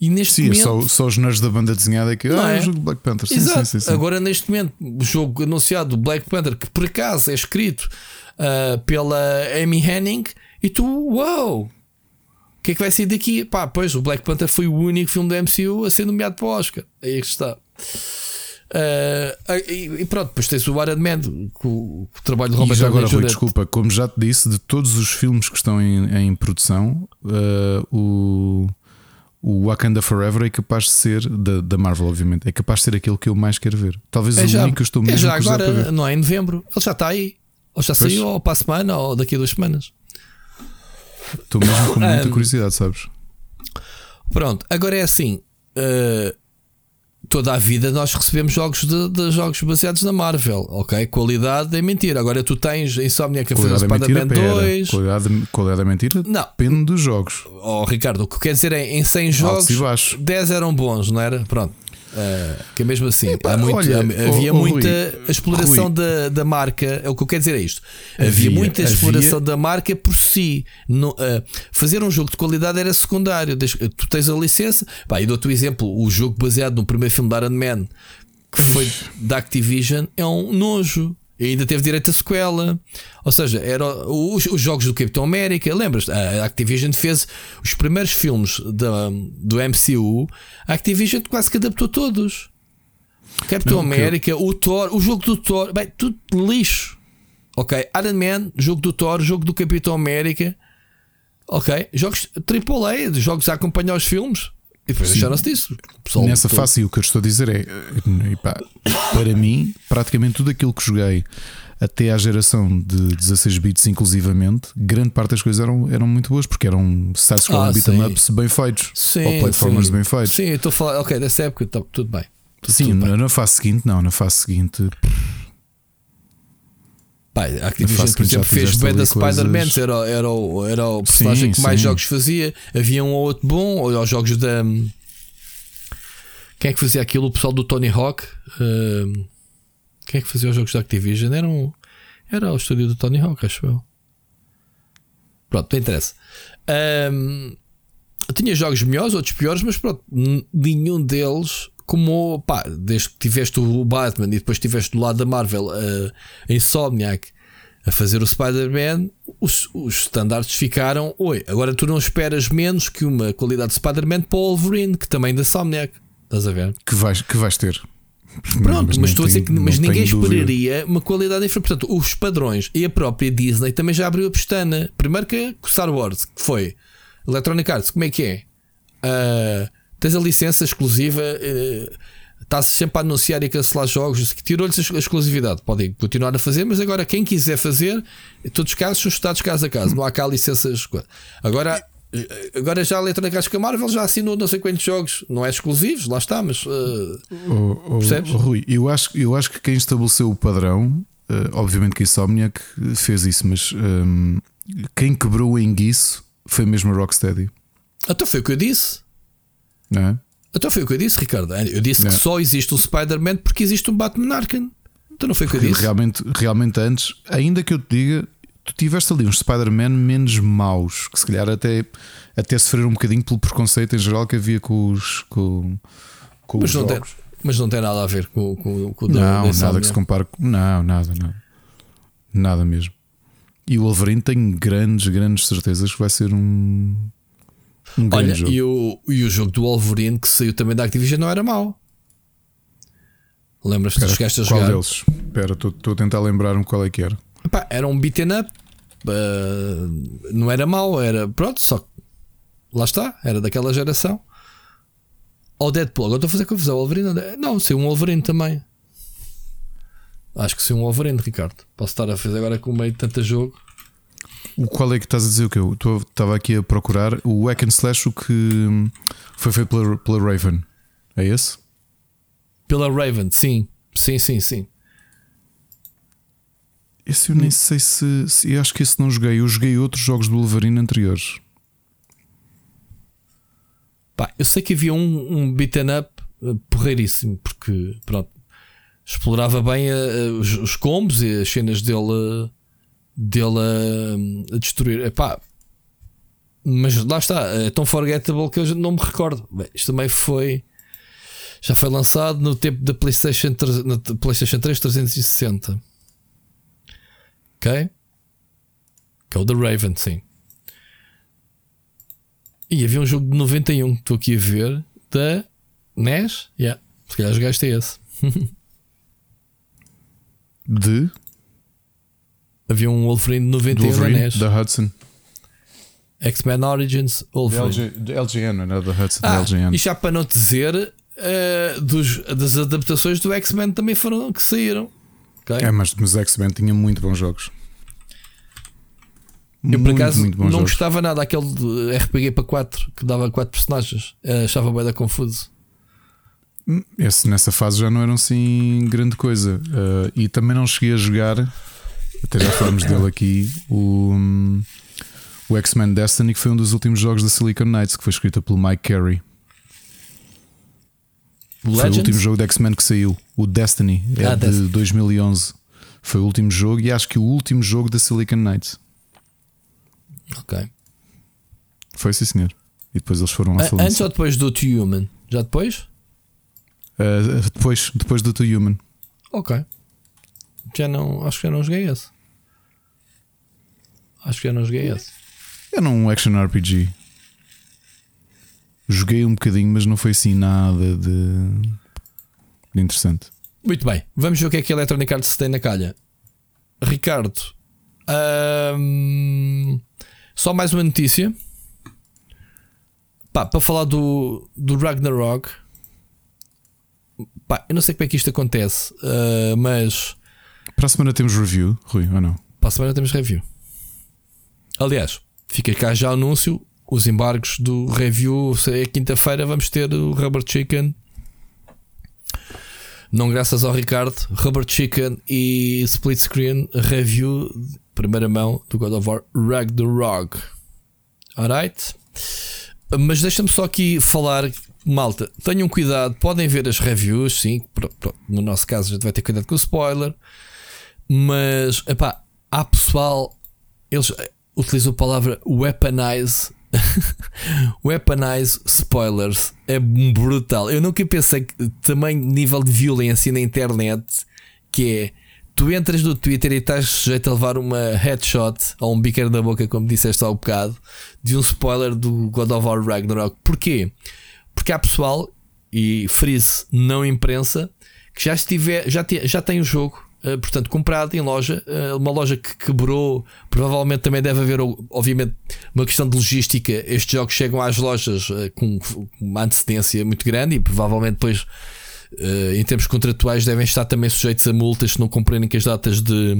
E neste
sim,
momento.
Só, só os nerds da banda desenhada é que. Ah, é o jogo do Black Panther. Sim,
Exato.
Sim, sim,
Agora, neste momento, o jogo anunciado do Black Panther, que por acaso é escrito pela Amy Henning, e tu, uau! Wow, o que é que vai sair daqui? Pá, pois o Black Panther foi o único filme da MCU a ser nomeado para o Oscar. Aí é está. Uh, e, pronto, depois tens o Iron Man com, o trabalho de Robert
e já agora, Rui, desculpa, como já te disse, de todos os filmes que estão em, em produção, uh, o, o Wakanda Forever é capaz de ser, da, da Marvel, obviamente, é capaz de ser aquele que eu mais quero ver. Talvez é o já, único que eu estou é mesmo
é já agora, não é em novembro, ele já está aí, ou já pois. saiu, ou para a semana, ou daqui a duas semanas.
Estou mesmo com muita curiosidade, sabes?
Pronto, agora é assim. Uh, toda a vida nós recebemos jogos de, de, jogos baseados na Marvel, ok? Qualidade é mentira. Agora tu tens Insomnia que fazer Spider-Man 2.
Qualidade, qualidade é mentira?
Não.
Depende dos jogos.
Oh, Ricardo, o que quer dizer é em 100 jogos, 10 eram bons, não era? Pronto. Uh, que é mesmo assim, muito, olha, havia oh, muita Rui, exploração Rui. Da, da marca. É o que eu quero dizer é isto. Havia, havia muita exploração havia... da marca por si. No, uh, fazer um jogo de qualidade era secundário. Tu tens a licença. Pá, e dou-te o exemplo: o jogo baseado no primeiro filme da Iron Man, que foi da Activision, é um nojo. E ainda teve direito a sequela. Ou seja, era os, os jogos do Capitão América. Lembras? A Activision fez os primeiros filmes da, do MCU. A Activision quase que adaptou todos. Capitão América, o Thor, o jogo do Thor, bem, tudo lixo. Ok, Iron Man, jogo do Thor, jogo do Capitão América. Ok, jogos AAA, jogos a acompanhar os filmes. E depois deixaram-se disso.
Nessa todo. face, o que eu estou a dizer é: epá, para mim, praticamente tudo aquilo que joguei até à geração de 16 bits, inclusivamente, grande parte das coisas eram, eram muito boas porque eram side-scrolling ah, beat'em ups bem feitos sim, ou platformers sim. bem feitos.
Sim, estou a falar, ok, dessa época, tá, tudo bem.
Tudo, sim, tudo bem. na fase seguinte, não, na fase seguinte.
Pai, a Activision, por exemplo, fez bem da Spider-Man, era, era, o, era o personagem sim, que mais sim. jogos fazia. Havia um ou outro bom, ou os jogos da. Quem é que fazia aquilo? O pessoal do Tony Hawk. Uh, quem é que fazia os jogos da Activision? Era, um, era o estúdio do Tony Hawk, acho eu. Pronto, não interessa. Um, tinha jogos melhores, outros piores, mas pronto, nenhum deles como pá, desde que tiveste o Batman e depois tiveste do lado da Marvel a, Insomniac a fazer o Spider-Man, os, os standards ficaram. Oi, agora tu não esperas menos que uma qualidade de Spider-Man para o Wolverine, que também da Insomniac. Estás a ver?
Que vais, que vais ter.
Pronto, mas, mas estou a dizer que mas ninguém esperaria uma qualidade diferente. Portanto, os padrões e a própria Disney também já abriu a pestana. Primeiro que o Star Wars, que foi Electronic Arts, como é que é? Uh, tens a licença exclusiva. Uh, Está-se sempre a anunciar e cancelar jogos que tirou-lhes a exclusividade. Podem continuar a fazer, mas agora quem quiser fazer, em todos os casos, são estados caso a caso. Não há cá licenças. Agora, agora já a letra da Casca Marvel já assinou não sei quantos jogos, não é exclusivos, lá está, mas uh,
oh, oh, percebes? Oh, Rui, eu acho, eu acho que quem estabeleceu o padrão, uh, obviamente que a Insomniac fez isso, mas um, quem quebrou o enguiço foi mesmo a Rocksteady.
Então foi o que eu disse.
Não é?
Então foi o que eu disse, Ricardo. Eu disse não. que só existe o Spider-Man porque existe um Batman Arkham. Então não foi o que eu disse.
Realmente, realmente antes, ainda que eu te diga, tu tiveste ali uns Spider-Man menos maus, que se calhar até, até sofreram um bocadinho pelo preconceito em geral que havia com os. Com, com
mas, os não jogos. Tem, mas não tem nada a ver com, com, com o
Não, nada que se compare. Não, nada, nada. Nada mesmo. E o Wolverine tem grandes, grandes certezas que vai ser um. Um
Olha, jogo. E, o, e o jogo do Wolverine que saiu também da Activision não era mau. Lembras-te que chegaste a
jogar?
Qual
deles? Espera, estou a tentar lembrar-me qual é que era.
Epá, era um beaten up. Uh, não era mau, era pronto, só lá está, era daquela geração. Ou Deadpool, agora estou a fazer confusão. Wolverine, não, sei um Wolverine também. Acho que sei um Wolverine, Ricardo. Posso estar a fazer agora com o meio de tanto jogo.
O qual é que estás a dizer o que eu estava aqui a procurar? O Hack and Slash, o que foi feito pela, pela Raven. É esse?
Pela Raven, sim. Sim, sim, sim.
Esse eu nem sei se, se, Eu acho que esse não joguei. Eu joguei outros jogos do Wolverine anteriores.
Pá, eu sei que havia um, um beaten up uh, porreiríssimo, porque pronto, explorava bem uh, os, os, combos e as cenas dele, dele a, a destruir. Epá, mas lá está, é tão forgettable que eu não me recordo. Bem, isto também foi. Já foi lançado no tempo da PlayStation, na PlayStation 3 360. Ok? Que é o The Raven, sim. E havia um jogo de 91 que estou aqui a ver da NES. Yeah. Se calhar jogaste esse.
de?
Havia um Wolverine de 91 da NES.
Da Hudson.
X-Men Origins Wolverine.
De LGN, não é da Hudson, ah, LGN.
E já para não dizer, uh, dos, das adaptações do X-Men também foram que saíram.
Okay? É, mas, mas X-Men tinha muito bons jogos.
Eu por acaso muito não jogos. gostava nada daquele RPG para 4 que dava 4 personagens. Uh, achava bem da confuso.
Hum, esse nessa fase já não era assim grande coisa. Uh, e também não cheguei a jogar, até já falamos dele aqui, o, o X-Men Destiny, que foi um dos últimos jogos da Silicon Knights, que foi escrito pelo Mike Carey. Legends? Foi o último jogo de X-Men que saiu, o Destiny, é ah, de Destiny. 2011. Foi o último jogo e acho que o último jogo da Silicon Knights.
Ok.
Foi sim, senhor. E depois eles foram lá
Antes ou depois do To Human? Já depois?
Uh, depois, depois do To Human.
Ok. Já não. Acho que já não joguei esse. Acho que já não joguei esse.
Era um action RPG. Joguei um bocadinho, mas não foi assim nada de, de interessante.
Muito bem, vamos ver o que é que a Electronic Arts tem na calha. Ricardo, um, só mais uma notícia. Pá, para falar do, do Ragnarok. Pá, eu não sei como é que isto acontece, uh, mas.
Para a semana temos review, Rui, ou não?
Para a semana temos review. Aliás, fica cá já o anúncio. Os embargos do review. É quinta-feira vamos ter o Rubber Chicken. Não graças ao Ricardo, Rubber Chicken e Split Screen Review primeira mão do God of War Ragnarok. Alright? Mas deixa-me só aqui falar, malta. Tenham cuidado, podem ver as reviews, sim. No nosso caso, a gente vai ter cuidado com o spoiler. Mas, epá, há pessoal, eles utilizam a palavra weaponize. weaponize spoilers é brutal. Eu nunca pensei que tamanho nível de violência na internet que é tu entras no Twitter e estás sujeito a levar uma headshot ou um biqueiro da boca, como disseste há um bocado, de um spoiler do God of War Ragnarok. Porquê? Porque há pessoal, e frise não imprensa, que já, estiver, já, te, já tem o jogo Uh, portanto, comprado em loja, uh, uma loja que quebrou. Provavelmente também deve haver, obviamente, uma questão de logística. Estes jogos chegam às lojas uh, com uma antecedência muito grande e provavelmente depois, em termos contratuais, devem estar também sujeitos a multas se não cumprirem com as datas de,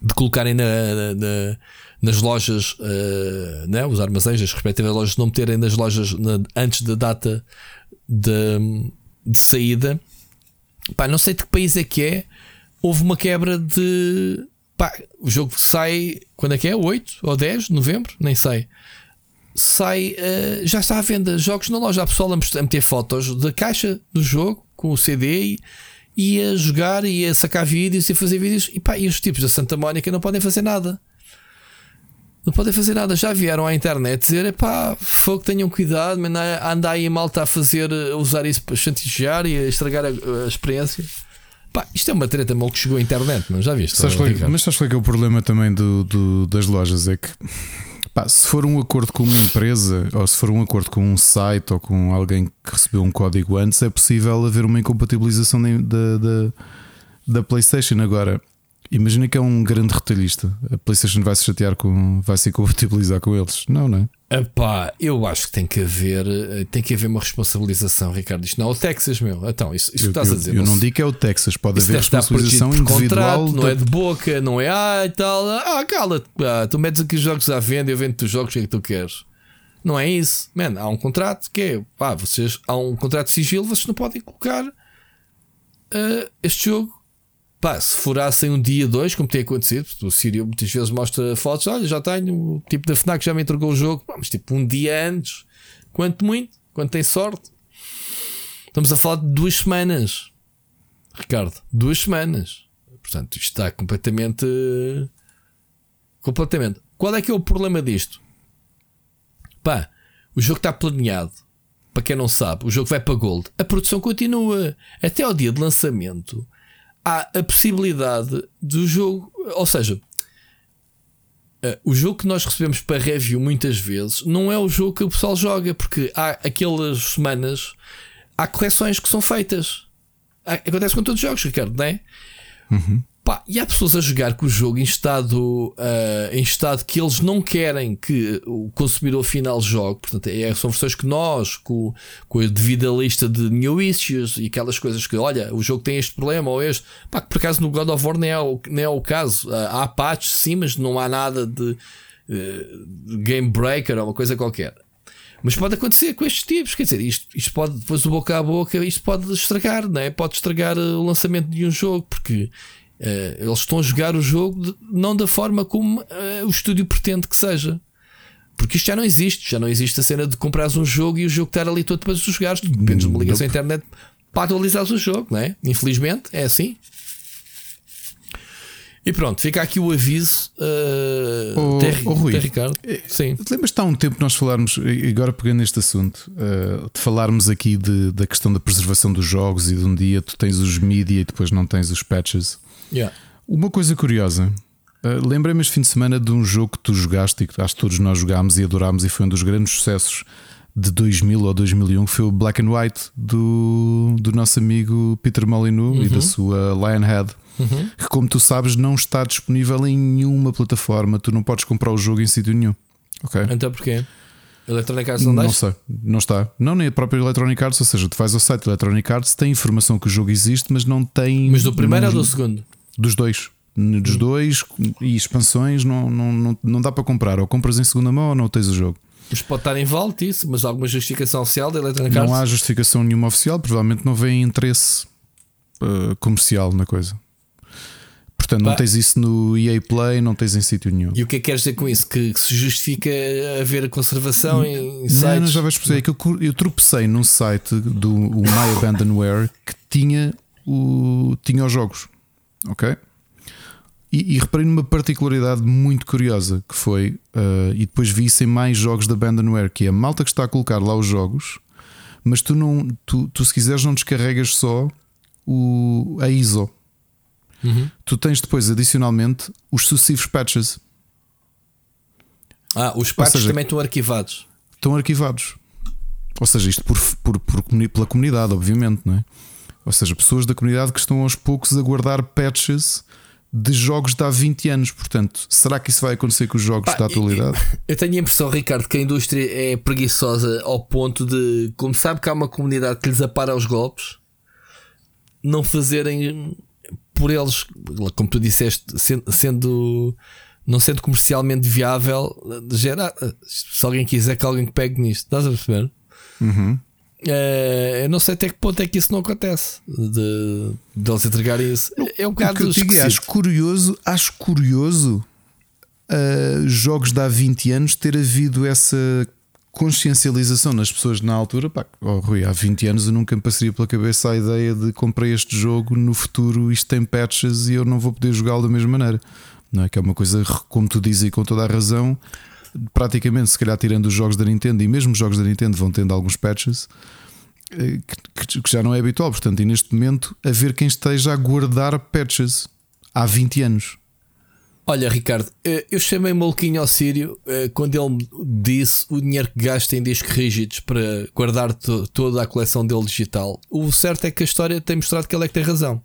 de colocarem na, na, nas lojas, né, os armazéns, as respectivas lojas, não meterem nas lojas antes da data de, de saída. Pá, não sei de que país é que é houve uma quebra de. Pá, o jogo sai. Quando é que é? 8 ou 10 de novembro? Nem sei. Sai. Uh, já está à venda jogos na loja. A pessoa a meter fotos da caixa do jogo com o CD e, e a jogar e a sacar vídeos e fazer vídeos. E, pá, e os tipos da Santa Mónica não podem fazer nada. Não podem fazer nada. Já vieram à internet dizer: pá, fogo, tenham cuidado, anda aí mal está a fazer, a usar isso para chantagear e a estragar a, a experiência. Pá, isto é uma treta mal que chegou à internet, não já viste?
Sabes é, mas sabes qual é, que é o problema também do, do, das lojas? É que pá, se for um acordo com uma empresa ou se for um acordo com um site ou com alguém que recebeu um código antes, é possível haver uma incompatibilização da, da, da PlayStation. Agora, imagina que é um grande retalhista, a PlayStation vai se chatear com, vai se incompatibilizar com eles. Não, não é?
Epá, eu acho que tem que haver eh, tem que haver uma responsabilização, Ricardo. Isto não é o Texas, meu. Então, isso, isso eu, estás
eu,
a dizer.
Eu não, digo que é o Texas, pode haver responsabilização individual.
Contrato, não é de boca, não é ah e tal. Ah, cala-te, ah, tu metes aqui os jogos à venda, eu vendo os jogos, o que é que tu queres? Não é isso, man. Há um contrato que é pá, vocês há um contrato de sigilo, vocês não podem colocar uh, este jogo Pá, se furassem um dia, dois, como tem acontecido, o Sírio muitas vezes mostra fotos, olha, já tenho, o tipo da FNAC já me entregou o jogo, Pá, mas tipo um dia antes, quanto muito, quando tem sorte. Estamos a falar de duas semanas, Ricardo, duas semanas. Portanto, isto está completamente. Completamente. Qual é que é o problema disto? Pá, o jogo está planeado. Para quem não sabe, o jogo vai para Gold. A produção continua. Até ao dia de lançamento há a possibilidade do jogo, ou seja, uh, o jogo que nós recebemos para review muitas vezes não é o jogo que o pessoal joga, porque há aquelas semanas há correções que são feitas. Acontece com todos os jogos, Ricardo, não é? Uhum. Pá, e há pessoas a jogar com o jogo em estado, uh, em estado que eles não querem que o consumidor final jogue. Portanto, é, são versões que nós, com, com a devida lista de new issues e aquelas coisas que, olha, o jogo tem este problema ou este. Pá, que por acaso no God of War nem é o, nem é o caso. Uh, há patches, sim, mas não há nada de, uh, game breaker ou uma coisa qualquer. Mas pode acontecer com estes tipos, quer dizer, isto, isto pode, depois do boca a boca, isto pode estragar, não é? Pode estragar o lançamento de um jogo, porque Uh, eles estão a jogar o jogo de, não da forma como uh, o estúdio pretende que seja. Porque isto já não existe. Já não existe a cena de comprares um jogo e o jogo estar ali todo para jogares. Dependes de uma ligação à internet para atualizares o jogo, não é? Infelizmente é assim. E pronto, fica aqui o aviso. Uh,
oh, ter, oh, Rui,
Ricardo. Sim.
Lembras-te há um tempo nós falarmos, agora pegando neste assunto, uh, de falarmos aqui de, da questão da preservação dos jogos e de um dia tu tens os mídia e depois não tens os patches.
Yeah.
Uma coisa curiosa, uh, lembrei-me este fim de semana de um jogo que tu jogaste e que acho que todos nós jogámos e adorámos e foi um dos grandes sucessos de 2000 ou 2001, que foi o Black and White do, do nosso amigo Peter Molyneux uhum. e da uhum. sua Lionhead. Uhum. Que, como tu sabes, não está disponível em nenhuma plataforma. Tu não podes comprar o jogo em sítio nenhum. Ok?
Então porquê? Electronic Arts não,
não sei, não está. Não, nem a própria Electronic Arts, ou seja, tu vais ao site Electronic Arts, tem informação que o jogo existe, mas não tem.
Mas do primeiro não, ou do segundo?
Dos dois. Dos hum. dois e expansões não, não, não, não dá para comprar. Ou compras em segunda mão ou não tens o jogo.
Mas pode estar em volta isso, mas alguma justificação oficial da Electronic
Arts? Não há justificação nenhuma oficial, provavelmente não vem interesse uh, comercial na coisa. Portanto, não tens isso no EA Play, não tens em sítio nenhum.
E o que é que queres dizer com isso? Que, que se justifica haver a conservação em, em sites?
Não, não, já vais perceber. É que eu, eu tropecei num site do My Abandonware que tinha, o, tinha os jogos. Ok? E, e reparei numa particularidade muito curiosa que foi, uh, e depois vi isso em mais jogos da Abandonware, que é a malta que está a colocar lá os jogos, mas tu não, tu, tu se quiseres não descarregas só o, a ISO. Uhum. Tu tens depois, adicionalmente, os sucessivos patches.
Ah, os patches seja, também estão arquivados.
Estão arquivados. Ou seja, isto por, por, por, pela comunidade, obviamente, não é? Ou seja, pessoas da comunidade que estão aos poucos a guardar patches de jogos de há 20 anos. Portanto, será que isso vai acontecer com os jogos Pá, da atualidade?
Eu tenho a impressão, Ricardo, que a indústria é preguiçosa ao ponto de, como sabe que há uma comunidade que lhes apara os golpes, não fazerem por eles, como tu disseste, sendo não sendo comercialmente viável, gera, se alguém quiser que alguém pegue nisto, estás a perceber?
Uhum.
É, eu não sei até que ponto é que isso não acontece de, de eles entregarem isso. É um bocado
o que eu digo, é, acho curioso, acho curioso uh, jogos de há 20 anos ter havido essa consciencialização nas pessoas na altura. Pá, oh, Rui, há 20 anos eu nunca me passaria pela cabeça a ideia de comprei este jogo no futuro, isto tem patches e eu não vou poder jogá-lo da mesma maneira. Não é que é uma coisa, como tu dizes e com toda a razão, praticamente, se calhar tirando os jogos da Nintendo e mesmo os jogos da Nintendo vão tendo alguns patches eh, que, que já não é habitual. Portanto, e neste momento, a ver quem esteja a guardar patches há 20 anos.
Olha, Ricardo, eh, eu chamei maluquinho ao Sírio eh, quando ele disse o dinheiro que gasta em discos rígidos para guardar toda a coleção dele digital. O certo é que a história tem mostrado que ele é que tem razão.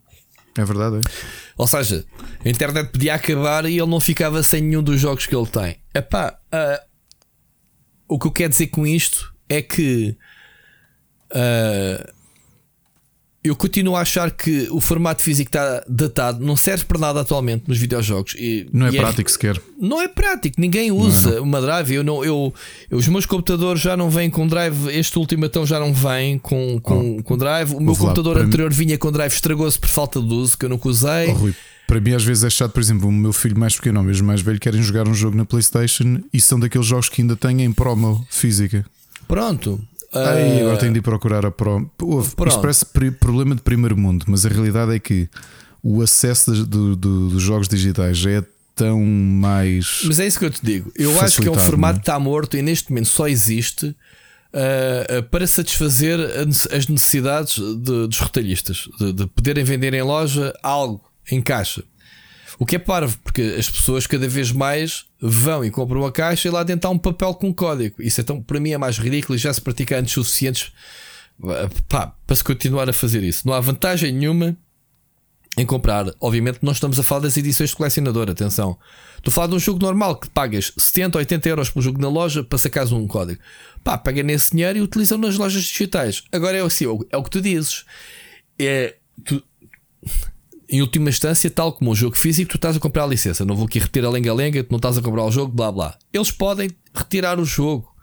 É verdade, é.
Ou seja, a internet podia acabar e ele não ficava sem nenhum dos jogos que ele tem. Epá, uh, o que eu quero dizer com isto é que uh, eu continuo a achar que o formato físico está datado, não serve para nada atualmente nos videojogos. E,
não é e é prático é, sequer.
Não é prático, ninguém usa não é, uma drive. Eu não, eu, eu, os meus computadores já não vêm com drive, este último então já não vem com, com, oh, com drive. O meu computador anterior mim... vinha com drive, estragou-se por falta de uso, que eu nunca usei.
Oh, Rui, para mim, às vezes é chato, por exemplo, o meu filho mais pequeno ou mesmo mais velho querem jogar um jogo na PlayStation e são daqueles jogos que ainda têm em promo física.
Pronto,
Aí, agora tenho de ir procurar a Pro. Ouve, isto parece problema de primeiro mundo, mas a realidade é que o acesso do, do, dos jogos digitais é tão mais.
Mas é isso que eu te digo. Eu acho que é um formato que está morto e neste momento só existe uh, para satisfazer as necessidades de, dos retalhistas, de, de poderem vender em loja algo em caixa. O que é parvo, porque as pessoas cada vez mais vão e compram uma caixa e lá dentro há um papel com código. Isso então, para mim é mais ridículo e já se pratica antes suficientes pá, para se continuar a fazer isso. Não há vantagem nenhuma em comprar. Obviamente, nós estamos a falar das edições de colecionador. Atenção, estou a falar de um jogo normal que pagas 70, 80 euros por jogo na loja para sacares um código. Pá, pega nesse dinheiro e utilizam nas lojas digitais. Agora é assim, é o que tu dizes. É, tu, em última instância, tal como o jogo físico, tu estás a comprar a licença. Não vou aqui repetir a lenga-lenga, tu não estás a comprar o jogo, blá blá. Eles podem retirar o jogo.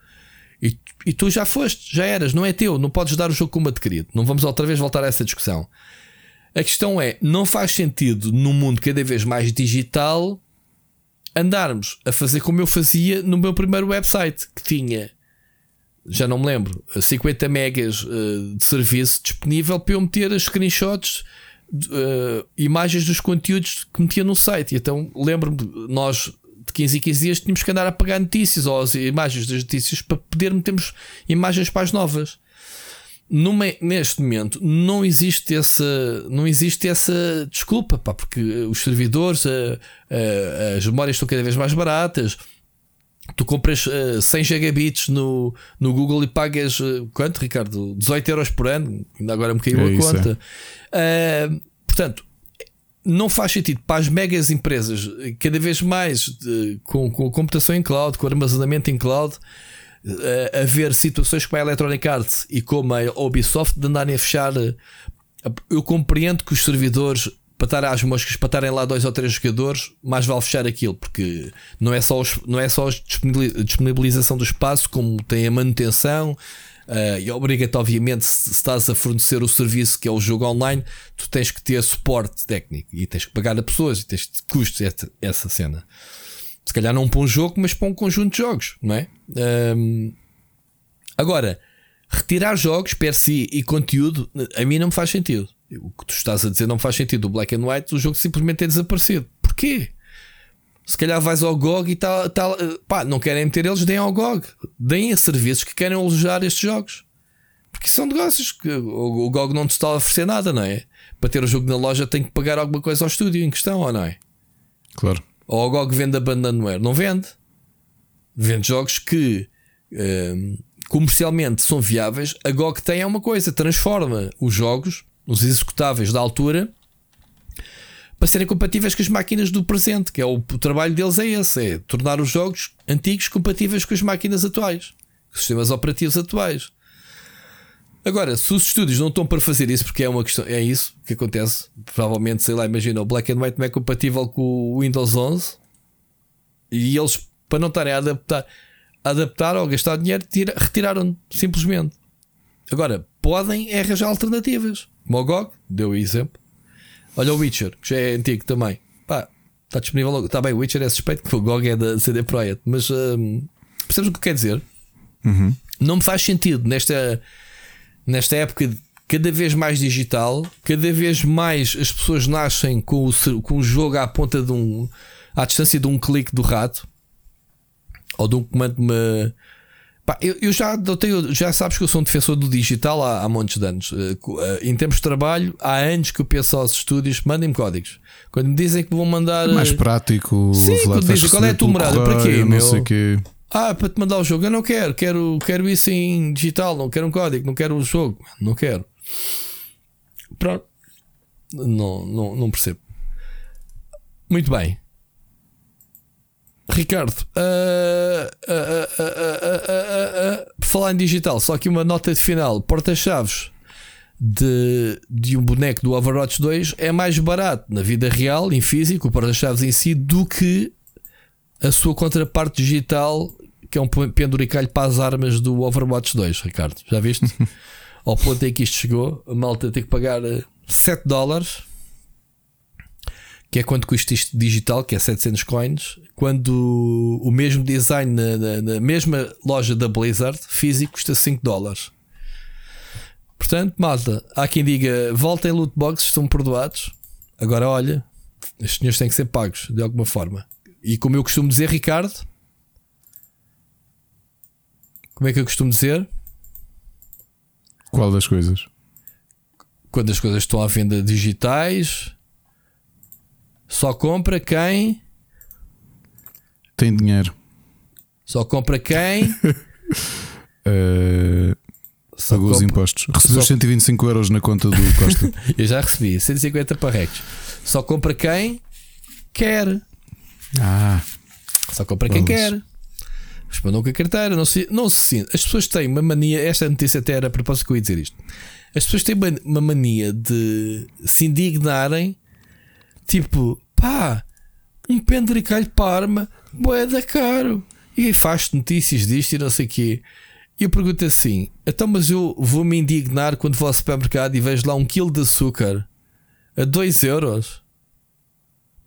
E, e tu já foste, já eras, não é teu, não podes dar o jogo como adquirido. Não vamos outra vez voltar a essa discussão. A questão é: não faz sentido num mundo cada vez mais digital andarmos a fazer como eu fazia no meu primeiro website, que tinha, já não me lembro, 50 megas eh, de serviço disponível para eu meter as screenshots uh, imagens dos conteúdos que metia no site. Então lembro-me, nós de 15 em 15 dias tínhamos que andar a pagar notícias ou as imagens das notícias para poder metermos imagens para as novas. Numa, neste momento não existe essa não existe essa desculpa pá, porque os servidores a, a, as memórias estão cada vez mais baratas tu compras uh, 100 gigabits no, no Google e pagas uh, quanto Ricardo 18 euros por ano ainda agora me caiu é a isso, conta é. Uh, portanto, não faz sentido para as megas empresas, cada vez mais de, com, com computação em cloud, com armazenamento em cloud, uh, haver situações como a Electronic Arts e como a Ubisoft de andarem a fechar. Eu compreendo que os servidores, para estar às moscas, para estarem lá dois ou três jogadores, mais vale fechar aquilo, porque não é só, os, não é só a disponibilização do espaço, como tem a manutenção Uh, e obriga-te, obviamente, se, estás a fornecer o serviço que é o jogo online, tu tens que ter suporte técnico e tens que pagar a pessoas e tens custos essa, cena. Se calhar não para um jogo, mas para um conjunto de jogos, não é? Um, agora, retirar jogos per si e conteúdo, a mim não me faz sentido. O que tu estás a dizer não faz sentido. O Black and White, o jogo simplesmente é desaparecido. Porquê? Se calhar vais ao GOG e tal, tal pá, não querem meter eles, deem ao GOG, deem a serviços que querem alojar estes jogos. Porque são negócios que o, GOG não te está a oferecer nada, não é? Para ter o jogo na loja tem que pagar alguma coisa ao estúdio em questão, ou não é?
Claro.
Ou o GOG vende abandonware? Não vende. Vende jogos que um, comercialmente são viáveis. A GOG tem é uma coisa, transforma os jogos os executáveis da altura, para serem compatíveis com as máquinas do presente, que é o, o trabalho deles é esse, é tornar os jogos antigos compatíveis com as máquinas atuais, com os sistemas operativos atuais. Agora, se os estúdios não estão para fazer isso, porque é uma questão, é isso que acontece. Provavelmente, sei lá, imagina, o Black and White não é compatível com o Windows 11 e eles, para não estarem a adaptar, a adaptar ou gastar dinheiro, retiraram simplesmente. Agora, podem é arranjar alternativas. Mogog, deu o exemplo. Olha o Witcher, que já é antigo também. Pá, está disponível logo. Está bem, o Witcher é suspeito que o GOG é da CD Projekt, mas hum, percebes o que quer dizer?
Uhum.
Não me faz sentido nesta nesta época cada vez mais digital, cada vez mais as pessoas nascem com o, com o jogo à ponta de um. à distância de um clique do rato ou de um comando. -me... Pá, eu, eu, já tenho, já sabes que eu sou um defensor do digital há, há montes de anos. Uh, uh, em termos de trabalho, há anos que eu penso aos estúdios, mandem-me códigos. Quando me dizem que vão mandar.
Mais eh, prático,
Sim, quando dizem qual é a tua morada, para quê?
Não
meu?
sei quê.
Ah, para te mandar o jogo. Eu não quero, quero, quero isso em digital, não quero um código, não quero o jogo, não quero. Pronto. Não, não, não percebo. Muito bem. Ricardo, uh, uh, uh, falar em digital, só que uma nota de final: porta-chaves de, de um boneco do Overwatch 2 é mais barato na vida real, em físico, o porta-chaves em si, do que a sua contraparte digital que é um penduricalho para as armas do Overwatch 2, Ricardo. Já viste? Ao ponto em que isto chegou, a malta tem que pagar 7 eh, dólares, que é quanto custa isto digital, que é 700 coins, quando o mesmo design na, na, na mesma loja da Blizzard físico custa 5 dólares. Portanto, malta, há quem diga voltem loot boxes, estão perdoados. Agora, olha, estes senhores têm que ser pagos de alguma forma. E como eu costumo dizer, Ricardo, como é que eu costumo dizer?
Qual das coisas?
Quando as coisas estão à venda digitais, só compra quem
tem dinheiro.
Só compra quem
uh, só pagou compra... os impostos. Recebeu só... 125 euros na conta do Costa.
eu já recebi 150 parrecos. Só compra quem quer.
Ah,
só compra quem quer respondam com a carteira. Não se, não se As pessoas têm uma mania. Esta notícia até era a propósito que eu ia dizer isto. As pessoas têm uma mania de se indignarem, tipo, pá, um penduricalho Parma, boeda caro. E faz notícias disto e não sei o quê. E eu pergunto assim: então, mas eu vou me indignar quando vou ao supermercado e vejo lá um quilo de açúcar a 2 euros?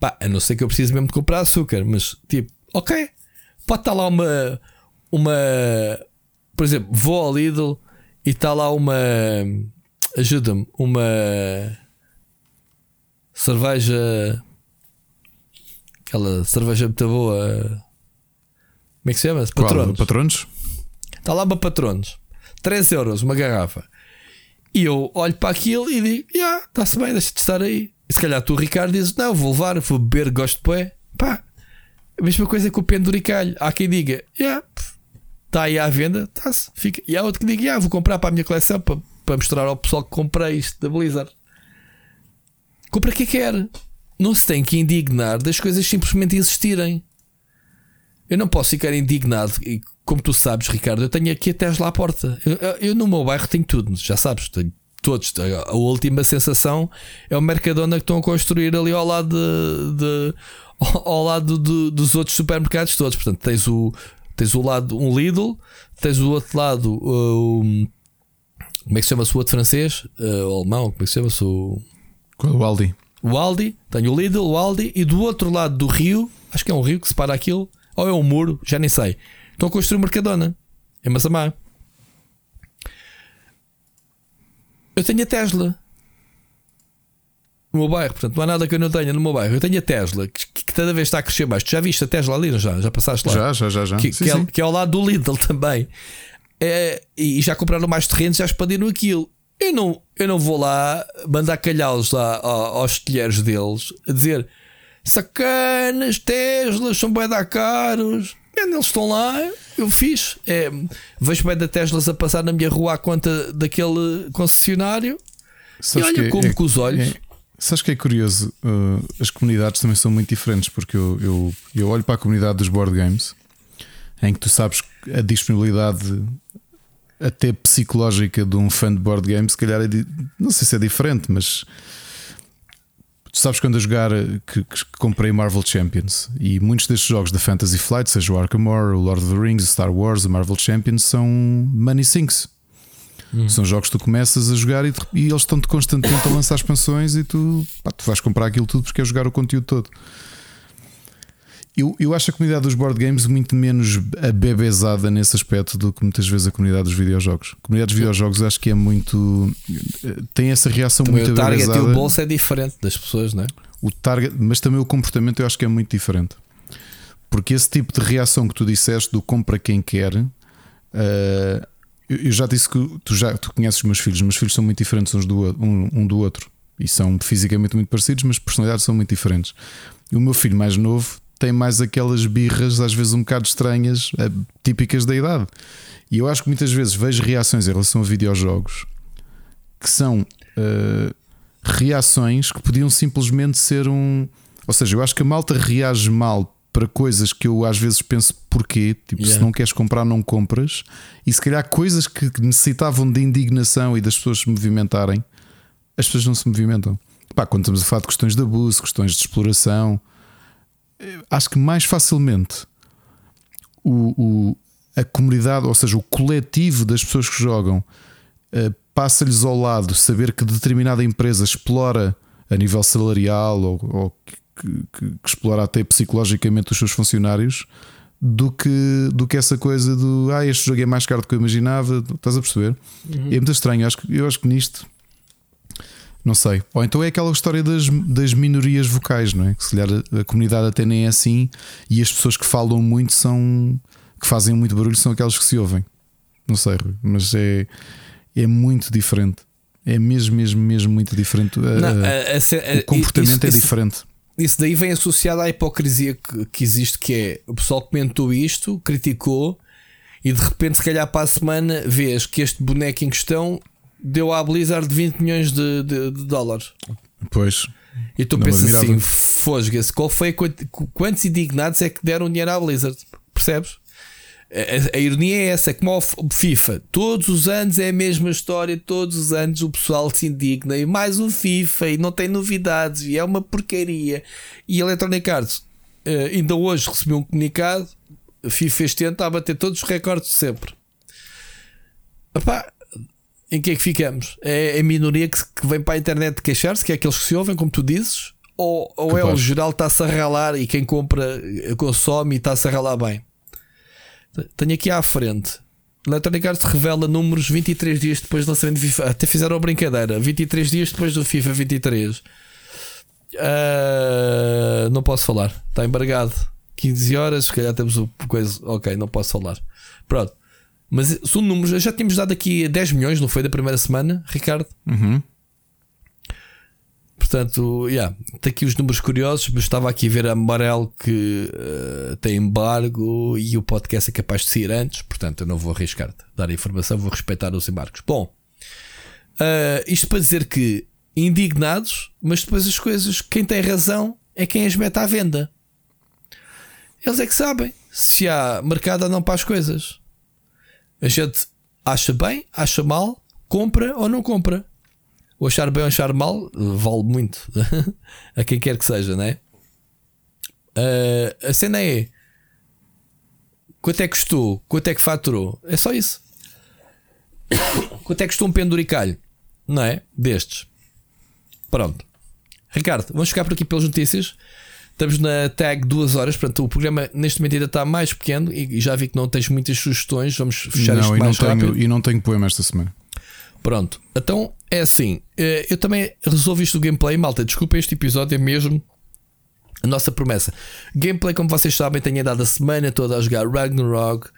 Pá, a não ser que eu precise mesmo de comprar açúcar, mas tipo, ok, pode estar lá uma. uma por exemplo, vou ao Lidl e está lá uma. Ajuda-me, uma cerveja. Aquela cerveja muito boa. Como é que se chama?
Patronos. Patronos?
Está lá uma Patronos. 3 euros uma garrafa. E eu olho para aquilo e digo: Ya, yeah, está-se bem, deixa de estar aí. E se calhar tu, Ricardo, dizes: Não, vou levar, vou beber, gosto de pé. Pá, a mesma coisa com o penduricalho. Há quem diga, yeah, está aí à venda, está-se, fica. E há outro que diga, yeah, vou comprar para a minha coleção para, para mostrar ao pessoal que comprei isto da Blizzard. Compra quem quer. Não se tem que indignar das coisas simplesmente existirem. Eu não posso ficar indignado. E como tu sabes, Ricardo, eu tenho aqui a Tesla à porta. Eu, eu no meu bairro tenho tudo, já sabes, tenho todos. A última sensação é o Mercadona que estão a construir ali ao lado de, de ao lado de, dos outros supermercados todos. Portanto, tens o, tens o lado um Lidl, tens o outro lado uh, um, como é que se chama-se o outro francês? Uh, o alemão, como é que se chama-se o.
O Aldi.
O Aldi, tenho o Lidl, o Aldi, e do outro lado do rio, acho que é um rio que separa aquilo, ou é um muro, já nem sei. Estão a construir Mercadona em Massamá. Eu tenho a Tesla no meu bairro, portanto não há nada que eu não tenha no meu bairro. Eu tenho a Tesla, que, que cada vez está a crescer mais. Tu já viste a Tesla ali, já? Já passaste lá?
Já, já, já. já.
Que,
sim,
que,
sim.
É, que, É, ao lado do Lidl também. É, e já compraram mais terrenos, já expandiram aquilo. Eu não, eu não vou lá mandar calhá-los lá aos telheiros deles a dizer sacanas, Teslas, são bem da caros. Eles estão lá, eu fiz. É, vejo bem da Teslas a passar na minha rua à conta daquele concessionário e olha é, como é, com os olhos. É,
sabes que é curioso? Uh, as comunidades também são muito diferentes, porque eu, eu, eu olho para a comunidade dos board games em que tu sabes a disponibilidade até psicológica de um fã de board games, se calhar é, não sei se é diferente, mas tu sabes quando a jogar que, que, comprei Marvel Champions e muitos destes jogos da Fantasy Flight, seja o Arkham Horror, o Lord of the Rings, o Star Wars, o Marvel Champions, são money sinks. Hum. São jogos que tu começas a jogar e, e eles estão-te constantemente a lançar expansões e tu, pá, tu vais comprar aquilo tudo porque é jogar o conteúdo todo. Eu, eu acho a comunidade dos board games muito menos abebezada nesse aspecto do que muitas vezes a comunidade dos videojogos. A comunidade dos videojogos acho que é muito. tem essa reação
também
muito
o target e o bolso é diferente das pessoas, não é?
O target, mas também o comportamento eu acho que é muito diferente. Porque esse tipo de reação que tu disseste do compra quem quer. Uh, eu já disse que tu já tu conheces os meus filhos, os meus filhos são muito diferentes uns do, um, um do outro e são fisicamente muito parecidos, mas personalidades são muito diferentes. E o meu filho mais novo tem mais aquelas birras, às vezes um bocado estranhas, eh, típicas da idade. E eu acho que muitas vezes vejo reações em relação a videojogos que são uh, reações que podiam simplesmente ser um. Ou seja, eu acho que a malta reage mal para coisas que eu às vezes penso porquê, tipo, yeah. se não queres comprar, não compras, e se calhar coisas que necessitavam de indignação e das pessoas se movimentarem, as pessoas não se movimentam. Pá, quando estamos a falar de questões de abuso, questões de exploração, acho que mais facilmente o, o, a comunidade, ou seja, o coletivo das pessoas que jogam, uh, passa-lhes ao lado saber que determinada empresa explora a nível salarial ou, ou que, que, que, explora até psicologicamente os seus funcionários do que, do que essa coisa do ah, este jogo é mais caro do que eu imaginava. Estás a perceber? Uhum. É muito estranho. Eu acho, eu acho que nisto não sei. Ou então é aquela história das, das minorias vocais, não é? Que se calhar a, a comunidade até nem é assim e as pessoas que falam muito são. que fazem muito barulho são aquelas que se ouvem. Não sei, mas é, é muito diferente. É mesmo, mesmo, mesmo muito diferente. Não, a, a, o comportamento é isso, é diferente.
Isso daí vem associado à hipocrisia que, que existe, que é o pessoal comentou isto, criticou, e de repente, se calhar para a semana, vês que este boneco em questão deu à Blizzard 20 milhões de, de, de dólares.
Pois.
E tu pensas assim: fosga-se, qual foi quantos indignados é que deram dinheiro à Blizzard? Percebes? A, a, a, ironia é essa, é como o FIFA, todos os anos é a mesma história, todos os anos o pessoal se indigna e mais um FIFA e não tem novidades e é uma porcaria. E a Electronic Arts uh, ainda hoje recebeu um comunicado: FIFA este ano está a bater todos os recordes de sempre. Epá, em que é que ficamos? É a minoria que, que vem para a internet queixar-se, que é aqueles que se ouvem, como tu dizes, ou, ou é o geral que está-se a ralar e quem compra consome e está-se a ralar bem? Tenho aqui à frente. Electronic Arts revela números 23 dias depois do lançamento do FIFA. Até fizeram a brincadeira. 23 dias depois do FIFA 23. Uh, ah, não posso falar. Está embargado. 15 horas. Se calhar temos o coisa. Ok, não posso falar. Pronto. Mas são números, já tínhamos dado aqui 10 milhões, não foi da primeira semana, Ricardo?
Uhum.
Portanto, yeah, tem aqui os números curiosos, mas estava aqui a ver a Amarelo que uh, tem embargo e o podcast é capaz de sair antes, portanto eu não vou arriscar dar a informação, vou respeitar os embargos. Bom, uh, isto para dizer que indignados, mas depois as coisas, quem tem razão é quem as mete à venda. Eles é que sabem se há mercado ou não para as coisas. A gente acha bem, acha mal, compra ou não compra. O achar bem ou achar mal vale muito a quem quer que seja, né? Uh, a cena é quanto é que custou, quanto é que faturou. É só isso. quanto é que custou um penduricalho, não é? Destes. Pronto. Ricardo, vamos ficar por aqui pelas notícias. Estamos na tag duas horas, portanto o programa neste momento ainda está mais pequeno e já vi que não tens muitas sugestões. Vamos fechar não, isto mais
não
rápido.
Tenho, e não tenho poema esta semana.
Pronto, então é assim. Eh, eu também resolvi isto do gameplay, malta. Desculpa, este episódio é mesmo a nossa promessa. Gameplay, como vocês sabem, tenho dado a semana toda a jogar Ragnarok.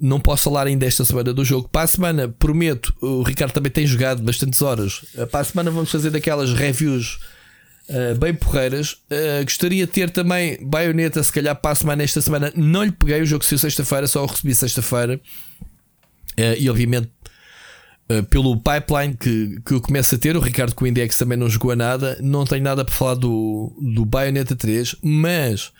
Não posso falar ainda esta semana do jogo. Para a semana, prometo, o Ricardo também tem jogado bastantes horas. Eh, para a semana vamos fazer daquelas reviews Uh, bem porreiras. Uh, gostaria de ter também baioneta, se calhar para a semana. Esta semana não lhe peguei o jogo saiu sexta-feira, só o recebi sexta-feira. Uh, e obviamente pelo pipeline que, que eu começo a ter, o Ricardo com o Index também não jogou a nada. Não tenho nada para falar do, do Bayonetta 3, mas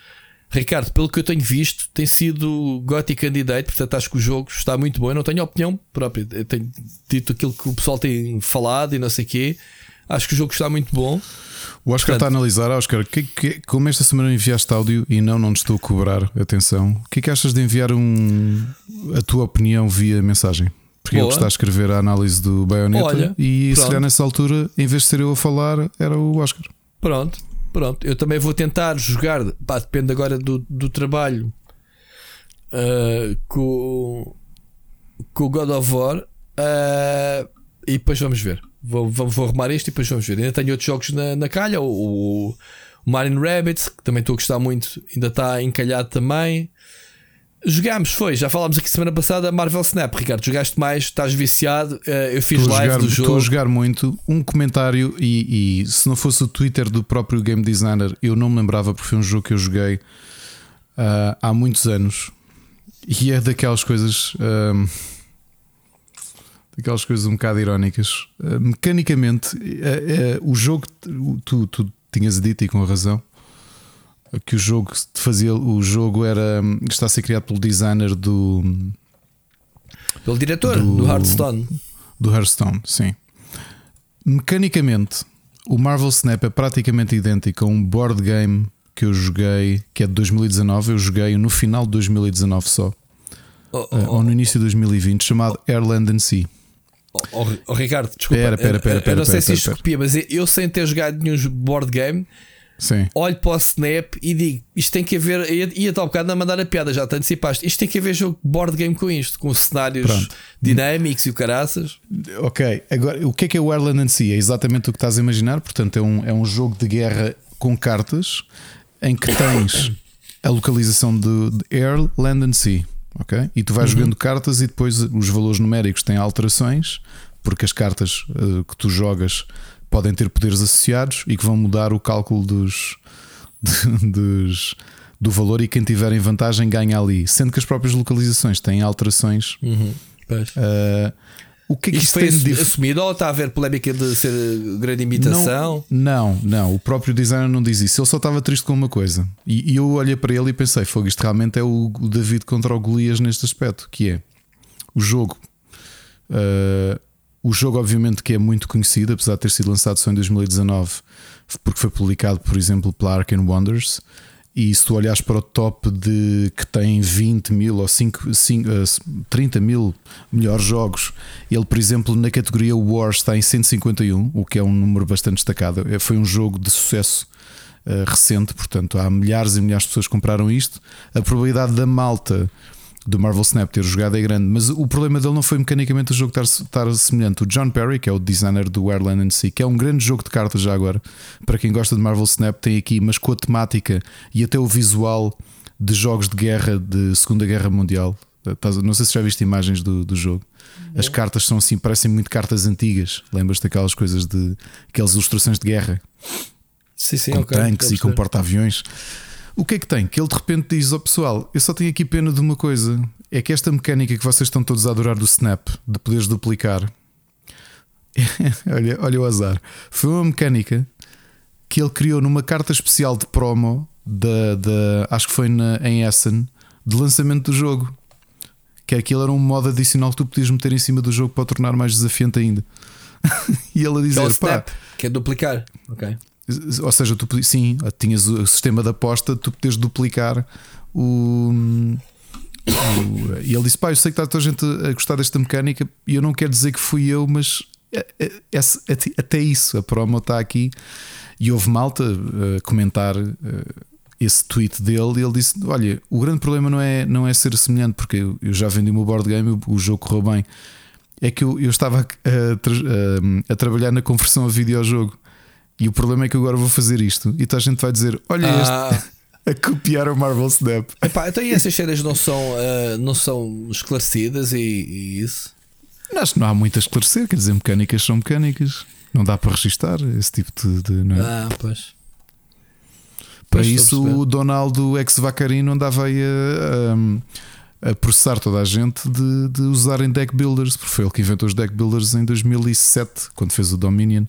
Ricardo, pelo que eu tenho visto, tem sido Gothic Candidate, portanto acho que o jogo está muito bom. Eu não tenho opinião própria, eu tenho dito aquilo que o pessoal tem falado e não sei o quê. Acho que o jogo está muito bom.
O Oscar Portanto, está a analisar, Oscar, que, que, como esta semana enviaste áudio e não, não te estou a cobrar atenção, o que é que achas de enviar um, a tua opinião via mensagem? Porque Boa. ele está a escrever a análise do Bayonetta Olha, e pronto. se calhar nessa altura, em vez de ser eu a falar, era o Oscar.
Pronto, pronto. Eu também vou tentar jogar, pá, depende agora do, do trabalho uh, com, com o God of War uh, e depois vamos ver. Vou, vou, vou arrumar isto e depois vamos ver. Ainda tenho outros jogos na, na calha. O, o Marin Rabbits, que também estou a gostar muito, ainda está encalhado também. Jogámos, foi, já falámos aqui semana passada Marvel Snap, Ricardo. Jogaste mais, estás viciado. Eh, eu fiz live
jogar,
do jogo.
Estou a jogar muito. Um comentário, e, e, se não fosse o Twitter do próprio game designer, eu não me lembrava porque foi um jogo que eu joguei uh, há muitos anos. E é daquelas coisas. Uh, aquelas coisas um bocado irónicas. Uh, mecanicamente, uh, uh, o jogo, tu, tu tinhas dito e com razão que o jogo fazia o jogo era está a ser criado pelo designer do
pelo diretor do, do Hearthstone.
do Hearthstone sim. Mecanicamente o Marvel Snap é praticamente idêntico a um board game que eu joguei que é de 2019 eu joguei no final de 2019 só. Oh, oh, ou no início de 2020 chamado Airland and Sea
Oh, oh, Ricardo, desculpa. Pera, pera, pera, eu não sei se isto copia, mas eu sem ter jogado nenhum board game, Sim. olho para o Snap e digo: isto tem que haver. Ia tal bocado a mandar a piada, já te antecipaste. Isto tem que haver jogo board game com isto, com cenários Pronto. dinâmicos e o caraças.
Ok, agora o que é que é o Airland and Sea? É exatamente o que estás a imaginar. Portanto, é um, é um jogo de guerra com cartas em que tens a localização de, de Air, Land and Sea ok? E tu vais uhum. jogando cartas e depois os valores numéricos têm alterações, porque as cartas uh, que tu jogas podem ter poderes associados e que vão mudar o cálculo dos, de, dos do valor e quem tiver em vantagem ganha ali, sendo que as próprias localizações têm alterações.
Uhum. Uh,
o que é que
Isto foi tem de... assumido ou está a haver polémica de ser grande imitação?
Não, não, não, O próprio designer não diz isso. Ele só estava triste com uma coisa. E, e eu olhei para ele e pensei: Fogo, isto realmente é o, o David contra o Golias neste aspecto, que é o jogo. Uh, o jogo, obviamente, que é muito conhecido, apesar de ter sido lançado só em 2019, porque foi publicado, por exemplo, pela Arkane Wonders. E se tu olhares para o top de que tem 20 mil ou 5, 5, 30 mil melhores jogos, ele, por exemplo, na categoria Wars está em 151, o que é um número bastante destacado. É, foi um jogo de sucesso uh, recente, portanto, há milhares e milhares de pessoas que compraram isto. A probabilidade da malta do Marvel Snap ter jogado é grande, mas o problema dele não foi mecanicamente o jogo estar, estar semelhante. O John Perry, que é o designer do Airland and Sea, que é um grande jogo de cartas já agora, para quem gosta de Marvel Snap, tem aqui, mas com a temática e até o visual de jogos de guerra de Segunda Guerra Mundial. Não sei se já viste imagens do, do jogo. As cartas são assim, parecem muito cartas antigas. Lembras-te daquelas coisas de aquelas ilustrações de guerra
sim, sim,
com
okay,
tanques e com porta-aviões. O que é que tem? Que ele de repente diz: Ó oh, pessoal, eu só tenho aqui pena de uma coisa. É que esta mecânica que vocês estão todos a adorar do Snap, de poderes duplicar, olha, olha o azar. Foi uma mecânica que ele criou numa carta especial de promo da, da acho que foi na, em Essen, de lançamento do jogo. Que aquilo era um modo adicional que tu podias meter em cima do jogo para o tornar mais desafiante ainda. e ele a dizer: que é o
Snap, que é duplicar. Ok.
Ou seja, tu sim, tinhas o sistema de aposta, tu podes duplicar o, e ele disse: Pá, eu sei que está toda a gente a gostar desta mecânica e eu não quero dizer que fui eu, mas é, é, até isso, a promo está aqui. E houve malta a comentar esse tweet dele e ele disse: Olha, o grande problema não é, não é ser semelhante, porque eu, já vendi o meu board game, o, o jogo correu bem. É que eu, eu estava a, a, a, trabalhar na conversão a videojogo e o problema é que agora vou fazer isto. E então a gente vai dizer: Olha ah. este. A copiar o Marvel Snap.
Epá, então e essas cenas não são, uh, não são esclarecidas e, e isso?
Acho que não há muito a esclarecer, quer dizer, mecânicas são mecânicas. Não dá para registar esse tipo de. de não é?
Ah, pois.
Para pois isso o Donaldo ex-Vacarino andava aí a, a processar toda a gente de, de usarem deck builders, porque foi ele que inventou os deck builders em 2007, quando fez o Dominion,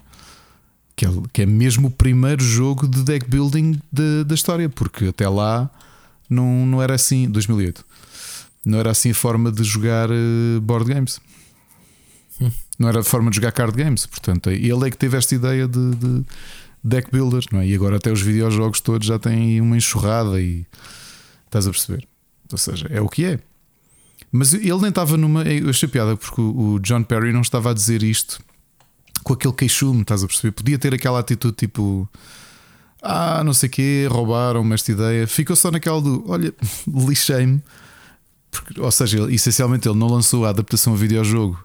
que é, que é mesmo o primeiro jogo de deck building de, da história, porque até lá não, não era assim, 2008, não era assim a forma de jogar uh, board games. Hum. Não era a forma de jogar card games, portanto, ele é que teve esta ideia de, de deck builders, não é? E agora até os videojogos todos já têm uma enxurrada e estás a perceber. Ou seja, é o que é. Mas ele nem estava numa. Eu achei piada porque o John Perry não estava a dizer isto com aquele queixume, estás a perceber? Podia ter aquela atitude tipo. Ah, não sei quê, roubaram-me esta ideia. Ficou só naquela do. Olha, lixei-me. Ou seja, ele, essencialmente ele não lançou a adaptação a videojogo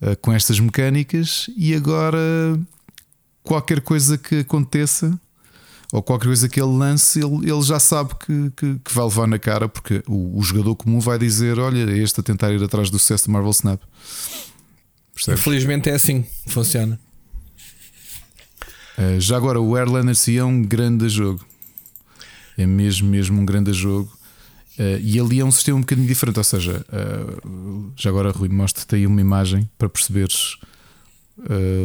uh, com estas mecânicas e agora qualquer coisa que aconteça ou qualquer coisa que ele lance, ele, ele já sabe que, que, que vai levar na cara, porque o, o, jogador comum vai dizer: Olha, este a tentar ir atrás do sucesso de Marvel Snap.
Percebes? Infelizmente é assim que funciona.
Uh, já agora, o Airlander é um grande jogo. É mesmo, mesmo um grande jogo. Uh, e ali é um sistema um bocadinho diferente. Ou seja, uh, já agora, Rui, mostra-te aí uma imagem para perceberes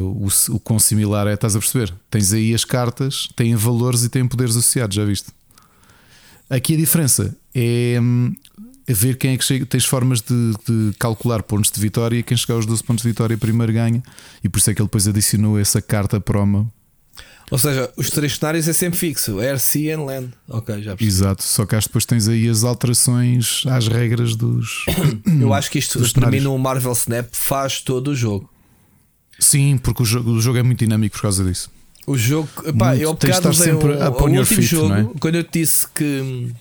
o, o quão similar é, estás a perceber? Tens aí as cartas, têm valores e têm poderes associados, já viste? Aqui a diferença é, é ver quem é que chega. Tens formas de, de, calcular pontos de vitória e quem chegar aos 12 pontos de vitória primeiro ganha. E por isso é que ele depois adicionou essa carta promo.
Ou seja, os três cenários é sempre fixo: Air, Sea and Land. Ok, já percebi.
Exato, só que depois tens aí as alterações às regras dos.
Eu acho que isto, para mim, no Marvel Snap faz todo o jogo.
Sim, porque o jogo, o jogo é muito dinâmico por causa disso.
O jogo, pá, eu bocado usei sempre um, o último feet, jogo, é? quando eu te disse que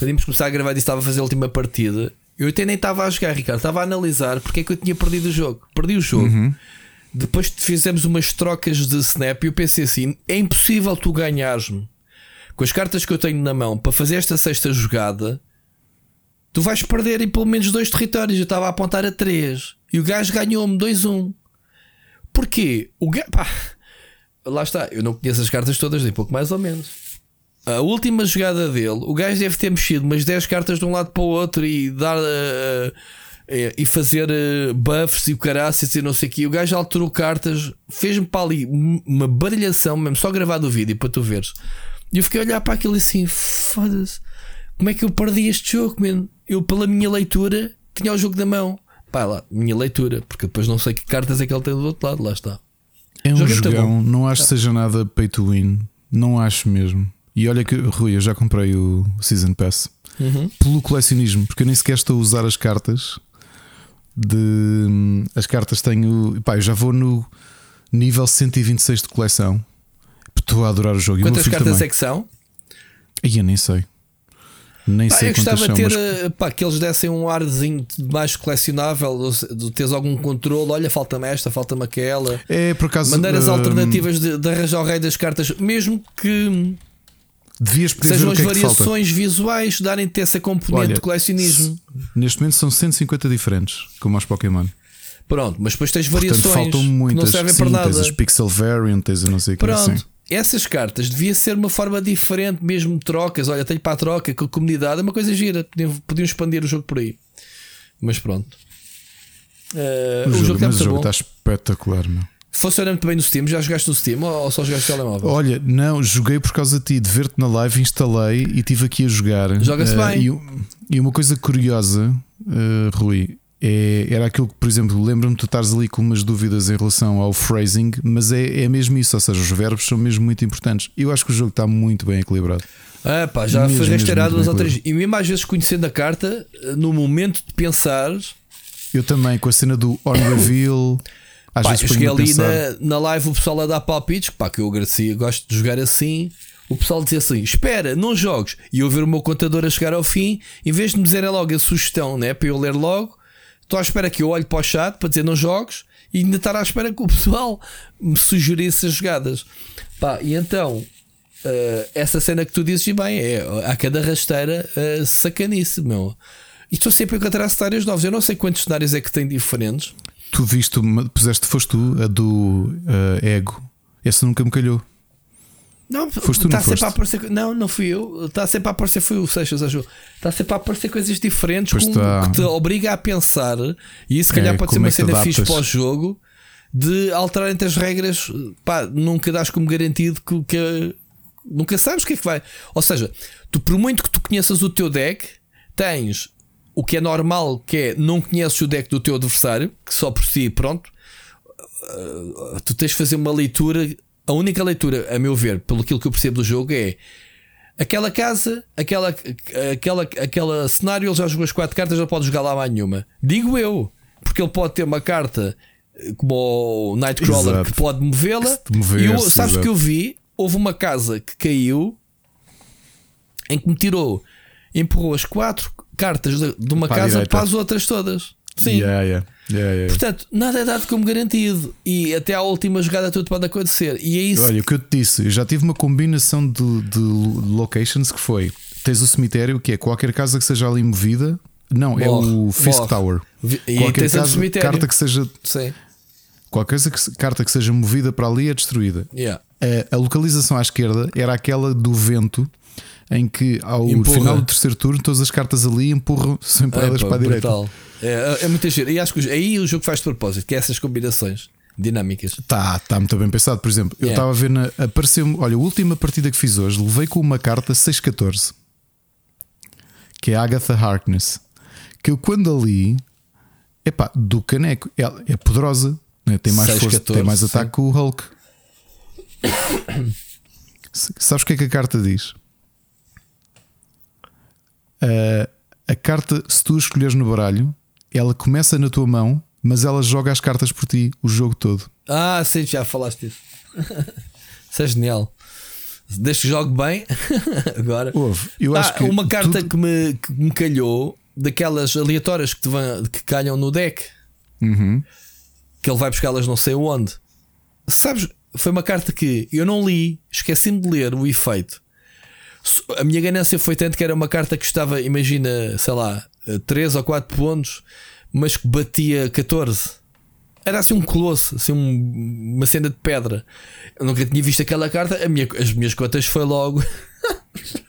quando íamos começar a gravar, que estava a fazer a última partida. Eu até nem estava a jogar, Ricardo, estava a analisar porque é que eu tinha perdido o jogo. Perdi o jogo. Uhum. Depois fizemos umas trocas de snap e eu pensei assim: é impossível tu ganhares-me com as cartas que eu tenho na mão para fazer esta sexta jogada. Tu vais perder em pelo menos dois territórios. Eu estava a apontar a três e o gajo ganhou-me 2-1. Porquê? O gajo. Lá está, eu não conheço as cartas todas, nem pouco mais ou menos. A última jogada dele, o gajo deve ter mexido umas 10 cartas de um lado para o outro e dar. Uh, uh, e fazer uh, buffs e o caraças e não sei o que. O gajo alterou cartas, fez-me para ali uma baralhação mesmo, só gravado o vídeo para tu veres. E eu fiquei a olhar para aquilo assim: foda-se, como é que eu perdi este jogo, man? Eu, pela minha leitura, tinha o jogo na mão. Pá, lá, minha leitura, porque depois não sei que cartas é que ele tem do outro lado, lá está.
É um jogão, não acho que seja nada pay to win, não acho mesmo. E olha que, Rui, eu já comprei o Season Pass uhum. pelo colecionismo, porque eu nem sequer estou a usar as cartas. De as cartas tenho, pá, eu já vou no nível 126 de coleção. Estou a adorar o jogo.
Quantas cartas
também.
é que são?
Aí eu nem sei. Nem pá, sei eu gostava
de ter
mas...
Pá, que eles dessem um arzinho mais colecionável, de teres algum controle. Olha, falta-me esta, falta-me aquela.
É por acaso.
Maneiras uh... alternativas de, de, arranjar o rei das cartas, mesmo que.
Devias poder
sejam
as é
variações visuais, darem-te essa componente Olha, de colecionismo.
Neste momento são 150 diferentes, como aos Pokémon.
Pronto, mas depois tens variações Portanto,
faltam muitas,
que não servem
sim,
para nada.
Tens as Pixel Variant, tens não sei o que
Pronto.
Assim
essas cartas devia ser uma forma diferente, mesmo de trocas. Olha, tenho para a troca com a comunidade, é uma coisa gira. Podiam, podiam expandir o jogo por aí. Mas pronto. Uh,
o, o, jogo, mas o jogo está espetacular, meu.
Funciona muito bem no Steam. Já jogaste no Steam ou só jogaste no telemóvel?
Olha, não, joguei por causa de ti, de ver-te na live, instalei e estive aqui a jogar.
Joga-se uh, bem.
E, e, uma coisa curiosa, uh, Rui, é, era aquilo que, por exemplo, lembro-me de tu estares ali com umas dúvidas em relação ao phrasing, mas é, é mesmo isso, ou seja, os verbos são mesmo muito importantes. Eu acho que o jogo está muito bem equilibrado.
Ah, pá, já mesmo, foi restaurado duas ou três. E mesmo às vezes conhecendo a carta, no momento de pensar.
Eu também, com a cena do on reveal. Às
pá,
vezes
eu cheguei ali na, na live o pessoal a dar palpites, pá, que eu agradecia, gosto de jogar assim. O pessoal dizia assim: Espera, não jogues. E eu ver o meu contador a chegar ao fim, em vez de me dizerem logo a sugestão, né, para eu ler logo, Estou à espera que eu olhe para o chat para dizer não jogos e ainda estar à espera que o pessoal me sugerisse as jogadas. Pá, e então, uh, essa cena que tu dizes, e bem, é a cada rasteira uh, sacanice, meu. E estou sempre a encontrar cenários novos. Eu não sei quantos cenários é que tem diferentes.
Tu viste, puseste, foste tu, a do uh, Ego. Essa nunca me calhou.
Não,
Foste tu, não
está sempre
foste?
a aparecer. Não, não fui eu. Está sempre a aparecer, foi o Seixas, acho. Está sempre a aparecer coisas diferentes com-
está.
que te obriga a pensar. E isso, se calhar,
É,
pode ser uma
é
cena fixe
adaptas?
para o jogo de alterar entre as regras. Pá, nunca dás como garantido que, que nunca sabes o que é que vai. Ou seja, tu, por muito que tu conheças o teu deck, tens o que é normal, que é não conheces o deck do teu adversário, que só por si, pronto. Uh, tu tens de fazer uma leitura. A única leitura, a meu ver, pelo aquilo que eu percebo do jogo, é aquela casa, aquela, aquela, aquela cenário. Ele já jogou as quatro cartas, não pode jogar lá mais nenhuma. Digo eu, porque ele pode ter uma carta eh, como o Nightcrawler
Exato.
que pode movê-la. E eu, sabes o
exato.
que eu vi? Houve uma casa que caiu em que me tirou, empurrou as quatro cartas de, de uma
Para
casa
direita.
para as outras todas. Sim.
Yeah, yeah. Yeah.
Portanto, nada é dado como garantido. E até à última jogada tudo pode acontecer. E é isso.
Olha, o que eu te disse, eu já tive uma combinação de, de locations que foi: tens o cemitério, que é qualquer casa que seja ali movida. Não, é
Morre,
o Fisk
morre.
Tower.
E
Qualquer casa,
cemitério.
carta que seja
Sim.
qualquer que carta que seja movida para ali é destruída. A, a localização à esquerda era aquela do vento, em que ao
Empurra.
final do terceiro turno todas as cartas ali empurram, são empurradas
É, pá,
para a direita.
brutal. É, é muito giro. E acho que aí o jogo faz de propósito, que é essas combinações dinâmicas.
Tá, tá muito bem pensado. Por exemplo, eu
Yeah.
estava a ver na. Apareceu-me. Olha, a última partida que fiz hoje, levei com uma carta 6-14 que é a Agatha Harkness. Que eu quando ali, epá, do caneco, ela é poderosa, né? tem mais
6,
força,
14,
tem mais
sim.
ataque que o Hulk. Sabes o que é que a carta diz? A- a carta, se tu a escolheres no baralho, ela começa na tua mão, mas ela joga as cartas por ti o jogo todo.
Ah, sim, já falaste disso. Isso é genial. Desde que jogue bem, agora.
Houve. Eu
Ah,
acho que
uma carta
tudo-
que, me, que me calhou, daquelas aleatórias que, te vão, que calham no deck,
Uhum.
que ele vai buscá-las não sei onde. Sabes, foi uma carta que eu não li, esqueci-me de ler o efeito. A minha ganância foi tanto que era uma carta que estava, imagina, sei lá, 3 ou 4 pontos, mas que batia 14. Era assim um colosso, assim um- uma cena de pedra. Eu nunca tinha visto aquela carta, minha- as minhas cotas foi logo.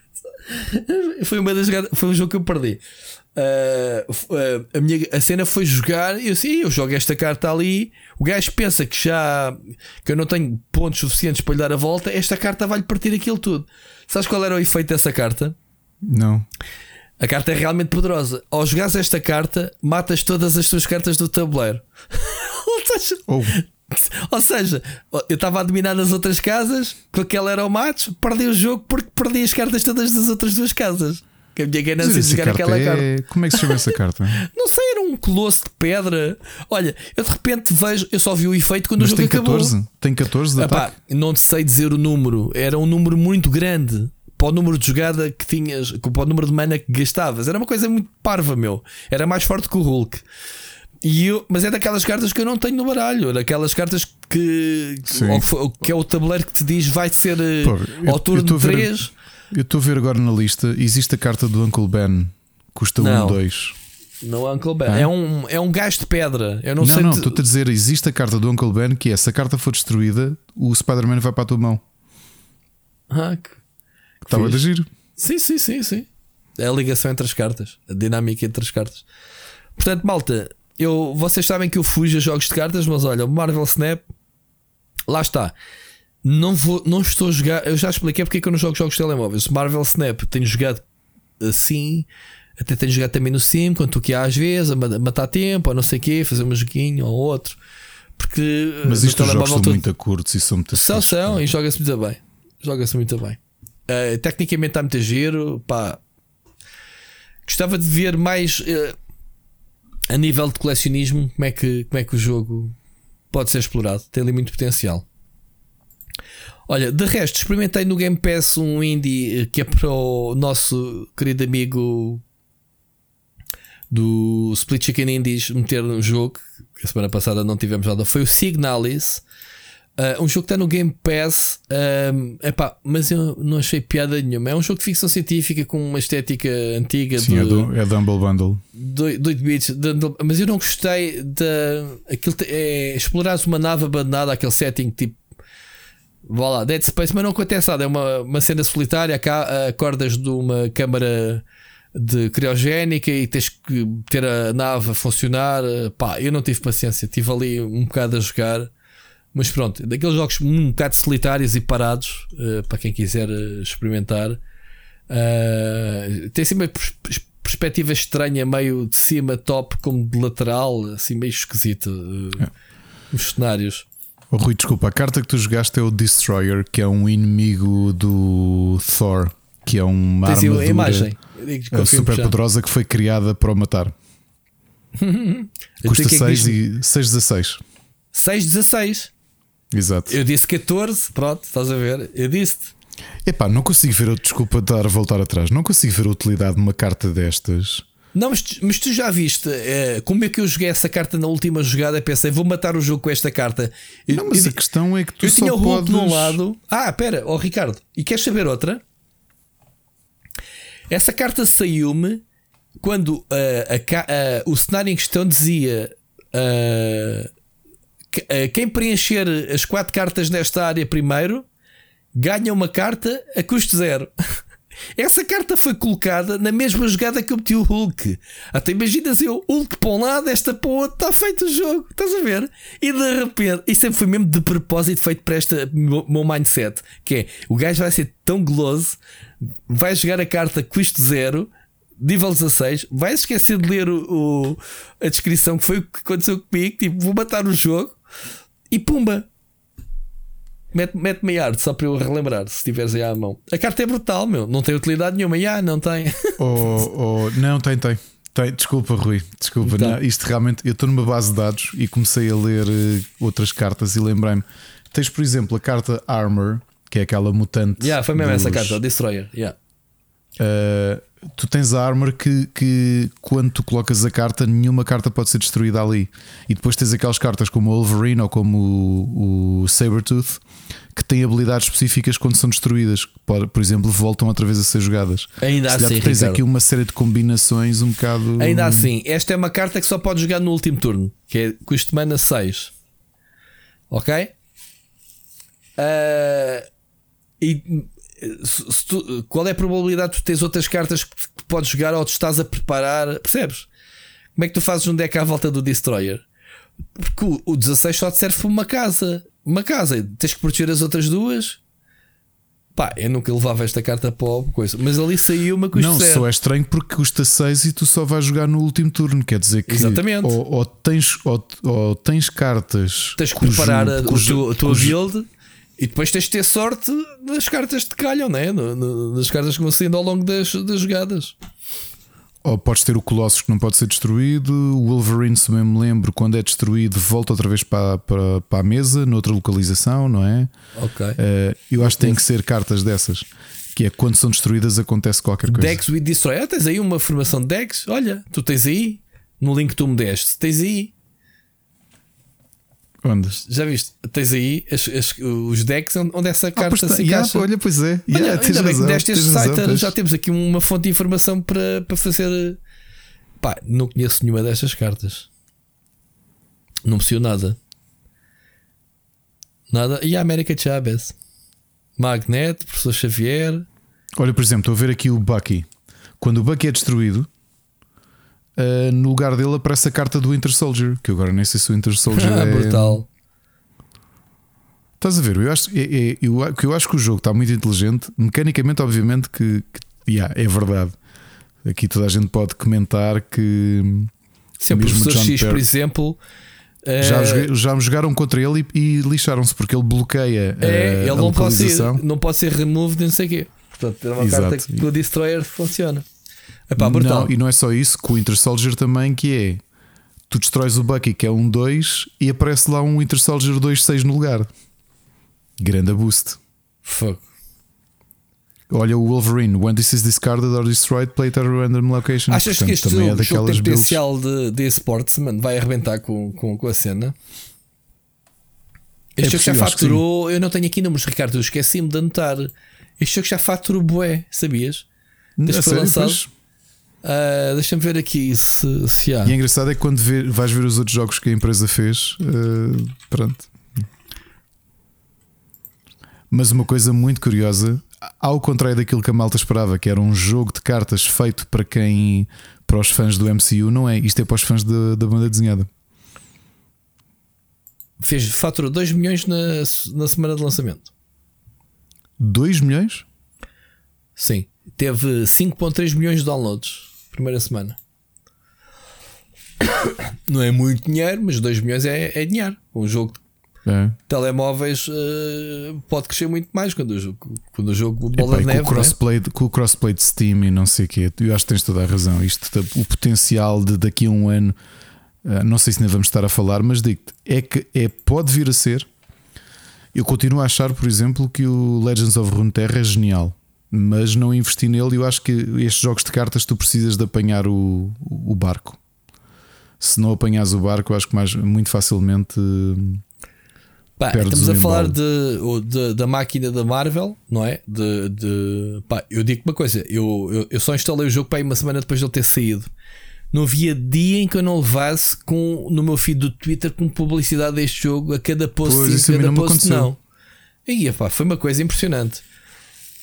foi uma das foi um jogo que eu perdi. Ah, a, minha, a cena foi jogar e eu assim, eu jogo esta carta ali. O gajo pensa que já que eu não tenho pontos suficientes para lhe dar a volta. Esta carta vai-lhe partir aquilo tudo. Sabes qual era o efeito dessa carta?
Não.
A carta é realmente poderosa. Ao jogares esta carta, matas todas as tuas cartas do tabuleiro. Ou seja,
Ou
ou seja, eu estava a dominar as outras casas, com aquela era o matos, perdi o jogo porque perdi as cartas todas das outras duas casas. Que a minha ganância de jogar
carta
aquela
é...
carta.
Como é que se chama essa carta?
Não sei, era um colosso de pedra. Olha, eu de repente vejo, eu só vi o efeito quando
Mas
o jogo
tem
acabou.
14? Tem 14 de
Epá,
ataque?
não te sei dizer o número, era um número muito grande para o número de jogada que tinhas, para o número de mana que gastavas. Era uma coisa muito parva, meu. Era mais forte que o Hulk. E eu, mas é daquelas cartas que eu não tenho no baralho, era aquelas cartas que, que que é o tabuleiro que te diz vai ser eh,
Pô,
ao turno
eu tô a
de
ver-
3.
Eu estou a ver agora na lista. Existe a carta do Uncle Ben, custa
Não.
1, 2.
No Uncle Ben.
Ah?
É um, é um gajo de pedra. Eu não,
Não,
sei.
não,
te-
estou-te a dizer, existe a carta do Uncle Ben que é se a carta for destruída, o Spider-Man vai para a tua mão.
Ah, que-
Estava a giro.
Sim, sim, sim, sim. É a ligação entre as cartas, a dinâmica entre as cartas. Portanto, malta, eu, vocês sabem que eu fujo a jogos de cartas, mas olha, o Marvel Snap, lá está. Não, vou, não estou a jogar. Eu já expliquei porque é que eu não jogo jogos de telemóveis. Marvel Snap tenho jogado assim, até tenho jogado também no Sim, quando tu que há às vezes, a ma- matar tempo, ou não sei o quê, fazer um joguinho ou outro. Porque
Mas
no
isto os jogos são
todo-
muito curtos e são muito
são, são, e joga-se muito bem. Joga-se muito bem. Eh, tecnicamente está muito giro. Pá. Gostava de ver mais eh, a nível de colecionismo como é, que, como é que o jogo pode ser explorado. Tem ali muito potencial. Olha, de resto, experimentei no Game Pass um indie eh, que é para o nosso querido amigo do Split Chicken Indies meter no jogo. Que a semana passada não tivemos nada. Foi o Signalis. Uh, um jogo que está no Game Pass, um, epá, mas eu não achei piada nenhuma. É um jogo de ficção científica com uma estética antiga
Sim,
de,
é, do, é Dumble Bundle.
de, de 8 bits, de- de- mas eu não gostei da aquilo é, explorares uma nave abandonada, aquele setting tipo Vá lá, Dead Space, mas não acontece nada. É uma, uma cena solitária. Cá acordas de uma câmara de criogénica e tens que ter a nave a funcionar. Pá, eu não tive paciência. Estive ali um bocado a jogar. Mas pronto, daqueles jogos um bocado solitários e parados, uh, para quem quiser uh, experimentar. Uh, tem assim uma pers perspectiva estranha, meio de cima, top, como de lateral, assim meio esquisito. É. Os cenários.
Oh, Rui, desculpa, a carta que tu jogaste é o Destroyer, que é um inimigo do Thor, que é uma Tens armadura a imagem. super poderosa que foi criada para o matar. Custa 6 é e 6,16.
6,16?
Exato.
Eu disse 14, pronto, estás a ver? Eu disse-te.
Epá, não consigo ver, desculpa estar a voltar atrás, não consigo ver a utilidade de uma carta destas
não, mas, mas tu já viste é, como é que eu joguei essa carta na última jogada? Pensei, vou matar o jogo com esta carta.
não, mas
eu,
a questão é que tu
eu
só
tinha o
Hulk
podes... num lado. Ah, pera, ó oh, Ricardo, e queres saber outra? Essa carta saiu-me quando uh, a, uh, o cenário em questão dizia uh, quem preencher as quatro cartas nesta área primeiro ganha uma carta a custo zero. Essa carta foi colocada na mesma jogada que eu meti o Hulk. Até imaginas eu, Hulk para um lado, esta para o outro, está feito o jogo, estás a ver? E de repente, isso sempre foi mesmo de propósito feito para este meu, mindset: que é o gajo vai ser tão guloso, vai jogar a carta custo zero, nível 16, vai esquecer de ler o, o, a descrição que foi o que aconteceu comigo, tipo, vou matar o jogo e pumba, Mete, mete meia arte só para eu relembrar, se tiveres aí à mão. A carta é brutal, meu. Não tem utilidade nenhuma. Já, não tem.
Oh, oh, não, tem, tem. tem. Desculpa, Rui. Desculpa. Então. Não, isto realmente. Eu estou numa base de dados e comecei a ler uh, outras cartas e lembrei-me. Tens, por exemplo, a carta Armor, que é aquela mutante.
Yeah, foi mesmo dos... essa carta, Destroyer. Yeah.
Uh, tu tens a armor que, que quando tu colocas a carta, nenhuma carta pode ser destruída ali. E depois tens aquelas cartas como o Wolverine ou como o, o Sabertooth que têm habilidades específicas quando são destruídas. Por, por exemplo, voltam outra vez a ser jogadas.
Ainda Se assim,
tens Ricardo. aqui uma série de combinações um bocado.
Ainda assim, esta é uma carta que só pode jogar no último turno, que é custo mana 6. Ok? Uh, e se tu, qual é a probabilidade de tu teres outras cartas que podes jogar ou te estás a preparar? Percebes? Como é que tu fazes um deck à volta do Destroyer? Porque o, o 16 só te serve para uma casa. Uma casa, tens que proteger as outras duas. Pá, eu nunca levava esta carta para a coisa, mas ali saiu uma coisa.
Não, só é estranho porque custa 6 e tu só vais jogar no último turno. Quer dizer que
Exatamente.
Ou, ou tens, ou, ou, tens cartas.
Tens que cujo, preparar a, cujo, a tua build e depois tens de ter sorte das cartas que te calham, né? nas cartas que vão saindo ao longo das, das jogadas.
Ou podes ter o Colossus que não pode ser destruído. O Wolverine, se bem me lembro, quando é destruído, volta outra vez para, para, para a mesa, noutra localização, não é?
Ok. Uh,
eu acho que tem que ser cartas dessas. Que é quando são destruídas acontece qualquer coisa.
Dex with Destroy. Ah, tens aí uma formação de Dex. Olha, tu tens aí, no link que tu me deste, tens aí
Onde?
Já viste? Tens aí as, as, os decks onde essa ah, carta
se yeah, encaixa. Olha, pois é.
Yeah, olha, bem que deste este site, razão, já temos aqui uma fonte de informação para, para fazer. Pá, não conheço nenhuma destas cartas. Não percebo nada. Nada. E a América Chavez? Magnet, Professor Xavier.
Olha, por exemplo, estou a ver aqui o Bucky. Quando o Bucky é destruído, uh, no lugar dele aparece a carta do Winter Soldier, que eu agora nem sei se o Winter Soldier é.
Brutal.
Estás a ver? Eu acho, é, é, eu, eu acho que o jogo está muito inteligente. Mecanicamente, obviamente, que, que yeah, é verdade. Aqui toda a gente pode comentar que.
Se o professor John X, per... por exemplo.
Já, uh... já me jogaram contra ele e, e lixaram-se porque ele bloqueia
é, a, ele a não pode, ser, não pode ser removed, não sei o quê. Portanto, é uma Exato. carta que o Destroyer funciona.
Epá, não, e não é só isso, com o Winter Soldier também, que é tu destróis o Bucky, que é um 2, e aparece lá um Winter Soldier 2-6 no lugar. Grande boost.
Fuck.
Olha o Wolverine, when this is discarded or destroyed, play at a random location.
Achas Portanto, que este também é jogo tem potencial de, de esportes, mano, vai arrebentar com, com, com a cena? Este é jogo já faturou, eu não tenho aqui números, Ricardo, eu esqueci-me de anotar. Este jogo já faturou bué, sabias? Desde que foi lançado. Pois? Uh, Deixa-me ver aqui se, se há.
E é engraçado é que quando ver, vais ver os outros jogos que a empresa fez, uh, pronto. Mas uma coisa muito curiosa, ao contrário daquilo que a malta esperava, que era um jogo de cartas feito para quem. para os fãs do MCU, não é. Isto é para os fãs da, da banda desenhada.
Fez, faturou 2 milhões na, na semana de lançamento.
2 milhões?
Sim. Teve 5,3 milhões de downloads. Primeira semana. Não é muito dinheiro, mas 2 milhões é, é dinheiro. Um jogo de
É.
telemóveis uh, pode crescer muito mais quando o jogo, quando o jogo bola
Epá,
de neve.
com, o
é?
crossplay, com o crossplay de Steam e não sei o quê, eu acho que tens toda a razão. Isto, o potencial de daqui a um ano, ah, não sei se ainda vamos estar a falar, mas digo-te, é que é, pode vir a ser. Eu continuo a achar, por exemplo, que o Legends of Runeterra é genial, mas não investi nele. Eu acho que estes jogos de cartas tu precisas de apanhar o, o barco. Se não apanhas o barco, eu acho que mais, muito facilmente.
Pá, estamos a falar de, de- da máquina da Marvel, não é? De, de- pá, eu digo uma coisa: eu, eu, eu só instalei o jogo para aí uma semana depois de ele ter saído. Não havia dia em que eu não levasse com, no meu feed do Twitter com publicidade deste jogo a cada post
Pois,
sim,
a
cada post não. E pá, foi uma coisa impressionante.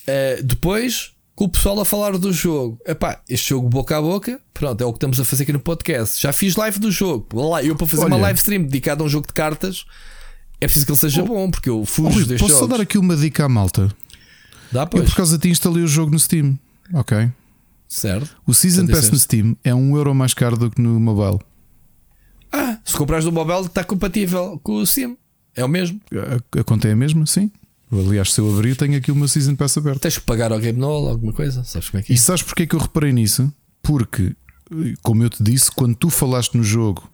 Uh, depois, com o pessoal a falar do jogo, epá, este jogo boca a boca, pronto, é o que estamos a fazer aqui no podcast. Já fiz live do jogo. Lá, eu para fazer uma
Olha.
live stream dedicada a um jogo de cartas, é preciso que ele seja
Oh.
bom, porque eu
Oh,
fujo
Rui,
destes
posso só dar aqui uma dica à malta?
Dá,
Eu,
pois.
por causa de ti, instalei o jogo no Steam. Ok.
Certo.
O Season Pass no
disseste.
Steam é um euro mais caro do que no mobile.
Ah, se comprares no mobile, está compatível com o Sim. É o mesmo.
A, a conta é a mesma? Sim. Aliás, se eu abrir, tenho aqui uma Season Pass aberta.
Tens que pagar ao Game Null, alguma coisa. Sabes como é que é?
E sabes porque é que eu reparei nisso? Porque, como eu te disse, quando tu falaste no jogo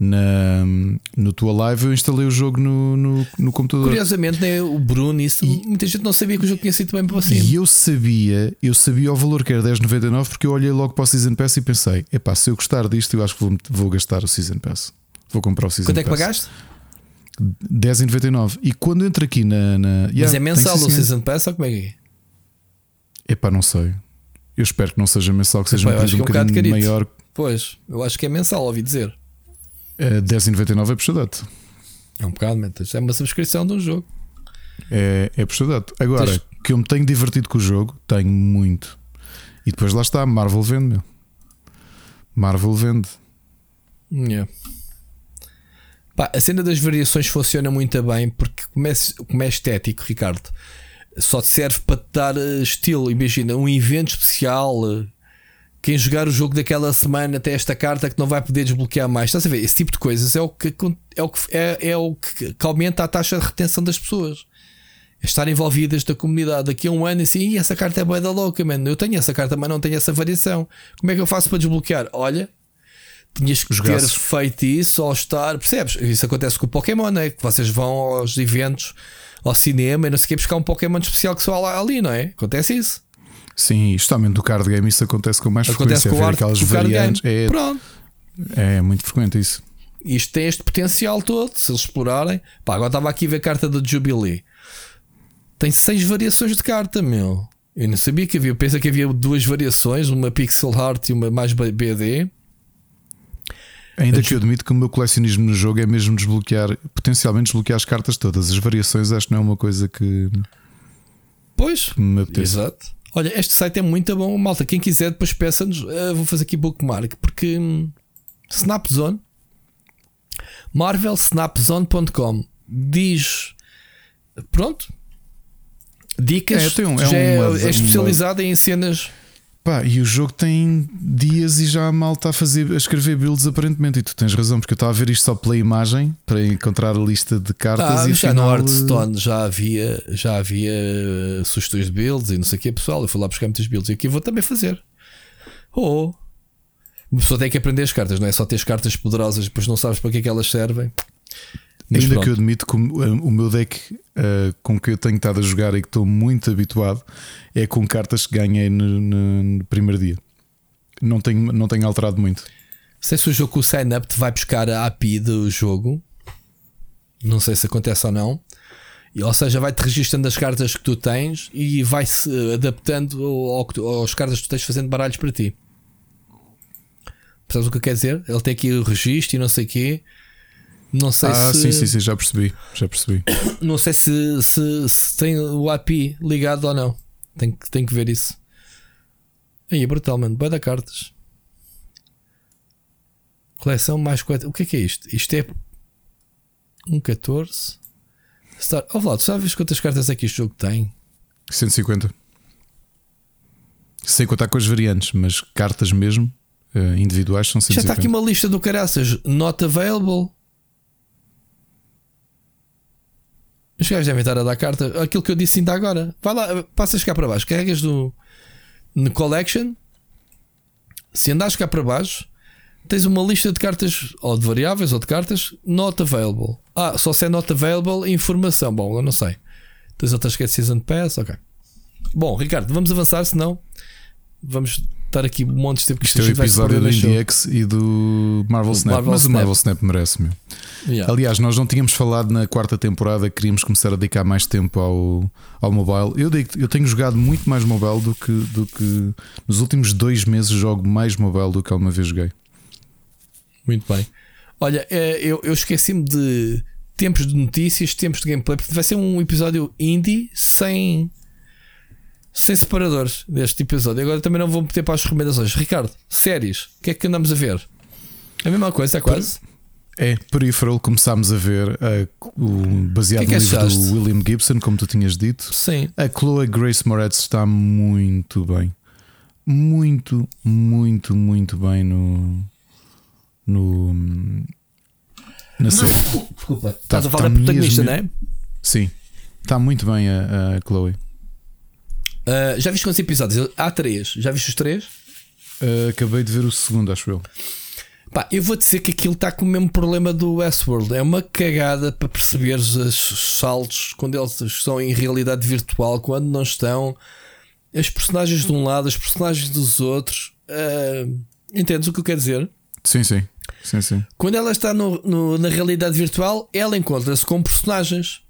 na, no tua live, eu instalei o jogo no, no, no computador.
Curiosamente, né, o Bruno, isso, muita gente não sabia que o jogo tinha sido bem para o Sim.
E eu sabia, eu sabia o valor que era 10,99 porque eu olhei logo para o Season Pass e pensei: epá, se eu gostar disto, eu acho que vou, vou gastar o Season Pass. Vou comprar o Season
Quanto é que
Pass.
pagaste?
10,99. E quando entro aqui na. na
Mas
Yeah,
é mensal o
senhor.
Season Pass ou como é que é?
Epá, não sei. Eu espero que não seja mensal, que seja
Epá,
um um
que é um bocado
bocadinho
carito.
maior.
Pois, eu acho que é mensal, ouvi dizer.
Eh, 10,99 é puxadato.
É um bocado, mentas. É uma subscrição de um jogo.
É, é puxadato. Agora,
Tens-
que eu me tenho divertido com o jogo, tenho muito. E depois lá está, Marvel vende, meu. Marvel vende.
Yeah. Pá, a cena das variações funciona muito bem porque, como é, como é estético, Ricardo, só te serve para te dar eh, estilo. Imagina um evento especial. eh, Quem jogar o jogo daquela semana tem esta carta que não vai poder desbloquear mais. Estás a ver? Esse tipo de coisas é o que, é o que, é, é o que, que aumenta a taxa de retenção das pessoas. É estar envolvidas da comunidade. Daqui a um ano, assim, "Ih, essa carta é boa da louca, mano. Eu tenho essa carta, mas não tenho essa variação. Como é que eu faço para desbloquear? Olha, tinhas que ter feito isso ou estar. Percebes? Isso acontece com o Pokémon, é? Que vocês vão aos eventos, ao cinema e não sei o buscar um Pokémon especial que só há lá- ali, não é? Acontece isso.
Sim, justamente do card game isso acontece com mais
Acontece
frequência.
com o
ver aquelas
com
variantes. É,
Pronto.
é muito frequente isso.
Isto tem este potencial todo, se eles explorarem. Pá, agora estava aqui a ver a carta do Jubilee. Tem seis variações de carta, meu. Eu não sabia que havia. Eu pensei que havia duas variações, uma pixel art e uma mais BD.
Ainda que eu admito que o meu colecionismo no jogo é mesmo desbloquear, potencialmente desbloquear as cartas todas. As variações acho que não é uma coisa que
Pois,
me apetece.
Exato. Olha, este site é muito bom, malta. Quem quiser, depois peça-nos. Ah, vou fazer aqui bookmark porque hum, Snapzone, marvelsnapzone.com diz pronto. Dicas.
É, tem um- é
já é, é especializado em cenas.
Pá, e o jogo tem dias e já a malta a fazer a escrever builds aparentemente. E tu tens razão, porque eu estava a ver isto só pela imagem para encontrar a lista de cartas
Ah,
e
já
afinal,
no Hearthstone já havia, já havia eh, sugestões de builds e não sei o que, pessoal. Eu fui lá buscar muitas builds e aqui eu vou também fazer. Oh, uma pessoa tem que aprender as cartas, não é só ter as cartas poderosas depois não sabes para que é que elas servem. Mas
Ainda
pronto.
que eu admito que o, o meu deck uh, com que eu tenho estado a jogar e que estou muito habituado é com cartas que ganhei no, no- no primeiro dia. Não tenho, não tenho alterado muito.
sei se o jogo com o sign-up te vai buscar a API do jogo. Não sei se acontece ou não. Ou seja, vai-te registrando as cartas que tu tens e vai-se adaptando ao, aos cartas que tu tens fazendo baralhos para ti. Percebes o que eu quero dizer? Ele tem aqui o registro e não sei o quê. Não sei
ah,
se.
sim, sim, sim, já percebi. Já percebi.
Não sei se, se, se tem o API ligado ou não. Tem, que- tem que ver isso. Aí é brutal, mano. Vai dar cartas. Coleção mais quatro. O que é que é isto? Isto é um 14. Star... Oh, Vlad, sabes quantas cartas é que este jogo tem?
150. Sem contar com as variantes, mas cartas mesmo, eh, individuais, são
Já está
150.
aqui uma lista do caraças. Not available. Os gajos devem estar a dar carta. Aquilo que eu disse ainda agora. Vai lá, passas cá para baixo. Carregas no, no Collection. Se andares cá para baixo, tens uma lista de cartas, ou de variáveis, ou de cartas, not available. Ah, só se é not available, informação. Bom, eu não sei. Tens outras que é Season Pass, ok. Bom, Ricardo, vamos avançar, senão vamos estar aqui um monte de tempo que
Isto é o episódio do. IndieX e do Marvel Snap.
Marvel
mas
Snap.
o Marvel Snap merece, meu.
Yeah.
Aliás, nós não tínhamos falado na quarta temporada, queríamos começar a dedicar mais tempo ao, ao mobile. Eu, digo, eu tenho jogado muito mais mobile do que, do que nos últimos dois meses jogo mais mobile do que alguma vez joguei.
Muito bem. Olha, eh, eu, eu esqueci-me de tempos de notícias, tempos de gameplay, porque vai ser um episódio indie sem, sem separadores deste episódio. Agora também não vou meter para as recomendações. Ricardo, séries, o que é que andamos a ver? A mesma coisa, é quase.
É, Peripheral começámos a ver eh, o, baseado
que é
no
que
livro
achaste?
do William Gibson, como tu tinhas dito.
Sim.
A Chloe Grace Moretz está muito bem. Muito, muito, muito bem no. no na série.
Desculpa.
Tá-
Estás a falar
tá
da protagonista,
mesmo-
não é?
Sim, está muito bem a, a Chloe.
Ah, já viste quantos episódios? Há três. Já viste os três?
Uh, acabei de ver o segundo, acho eu.
Pá, eu vou dizer que aquilo está com o mesmo problema do Westworld. É uma cagada para perceberes os saltos quando eles estão em realidade virtual, quando não estão. As personagens de um lado, as personagens dos outros. Ah, entendes o que eu quero dizer?
Sim, sim. Sim, sim.
Quando ela está no- no- na realidade virtual, ela encontra-se com personagens.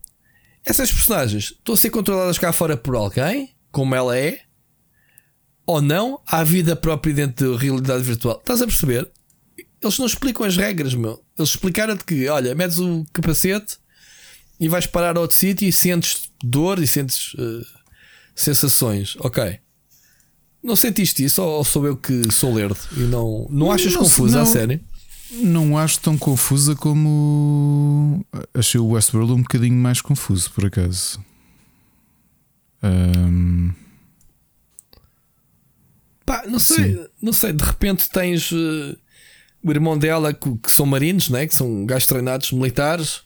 Essas personagens estão a ser controladas cá fora por alguém, como ela é, ou não, há vida própria dentro da realidade virtual. Estás a perceber? Eles não explicam as regras, meu. Eles explicaram-te que, olha, metes o capacete e vais parar a outro sítio e sentes dor e sentes eh, sensações. Ok. Não sentiste isso ou sou eu que sou lerdo e não, não achas
Não,
confuso, a
não.
sério?
Não acho tão confusa como. Achei o Westworld um bocadinho mais confuso, por acaso. Ahm,
Pá, não sei, não sei, de repente tens eh, o irmão dela que, que são marinos, né? que são gajos treinados militares.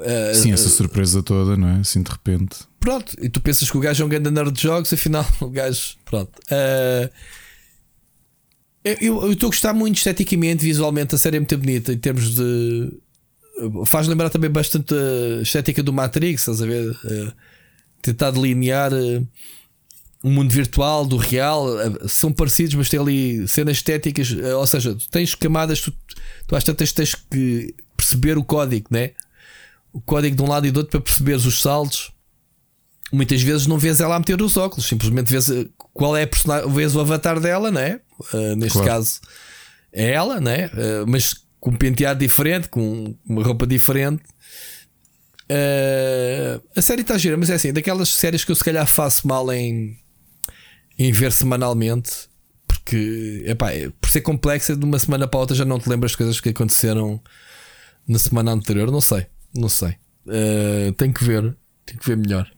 Eh,
sim, essa surpresa toda, não é? Assim de repente.
Pronto, e tu pensas que o gajo é um grande nerd de jogos, afinal o gajo. Pronto. Eh, eu estou a gostar muito esteticamente, visualmente, a série é muito bonita em termos de. Faz lembrar também bastante a estética do Matrix, estás a ver? Tentar delinear eh, o mundo virtual do real. eh, são parecidos, mas tem ali cenas estéticas, eh, ou seja, tu tens camadas, tu, tu às tantas tens que perceber o código, né? O código de um lado e do outro para perceberes os saltos muitas vezes não vês ela a meter os óculos, simplesmente vês qual é a personagem, vês o avatar dela, né? Uh, neste
Claro.
caso é ela, né? Uh, mas com um penteado diferente, com uma roupa diferente. Uh, a série está gira, mas é assim, daquelas séries que eu se calhar faço mal em, em ver semanalmente, porque epá, é- por ser complexa, de uma semana para outra já não te lembras das coisas que aconteceram na semana anterior. Não sei, não sei. Uh, tenho que ver, tenho que ver melhor.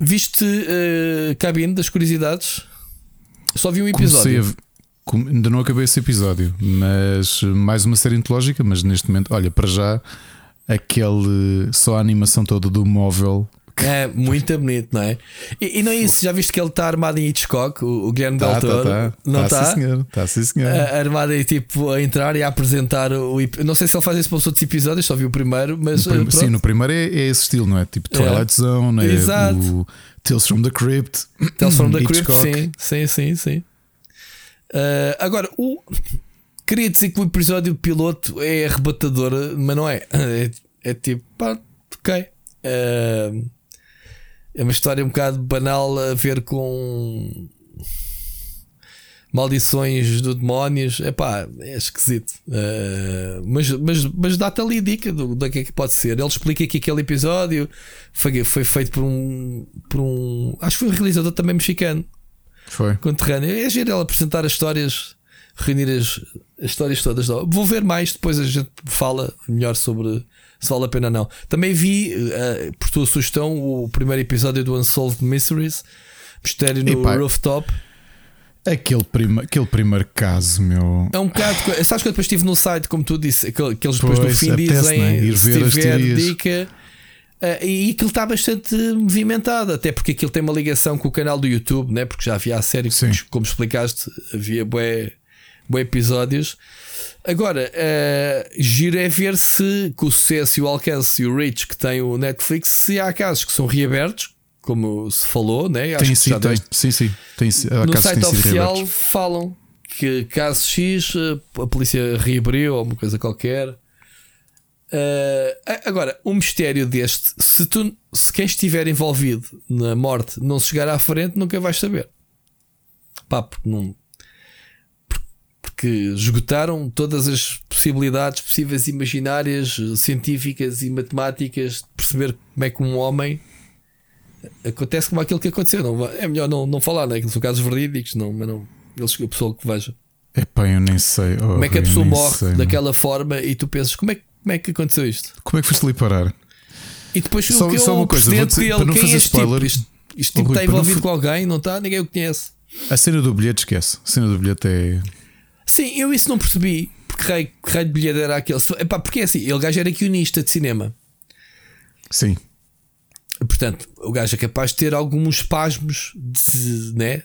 Viste uh, Cabine das Curiosidades? Só vi um
Comecei
episódio.
a. Ainda não acabei esse episódio, mas mais uma série antológica. Mas neste momento, olha, para já, aquele. Só a animação toda do móvel.
É muito bonito, não é? E, e não é isso, já viste que ele está armado em Hitchcock, o, o Guilherme
Tá,
Del Toro?
tá, tá.
Não
Tá,
está?
sim, senhor. Tá, sim, senhor.
A- Armado aí tipo a entrar e a apresentar o. Não sei se ele faz isso para os outros episódios, só vi o primeiro, mas.
No prim-
eh,
sim, no primeiro é, é esse estilo, não é? Tipo Twilight Zone, é
Exato.
o Tales from the Crypt,
Tales from the Crypt,
Hitchcock.
sim, sim, sim, sim. Ah, agora, o. Queria dizer que o episódio piloto é arrebatador, mas não é. É, é tipo, pá, ok. Ah, é uma história um bocado banal a ver com. maldições do demónios. Epá, é esquisito. Uh, mas mas, mas dá-te ali a dica do, do que é que pode ser. Ele explica que aquele episódio foi, foi feito por um, por um. Acho que foi um realizador também mexicano.
Foi.
Conterrâneo. É giro ele apresentar as histórias, reunir as, as histórias todas. Vou ver mais, depois a gente fala melhor sobre se vale a pena ou não. Também vi, uh, por tua sugestão, o primeiro episódio do Unsolved Mysteries Mistério no Epá, Rooftop.
Aquele, prima, aquele primeiro caso, meu.
É um bocado. Sabes que eu depois estive no site, como tu disse, que eles depois pois, no fim dizem
né? Ir
se
ver
tiver dica. Uh, e aquilo está bastante movimentado, até porque aquilo tem uma ligação com o canal do YouTube, né? porque já havia a série, Sim. como explicaste, havia bué, episódios. Agora, uh, giro é ver se com o sucesso e o alcance e o reach que tem o Netflix, se há casos que são reabertos, como se falou, né?
Acho tem, sim, tem, sim, sim, tem,
No site oficial falam que caso X a polícia reabriu ou uma coisa qualquer. Uh, agora, um mistério deste, se, tu, se quem estiver envolvido na morte não chegar à frente, nunca vais saber. Pá, porque, não, porque esgotaram todas as possibilidades possíveis, imaginárias, científicas e matemáticas de perceber como é que um homem acontece como aquilo que aconteceu. Não, é melhor não, não falar, né? São casos verídicos, não, mas não. Eles, a pessoa que veja.
Epá, eu nem sei. Oh,
como é que a pessoa morre sei, daquela forma e tu pensas, como é, como é que aconteceu isto?
Como é que foste ali parar?
E depois só, o que só uma coisa, dizer, dele, para não fazer é spoiler, tipo? Isto, isto tipo está envolvido com alguém, não está? Ninguém o conhece.
A cena do bilhete, esquece. A cena do bilhete é.
Sim, eu isso não percebi. Porque raio, raio de bilhete era aquele. Epá, porque é assim, ele gajo era guionista de cinema.
Sim.
Portanto, o gajo é capaz de ter alguns espasmos de, né?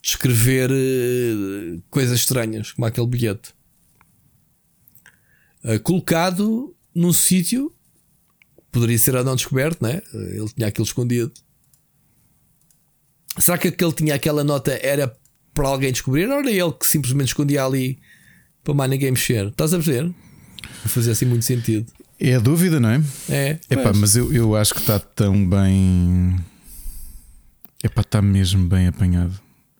de escrever uh, coisas estranhas, como aquele bilhete. Uh, colocado num sítio, poderia ser ou não descoberto, né? ele tinha aquilo escondido. Será que aquele tinha aquela nota era para alguém descobrir ou era ele que simplesmente escondia ali para mais ninguém mexer? Estás a ver? Não fazia assim muito sentido.
É a dúvida, não é?
É.
Epá, mas eu, eu acho que está tão bem. Epá, está mesmo bem apanhado.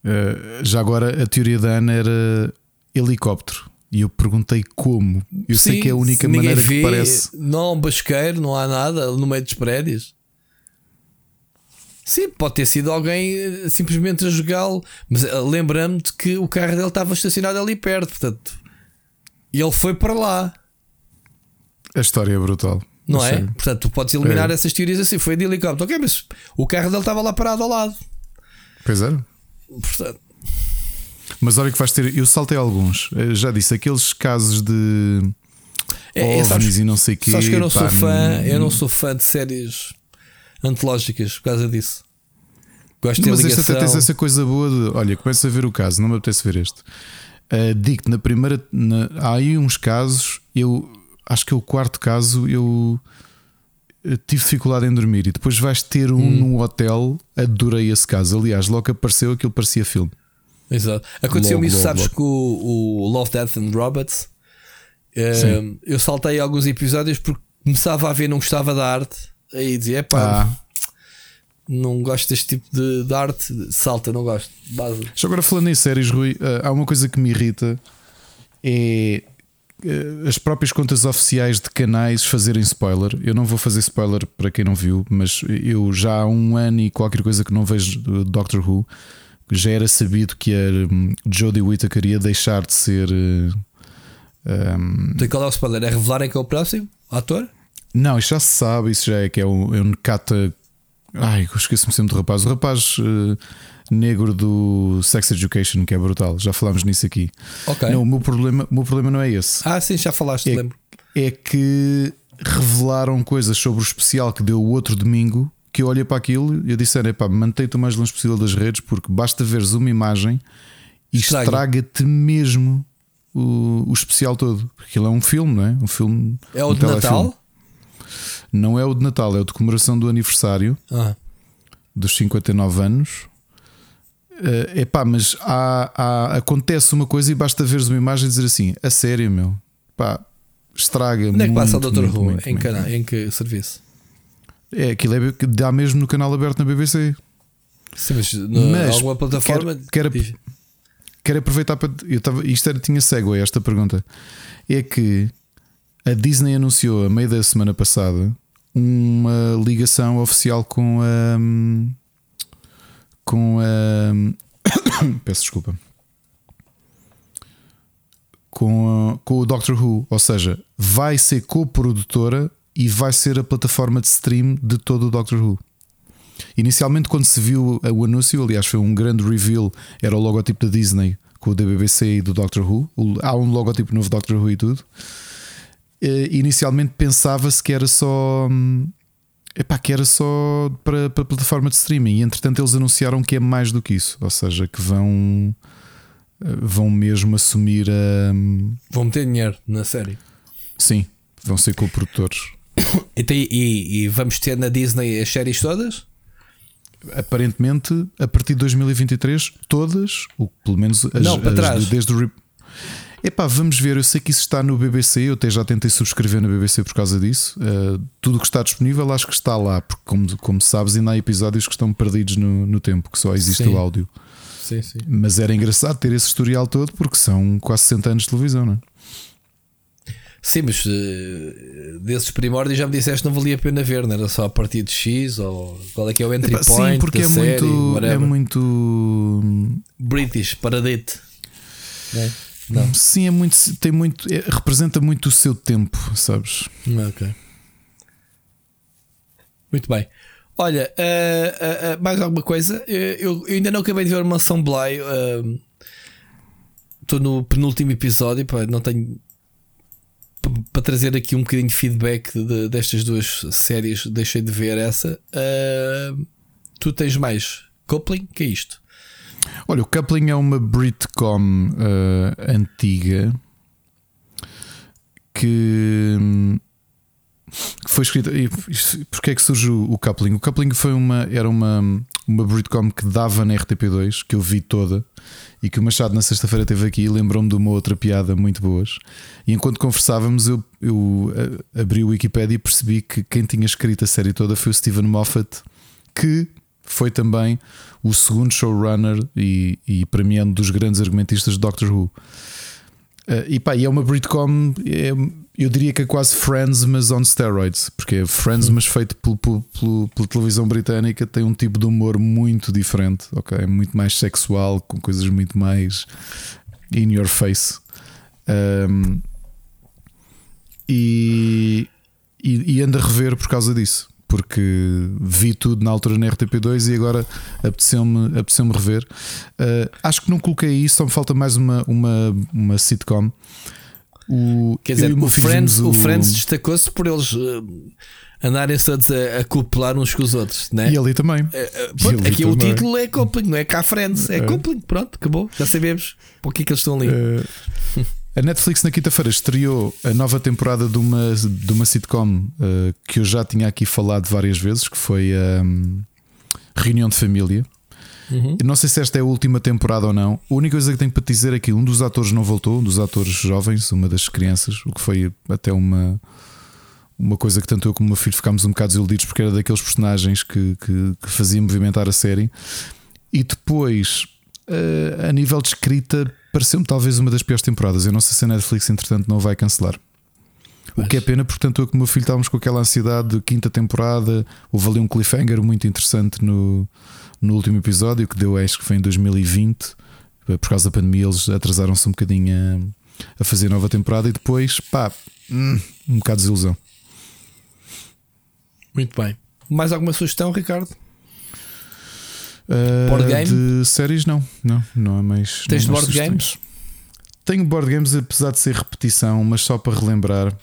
Uh, já agora a teoria da Ana era helicóptero. E eu perguntei como. Eu Sim, sei que é a única maneira vê, que parece.
Não há um basqueiro, não há nada no meio dos prédios. Sim, pode ter sido alguém eh, simplesmente a jogá-lo. Mas uh, lembrando-me que o carro dele estava estacionado ali perto. Portanto, e ele foi para lá.
A história é brutal.
Não é? Portanto, tu podes eliminar é. essas teorias assim. Foi de helicóptero. Ok, mas o carro dele estava lá parado ao lado.
Pois era.
Portanto.
Mas olha que vais ter. Eu saltei alguns. Eu já disse, aqueles casos de. É, é sabes, e não sei o quê.
Sabes que eu não pá, sou fã, eu não sou fã de séries antológicas por causa disso. Gosto
não, de mas este até tens essa coisa boa de olha, começa a ver o caso, não me apetece ver este. Uh, Digo-te, na primeira. Na, há aí uns casos, eu acho que é o quarto caso, eu tive dificuldade em dormir e depois vais ter um hum. num hotel. Adorei esse caso. Aliás, logo que apareceu aquilo parecia filme.
Exato. Aconteceu-me isso, sabes, logo. com o, o, Love, Death and Robots. Uh, eu saltei alguns episódios porque começava a ver, não gostava da arte. Aí dizia: é pá, ah. não gosto deste tipo de, de, arte, salta, não gosto. Base.
agora falando em séries, Rui, uh, há uma coisa que me irrita: é eh, as próprias contas oficiais de canais fazerem spoiler. Eu não vou fazer spoiler para quem não viu, mas eu já há um ano e qualquer coisa que não vejo Doctor Who, já era sabido que a um, Jodie Whittaker ia deixar de ser. Um...
Então qual é o spoiler? É revelarem que é o próximo ator?
Não, isso já se sabe, isso já é que é um, é um Nakata. Ai, esqueço-me sempre do rapaz. O rapaz. Uh negro do Sex Education, que é brutal. Já falámos nisso aqui.
Okay.
Não, o meu problema, o meu problema não é esse.
Ah, sim, já falaste,
é,
lembro.
É que revelaram coisas sobre o especial que deu o outro domingo que eu olhei para aquilo e eu disse: pá, mantém-te o mais longe possível das redes, porque basta veres uma imagem e estraga-te mesmo o, o especial todo. Porque aquilo é um filme, não é? Um filme.
É o
um
de Natal?
Não é o de Natal, é o de comemoração do aniversário
ah.
dos 59 anos. É uh, pá, mas há, há, acontece uma coisa e basta veres uma imagem e dizer assim: a sério, meu, pá, estraga.
Onde é que passa o Dr. Who? Em, em que serviço?
É, aquilo é, dá mesmo no canal aberto na BBC.
Sim, mas, no, mas alguma plataforma.
Quer, quer, quero aproveitar para. Eu tava, isto era, tinha cego a esta pergunta. É que a Disney anunciou a meio da semana passada uma ligação oficial com a. Com a. Peço desculpa. Com, a, com o Doctor Who, ou seja, vai ser co-produtora e vai ser a plataforma de stream de todo o Doctor Who. Inicialmente, quando se viu o anúncio, aliás, foi um grande reveal, era o logotipo da Disney com o da BBC e do Doctor Who. Há um logotipo novo Doctor Who e tudo. Eh, inicialmente pensava-se que era só. Hum, epá, que era só para, para a plataforma de streaming. E entretanto, eles anunciaram que é mais do que isso. Ou seja, que vão. Eh, vão mesmo assumir a. Hum,
vão meter dinheiro na série.
Sim, vão ser co-produtores.
Então, e, e, vamos ter na Disney as séries todas?
aparentemente, a partir de 2023, todas, ou pelo menos as,
Não, para trás.
desde o. Epá, vamos ver. Eu sei que isso está no BBC. Eu até já tentei subscrever no BBC por causa disso. Uh, tudo que está disponível, acho que está lá, porque, como, como sabes, ainda há episódios que estão perdidos no, no tempo, que só existe sim. o áudio.
Sim, sim.
Mas era engraçado ter esse historial todo, porque são quase 60 anos de televisão, não é?
Sim, mas uh, desses primórdios já me disseste que não valia a pena ver, não era só a partir de X ou qual é que é o entry Epa, point?
Sim, porque é,
série,
muito, é muito
British, paradete.
É? Não. Sim, é muito, tem muito, é, representa muito o seu tempo, sabes?
Ok. Muito bem. Olha, uh, uh, mais alguma coisa? Eu, eu, ainda não acabei de ver uma Bly. Estou no penúltimo episódio, pá, não tenho para trazer aqui um bocadinho de feedback de, destas duas séries, deixei de ver essa. Uh, tu tens mais coupling? que é isto?
Olha, o coupling é uma Britcom uh, antiga que, foi escrita. Porquê é que surge o, o coupling? O coupling foi uma, era uma, uma Britcom que dava na RTP2, que eu vi toda e que o Machado na sexta-feira teve aqui e lembrou-me de uma outra piada muito boas. E enquanto conversávamos, eu, eu eh, abri o Wikipedia e percebi que quem tinha escrito a série toda foi o Steven Moffat, que foi também o segundo showrunner e, e para mim é um dos grandes argumentistas de Doctor Who. Uh, e pá, e é uma Britcom, é, eu diria que é quase Friends, mas on steroids, porque é Friends, mas feito pelo, pelo, pela televisão britânica, tem um tipo de humor muito diferente, ok? É muito mais sexual, com coisas muito mais in your face. Um, e, e, e ando a rever por causa disso porque vi tudo na altura na RTP2 e agora apeteceu-me apeteceu rever. Uh, acho que não coloquei isso, só me falta mais uma, uma, uma sitcom.
O, Quer dizer, o Friends, o... o Friends destacou-se por eles. Uh, andarem-se a, a copular uns com os outros, né?
E ali também.
Uh, pronto, aqui também. o título é coupling, não é cá Friends, é, é coupling, pronto, acabou, já sabemos por que é que eles estão ali. Uh,
a Netflix na quinta-feira estreou a nova temporada de uma, de uma sitcom uh, que eu já tinha aqui falado várias vezes, que foi a um, Reunião de Família. Uhum. Não sei se esta é a última temporada ou não. A única coisa que tenho para te dizer é que um dos atores não voltou, um dos atores jovens, uma das crianças, o que foi até uma, uma coisa que tanto eu como o meu filho ficámos um bocado desiludidos porque era daqueles personagens que, que, que fazia movimentar a série. E depois, uh, a nível de escrita, pareceu-me talvez uma das piores temporadas. Eu não sei se a Netflix, entretanto, não vai cancelar. O que é pena, portanto, eu com o meu filho estávamos com aquela ansiedade de quinta temporada. Houve ali um cliffhanger muito interessante no, no último episódio, que deu, acho que foi em 2020. Por causa da pandemia, eles atrasaram-se um bocadinho a, a, fazer nova temporada e depois, pá, hum, um bocado de desilusão.
Muito bem. Mais alguma sugestão, Ricardo?
Uh, board game? De séries, não. Não, não é mais.
Tens
não
é board games?
Tenho board games, apesar de ser repetição, mas só para relembrar.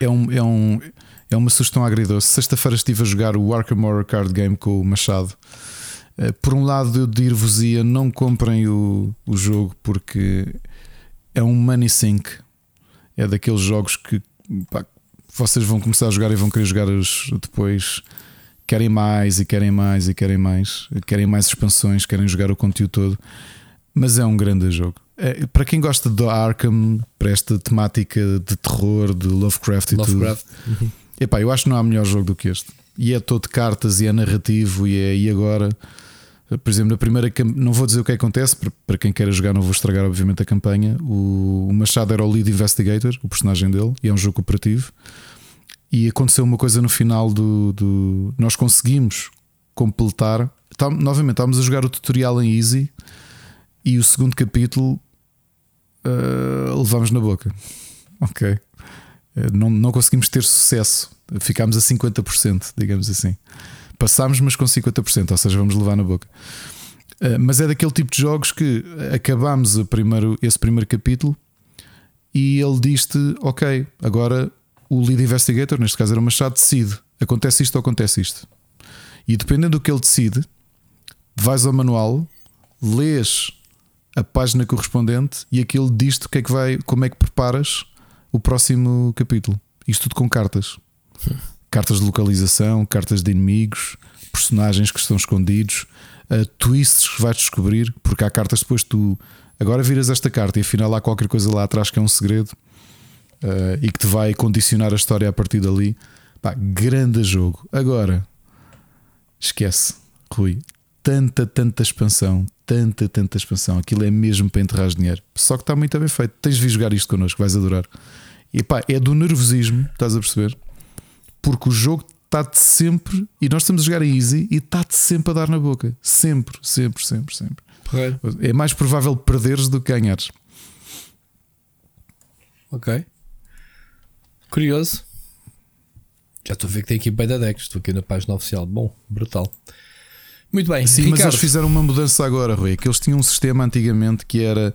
É, um, é, um, é uma sugestão agridoce. Sexta-feira estive a jogar o Arkham Horror Card Game com o Machado. Uh, por um lado, eu dir-vos-ia não comprem o, o jogo porque é um money sink. É daqueles jogos que pá, vocês vão começar a jogar e vão querer jogar depois querem mais e querem mais e querem mais, querem mais expansões, querem jogar o conteúdo todo. Mas é um grande jogo. É, para quem gosta do Arkham, para esta temática de terror, de Lovecraft e Lovecraft. tudo, uhum. epá, eu acho que não há melhor jogo do que este. E é todo de cartas, e é narrativo, e é e agora. Por exemplo, na primeira não vou dizer o que acontece, para quem queira jogar, não vou estragar, obviamente, a campanha. O, Machado era o lead investigator, o personagem dele, e é um jogo cooperativo. E aconteceu uma coisa no final do. do nós conseguimos completar. Tá, novamente, estávamos a jogar o tutorial em Easy e o segundo capítulo uh, levamos na boca. Ok. Uh, não, não conseguimos ter sucesso. Ficámos a 50%, digamos assim. Passámos, mas com 50%, ou seja, vamos levar na boca. Uh, mas é daquele tipo de jogos que acabámos primeiro, esse primeiro capítulo e ele diz-te: Ok, agora o lead investigator, neste caso era o Machado, decide: acontece isto ou acontece isto. E dependendo do que ele decide, vais ao manual, lês a página correspondente e aquilo diz-te que é que vai, como é que preparas o próximo capítulo. Isto tudo com cartas. Cartas de localização, cartas de inimigos, personagens que estão escondidos, uh, twists que vais descobrir, porque há cartas depois tu agora viras esta carta e afinal há qualquer coisa lá atrás que é um segredo uh, e que te vai condicionar a história a partir dali. Pá, grande jogo. Agora, esquece, Rui. Tanta, tanta expansão, tanta, tanta expansão. Aquilo é mesmo para enterrar dinheiro. Só que está muito bem feito. Tens de vir jogar isto connosco, vais adorar. E pá, é do nervosismo, estás a perceber? Porque o jogo está-te sempre, e nós estamos a jogar em easy e está-te sempre a dar na boca. Sempre, sempre, sempre, sempre. É mais provável perderes do que ganhares.
Ok. Curioso. Já estou a ver que tem aqui bem da decks. Estou aqui na página oficial. Bom, brutal. Muito bem,
Sim, Ricardo. mas eles fizeram uma mudança agora, Rui. Que eles tinham um sistema antigamente que era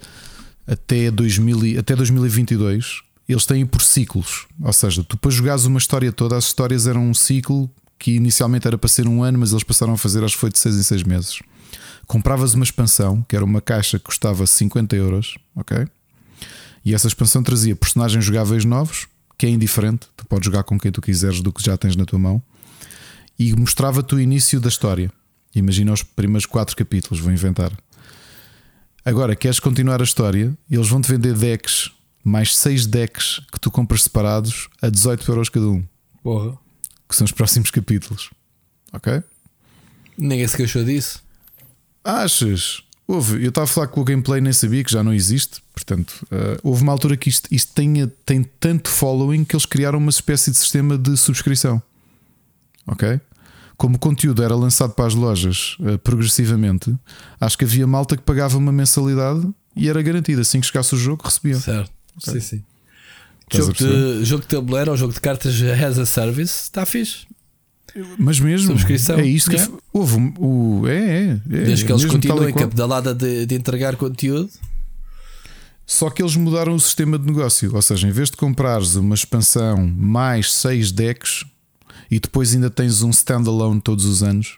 até, 2000, até 2022. Eles têm por ciclos. Ou seja, tu para jogares uma história toda, as histórias eram um ciclo que inicialmente era para ser um ano, mas eles passaram a fazer, acho que foi de 6 em 6 meses. Compravas uma expansão, que era uma caixa que custava 50 euros, ok? E essa expansão trazia personagens jogáveis novos, que é indiferente, tu podes jogar com quem tu quiseres do que já tens na tua mão, e mostrava-te o início da história. Imagina os primeiros quatro capítulos, vou inventar. Agora, queres continuar a história? Eles vão-te vender decks, mais seis decks que tu compras separados a 18 euros cada um.
Porra.
Que são os próximos capítulos. Ok?
Ninguém se queixou disso.
Achas? Houve, eu estava a falar que o gameplay nem sabia que já não existe. Portanto, uh, houve uma altura que isto, isto tem, tem tanto following que eles criaram uma espécie de sistema de subscrição. Ok? como o conteúdo era lançado para as lojas uh, progressivamente, acho que havia malta que pagava uma mensalidade e era garantida. Assim que chegasse o jogo, recebia.
Certo. Okay. Sim, sim. Jogo de, jogo de tabuleiro ou jogo de cartas as a service está fixe.
Mas mesmo Subscrição. é isto que houve o, é, é, é,
Desde que eles continuem com a pedalada de, de entregar conteúdo.
Só que eles mudaram o sistema de negócio, ou seja, em vez de comprares uma expansão mais 6 decks, e depois ainda tens um standalone todos os anos.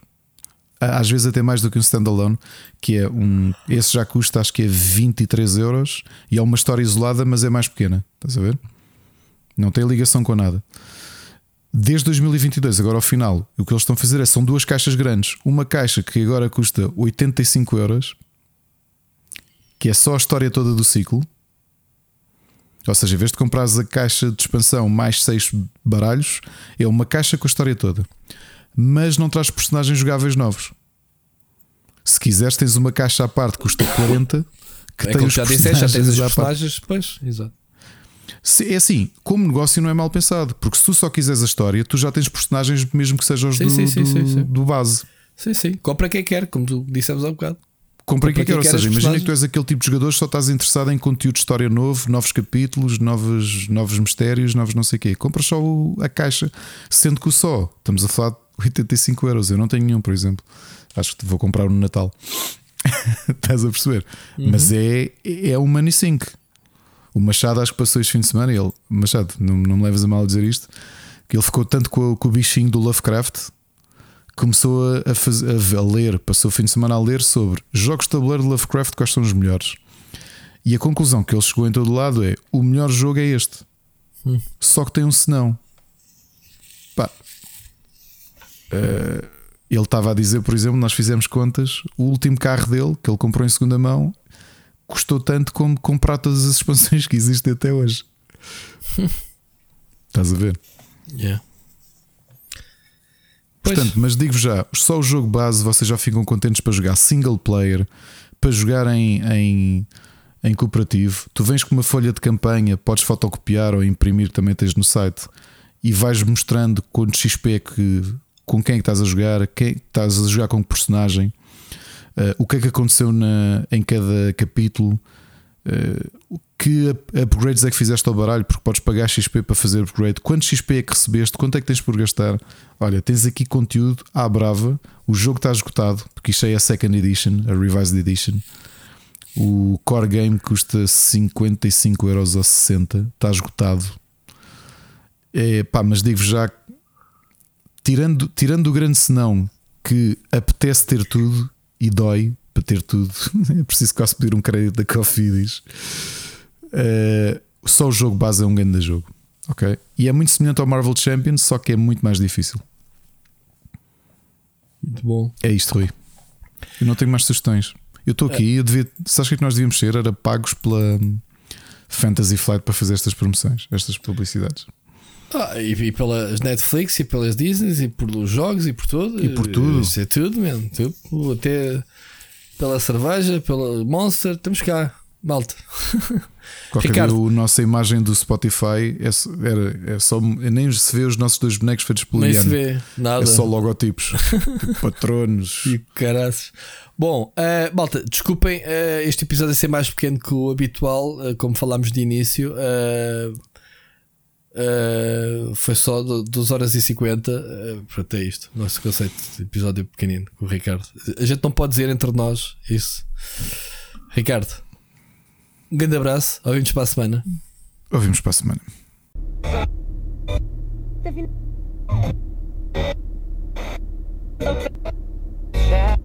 Às vezes até mais do que um standalone, que é um. Esse já custa acho que é 23 euros e é uma história isolada, mas é mais pequena. Estás a ver? Não tem ligação com nada. Desde 2022, agora ao final, o que eles estão a fazer é são duas caixas grandes. Uma caixa que agora custa 85 euros, que é só a história toda do ciclo, ou seja, em vez de comprares a caixa de expansão mais 6 baralhos, é uma caixa com a história toda. Mas não traz personagens jogáveis novos. Se quiseres, tens uma caixa à parte que custa 40. Que
é tem os já disseste, já tens os personagens, pois, exato.
É assim, como negócio não é mal pensado, porque se tu só quiseres a história, tu já tens personagens, mesmo que sejam os sim, do, sim, sim, do, do, base.
Sim, sim. Compra quem quer, como tu dissemos há um bocado.
Comprei que quer, ou seja, imagina que tu és aquele tipo de jogador só estás interessado em conteúdo de história novo, novos capítulos, novos, novos mistérios, novos não sei o quê. Compras só o, a caixa, sendo que o só, estamos a falar de 85 euros. Eu não tenho nenhum, por exemplo. Acho que vou comprar um no Natal. estás a perceber? Uhum. Mas é, é o Money Sync. O Machado acho que passou este fim de semana. Ele, Machado, não, não me leves a mal a dizer isto, que ele ficou tanto com, com o bichinho do Lovecraft começou a, fazer, a, ler, passou o fim de semana a ler sobre jogos de tabuleiro de Lovecraft, quais são os melhores. E a conclusão que ele chegou em todo lado é: o melhor jogo é este. Hum. Só que tem um senão. Pá. Uh, ele estava a dizer, por exemplo, nós fizemos contas, o último carro dele, que ele comprou em segunda mão, custou tanto como comprar todas as expansões que existem até hoje. Estás a ver?
Yeah.
Portanto, mas digo já, só o jogo base vocês já ficam contentes para jogar single player, para jogar em, em, em cooperativo. Tu vens com uma folha de campanha, podes fotocopiar ou imprimir, também tens no site, e vais mostrando quanto XP é que, com quem é que estás a jogar, quem estás a jogar com que personagem, uh, o que é que aconteceu na, em cada capítulo. Uh, que upgrades é que fizeste ao baralho? Porque podes pagar XP para fazer upgrade. Quanto XP é que recebeste? Quanto é que tens por gastar? Olha, tens aqui conteúdo à brava. O jogo está esgotado, porque isto é a Second Edition, a Revised Edition. O core game custa 55 euros ou 60, está esgotado. É, pá, mas digo já, tirando, tirando o grande senão que apetece ter tudo e dói para ter tudo, é preciso quase pedir um crédito da Cofidis. Uh, só o jogo base é um grande jogo. Ok? E é muito semelhante ao Marvel Champions, só que é muito mais difícil.
Muito bom.
É isto, Rui. Eu não tenho mais sugestões. Eu estou aqui, eu devia. Sabes o que, é que nós devíamos ser? Era pagos pela Fantasy Flight para fazer estas promoções, estas publicidades.
Ah, e, e, pelas Netflix e pelas Disney e pelos jogos e por tudo.
E por tudo.
Isso é tudo mesmo. Tipo, até pela cerveja, pela Monster, estamos cá. Malta.
Qualquer Ricardo. dia, a nossa imagem do Spotify é, era, é só. Nem se vê os nossos dois bonecos feitos pelo
Nem se vê, nada.
É só logotipos, tipo patronos.
E caraças. Bom, uh, malta, desculpem uh, este episódio ser mais pequeno que o habitual, uh, como falámos de início. Foi só 2 horas e 50. Uh, pronto, é isto. Nosso conceito de episódio pequenino com o Ricardo. A gente não pode dizer entre nós isso. Ricardo. Um grande abraço, ouvimos para a semana.
Ouvimos para a semana. Tá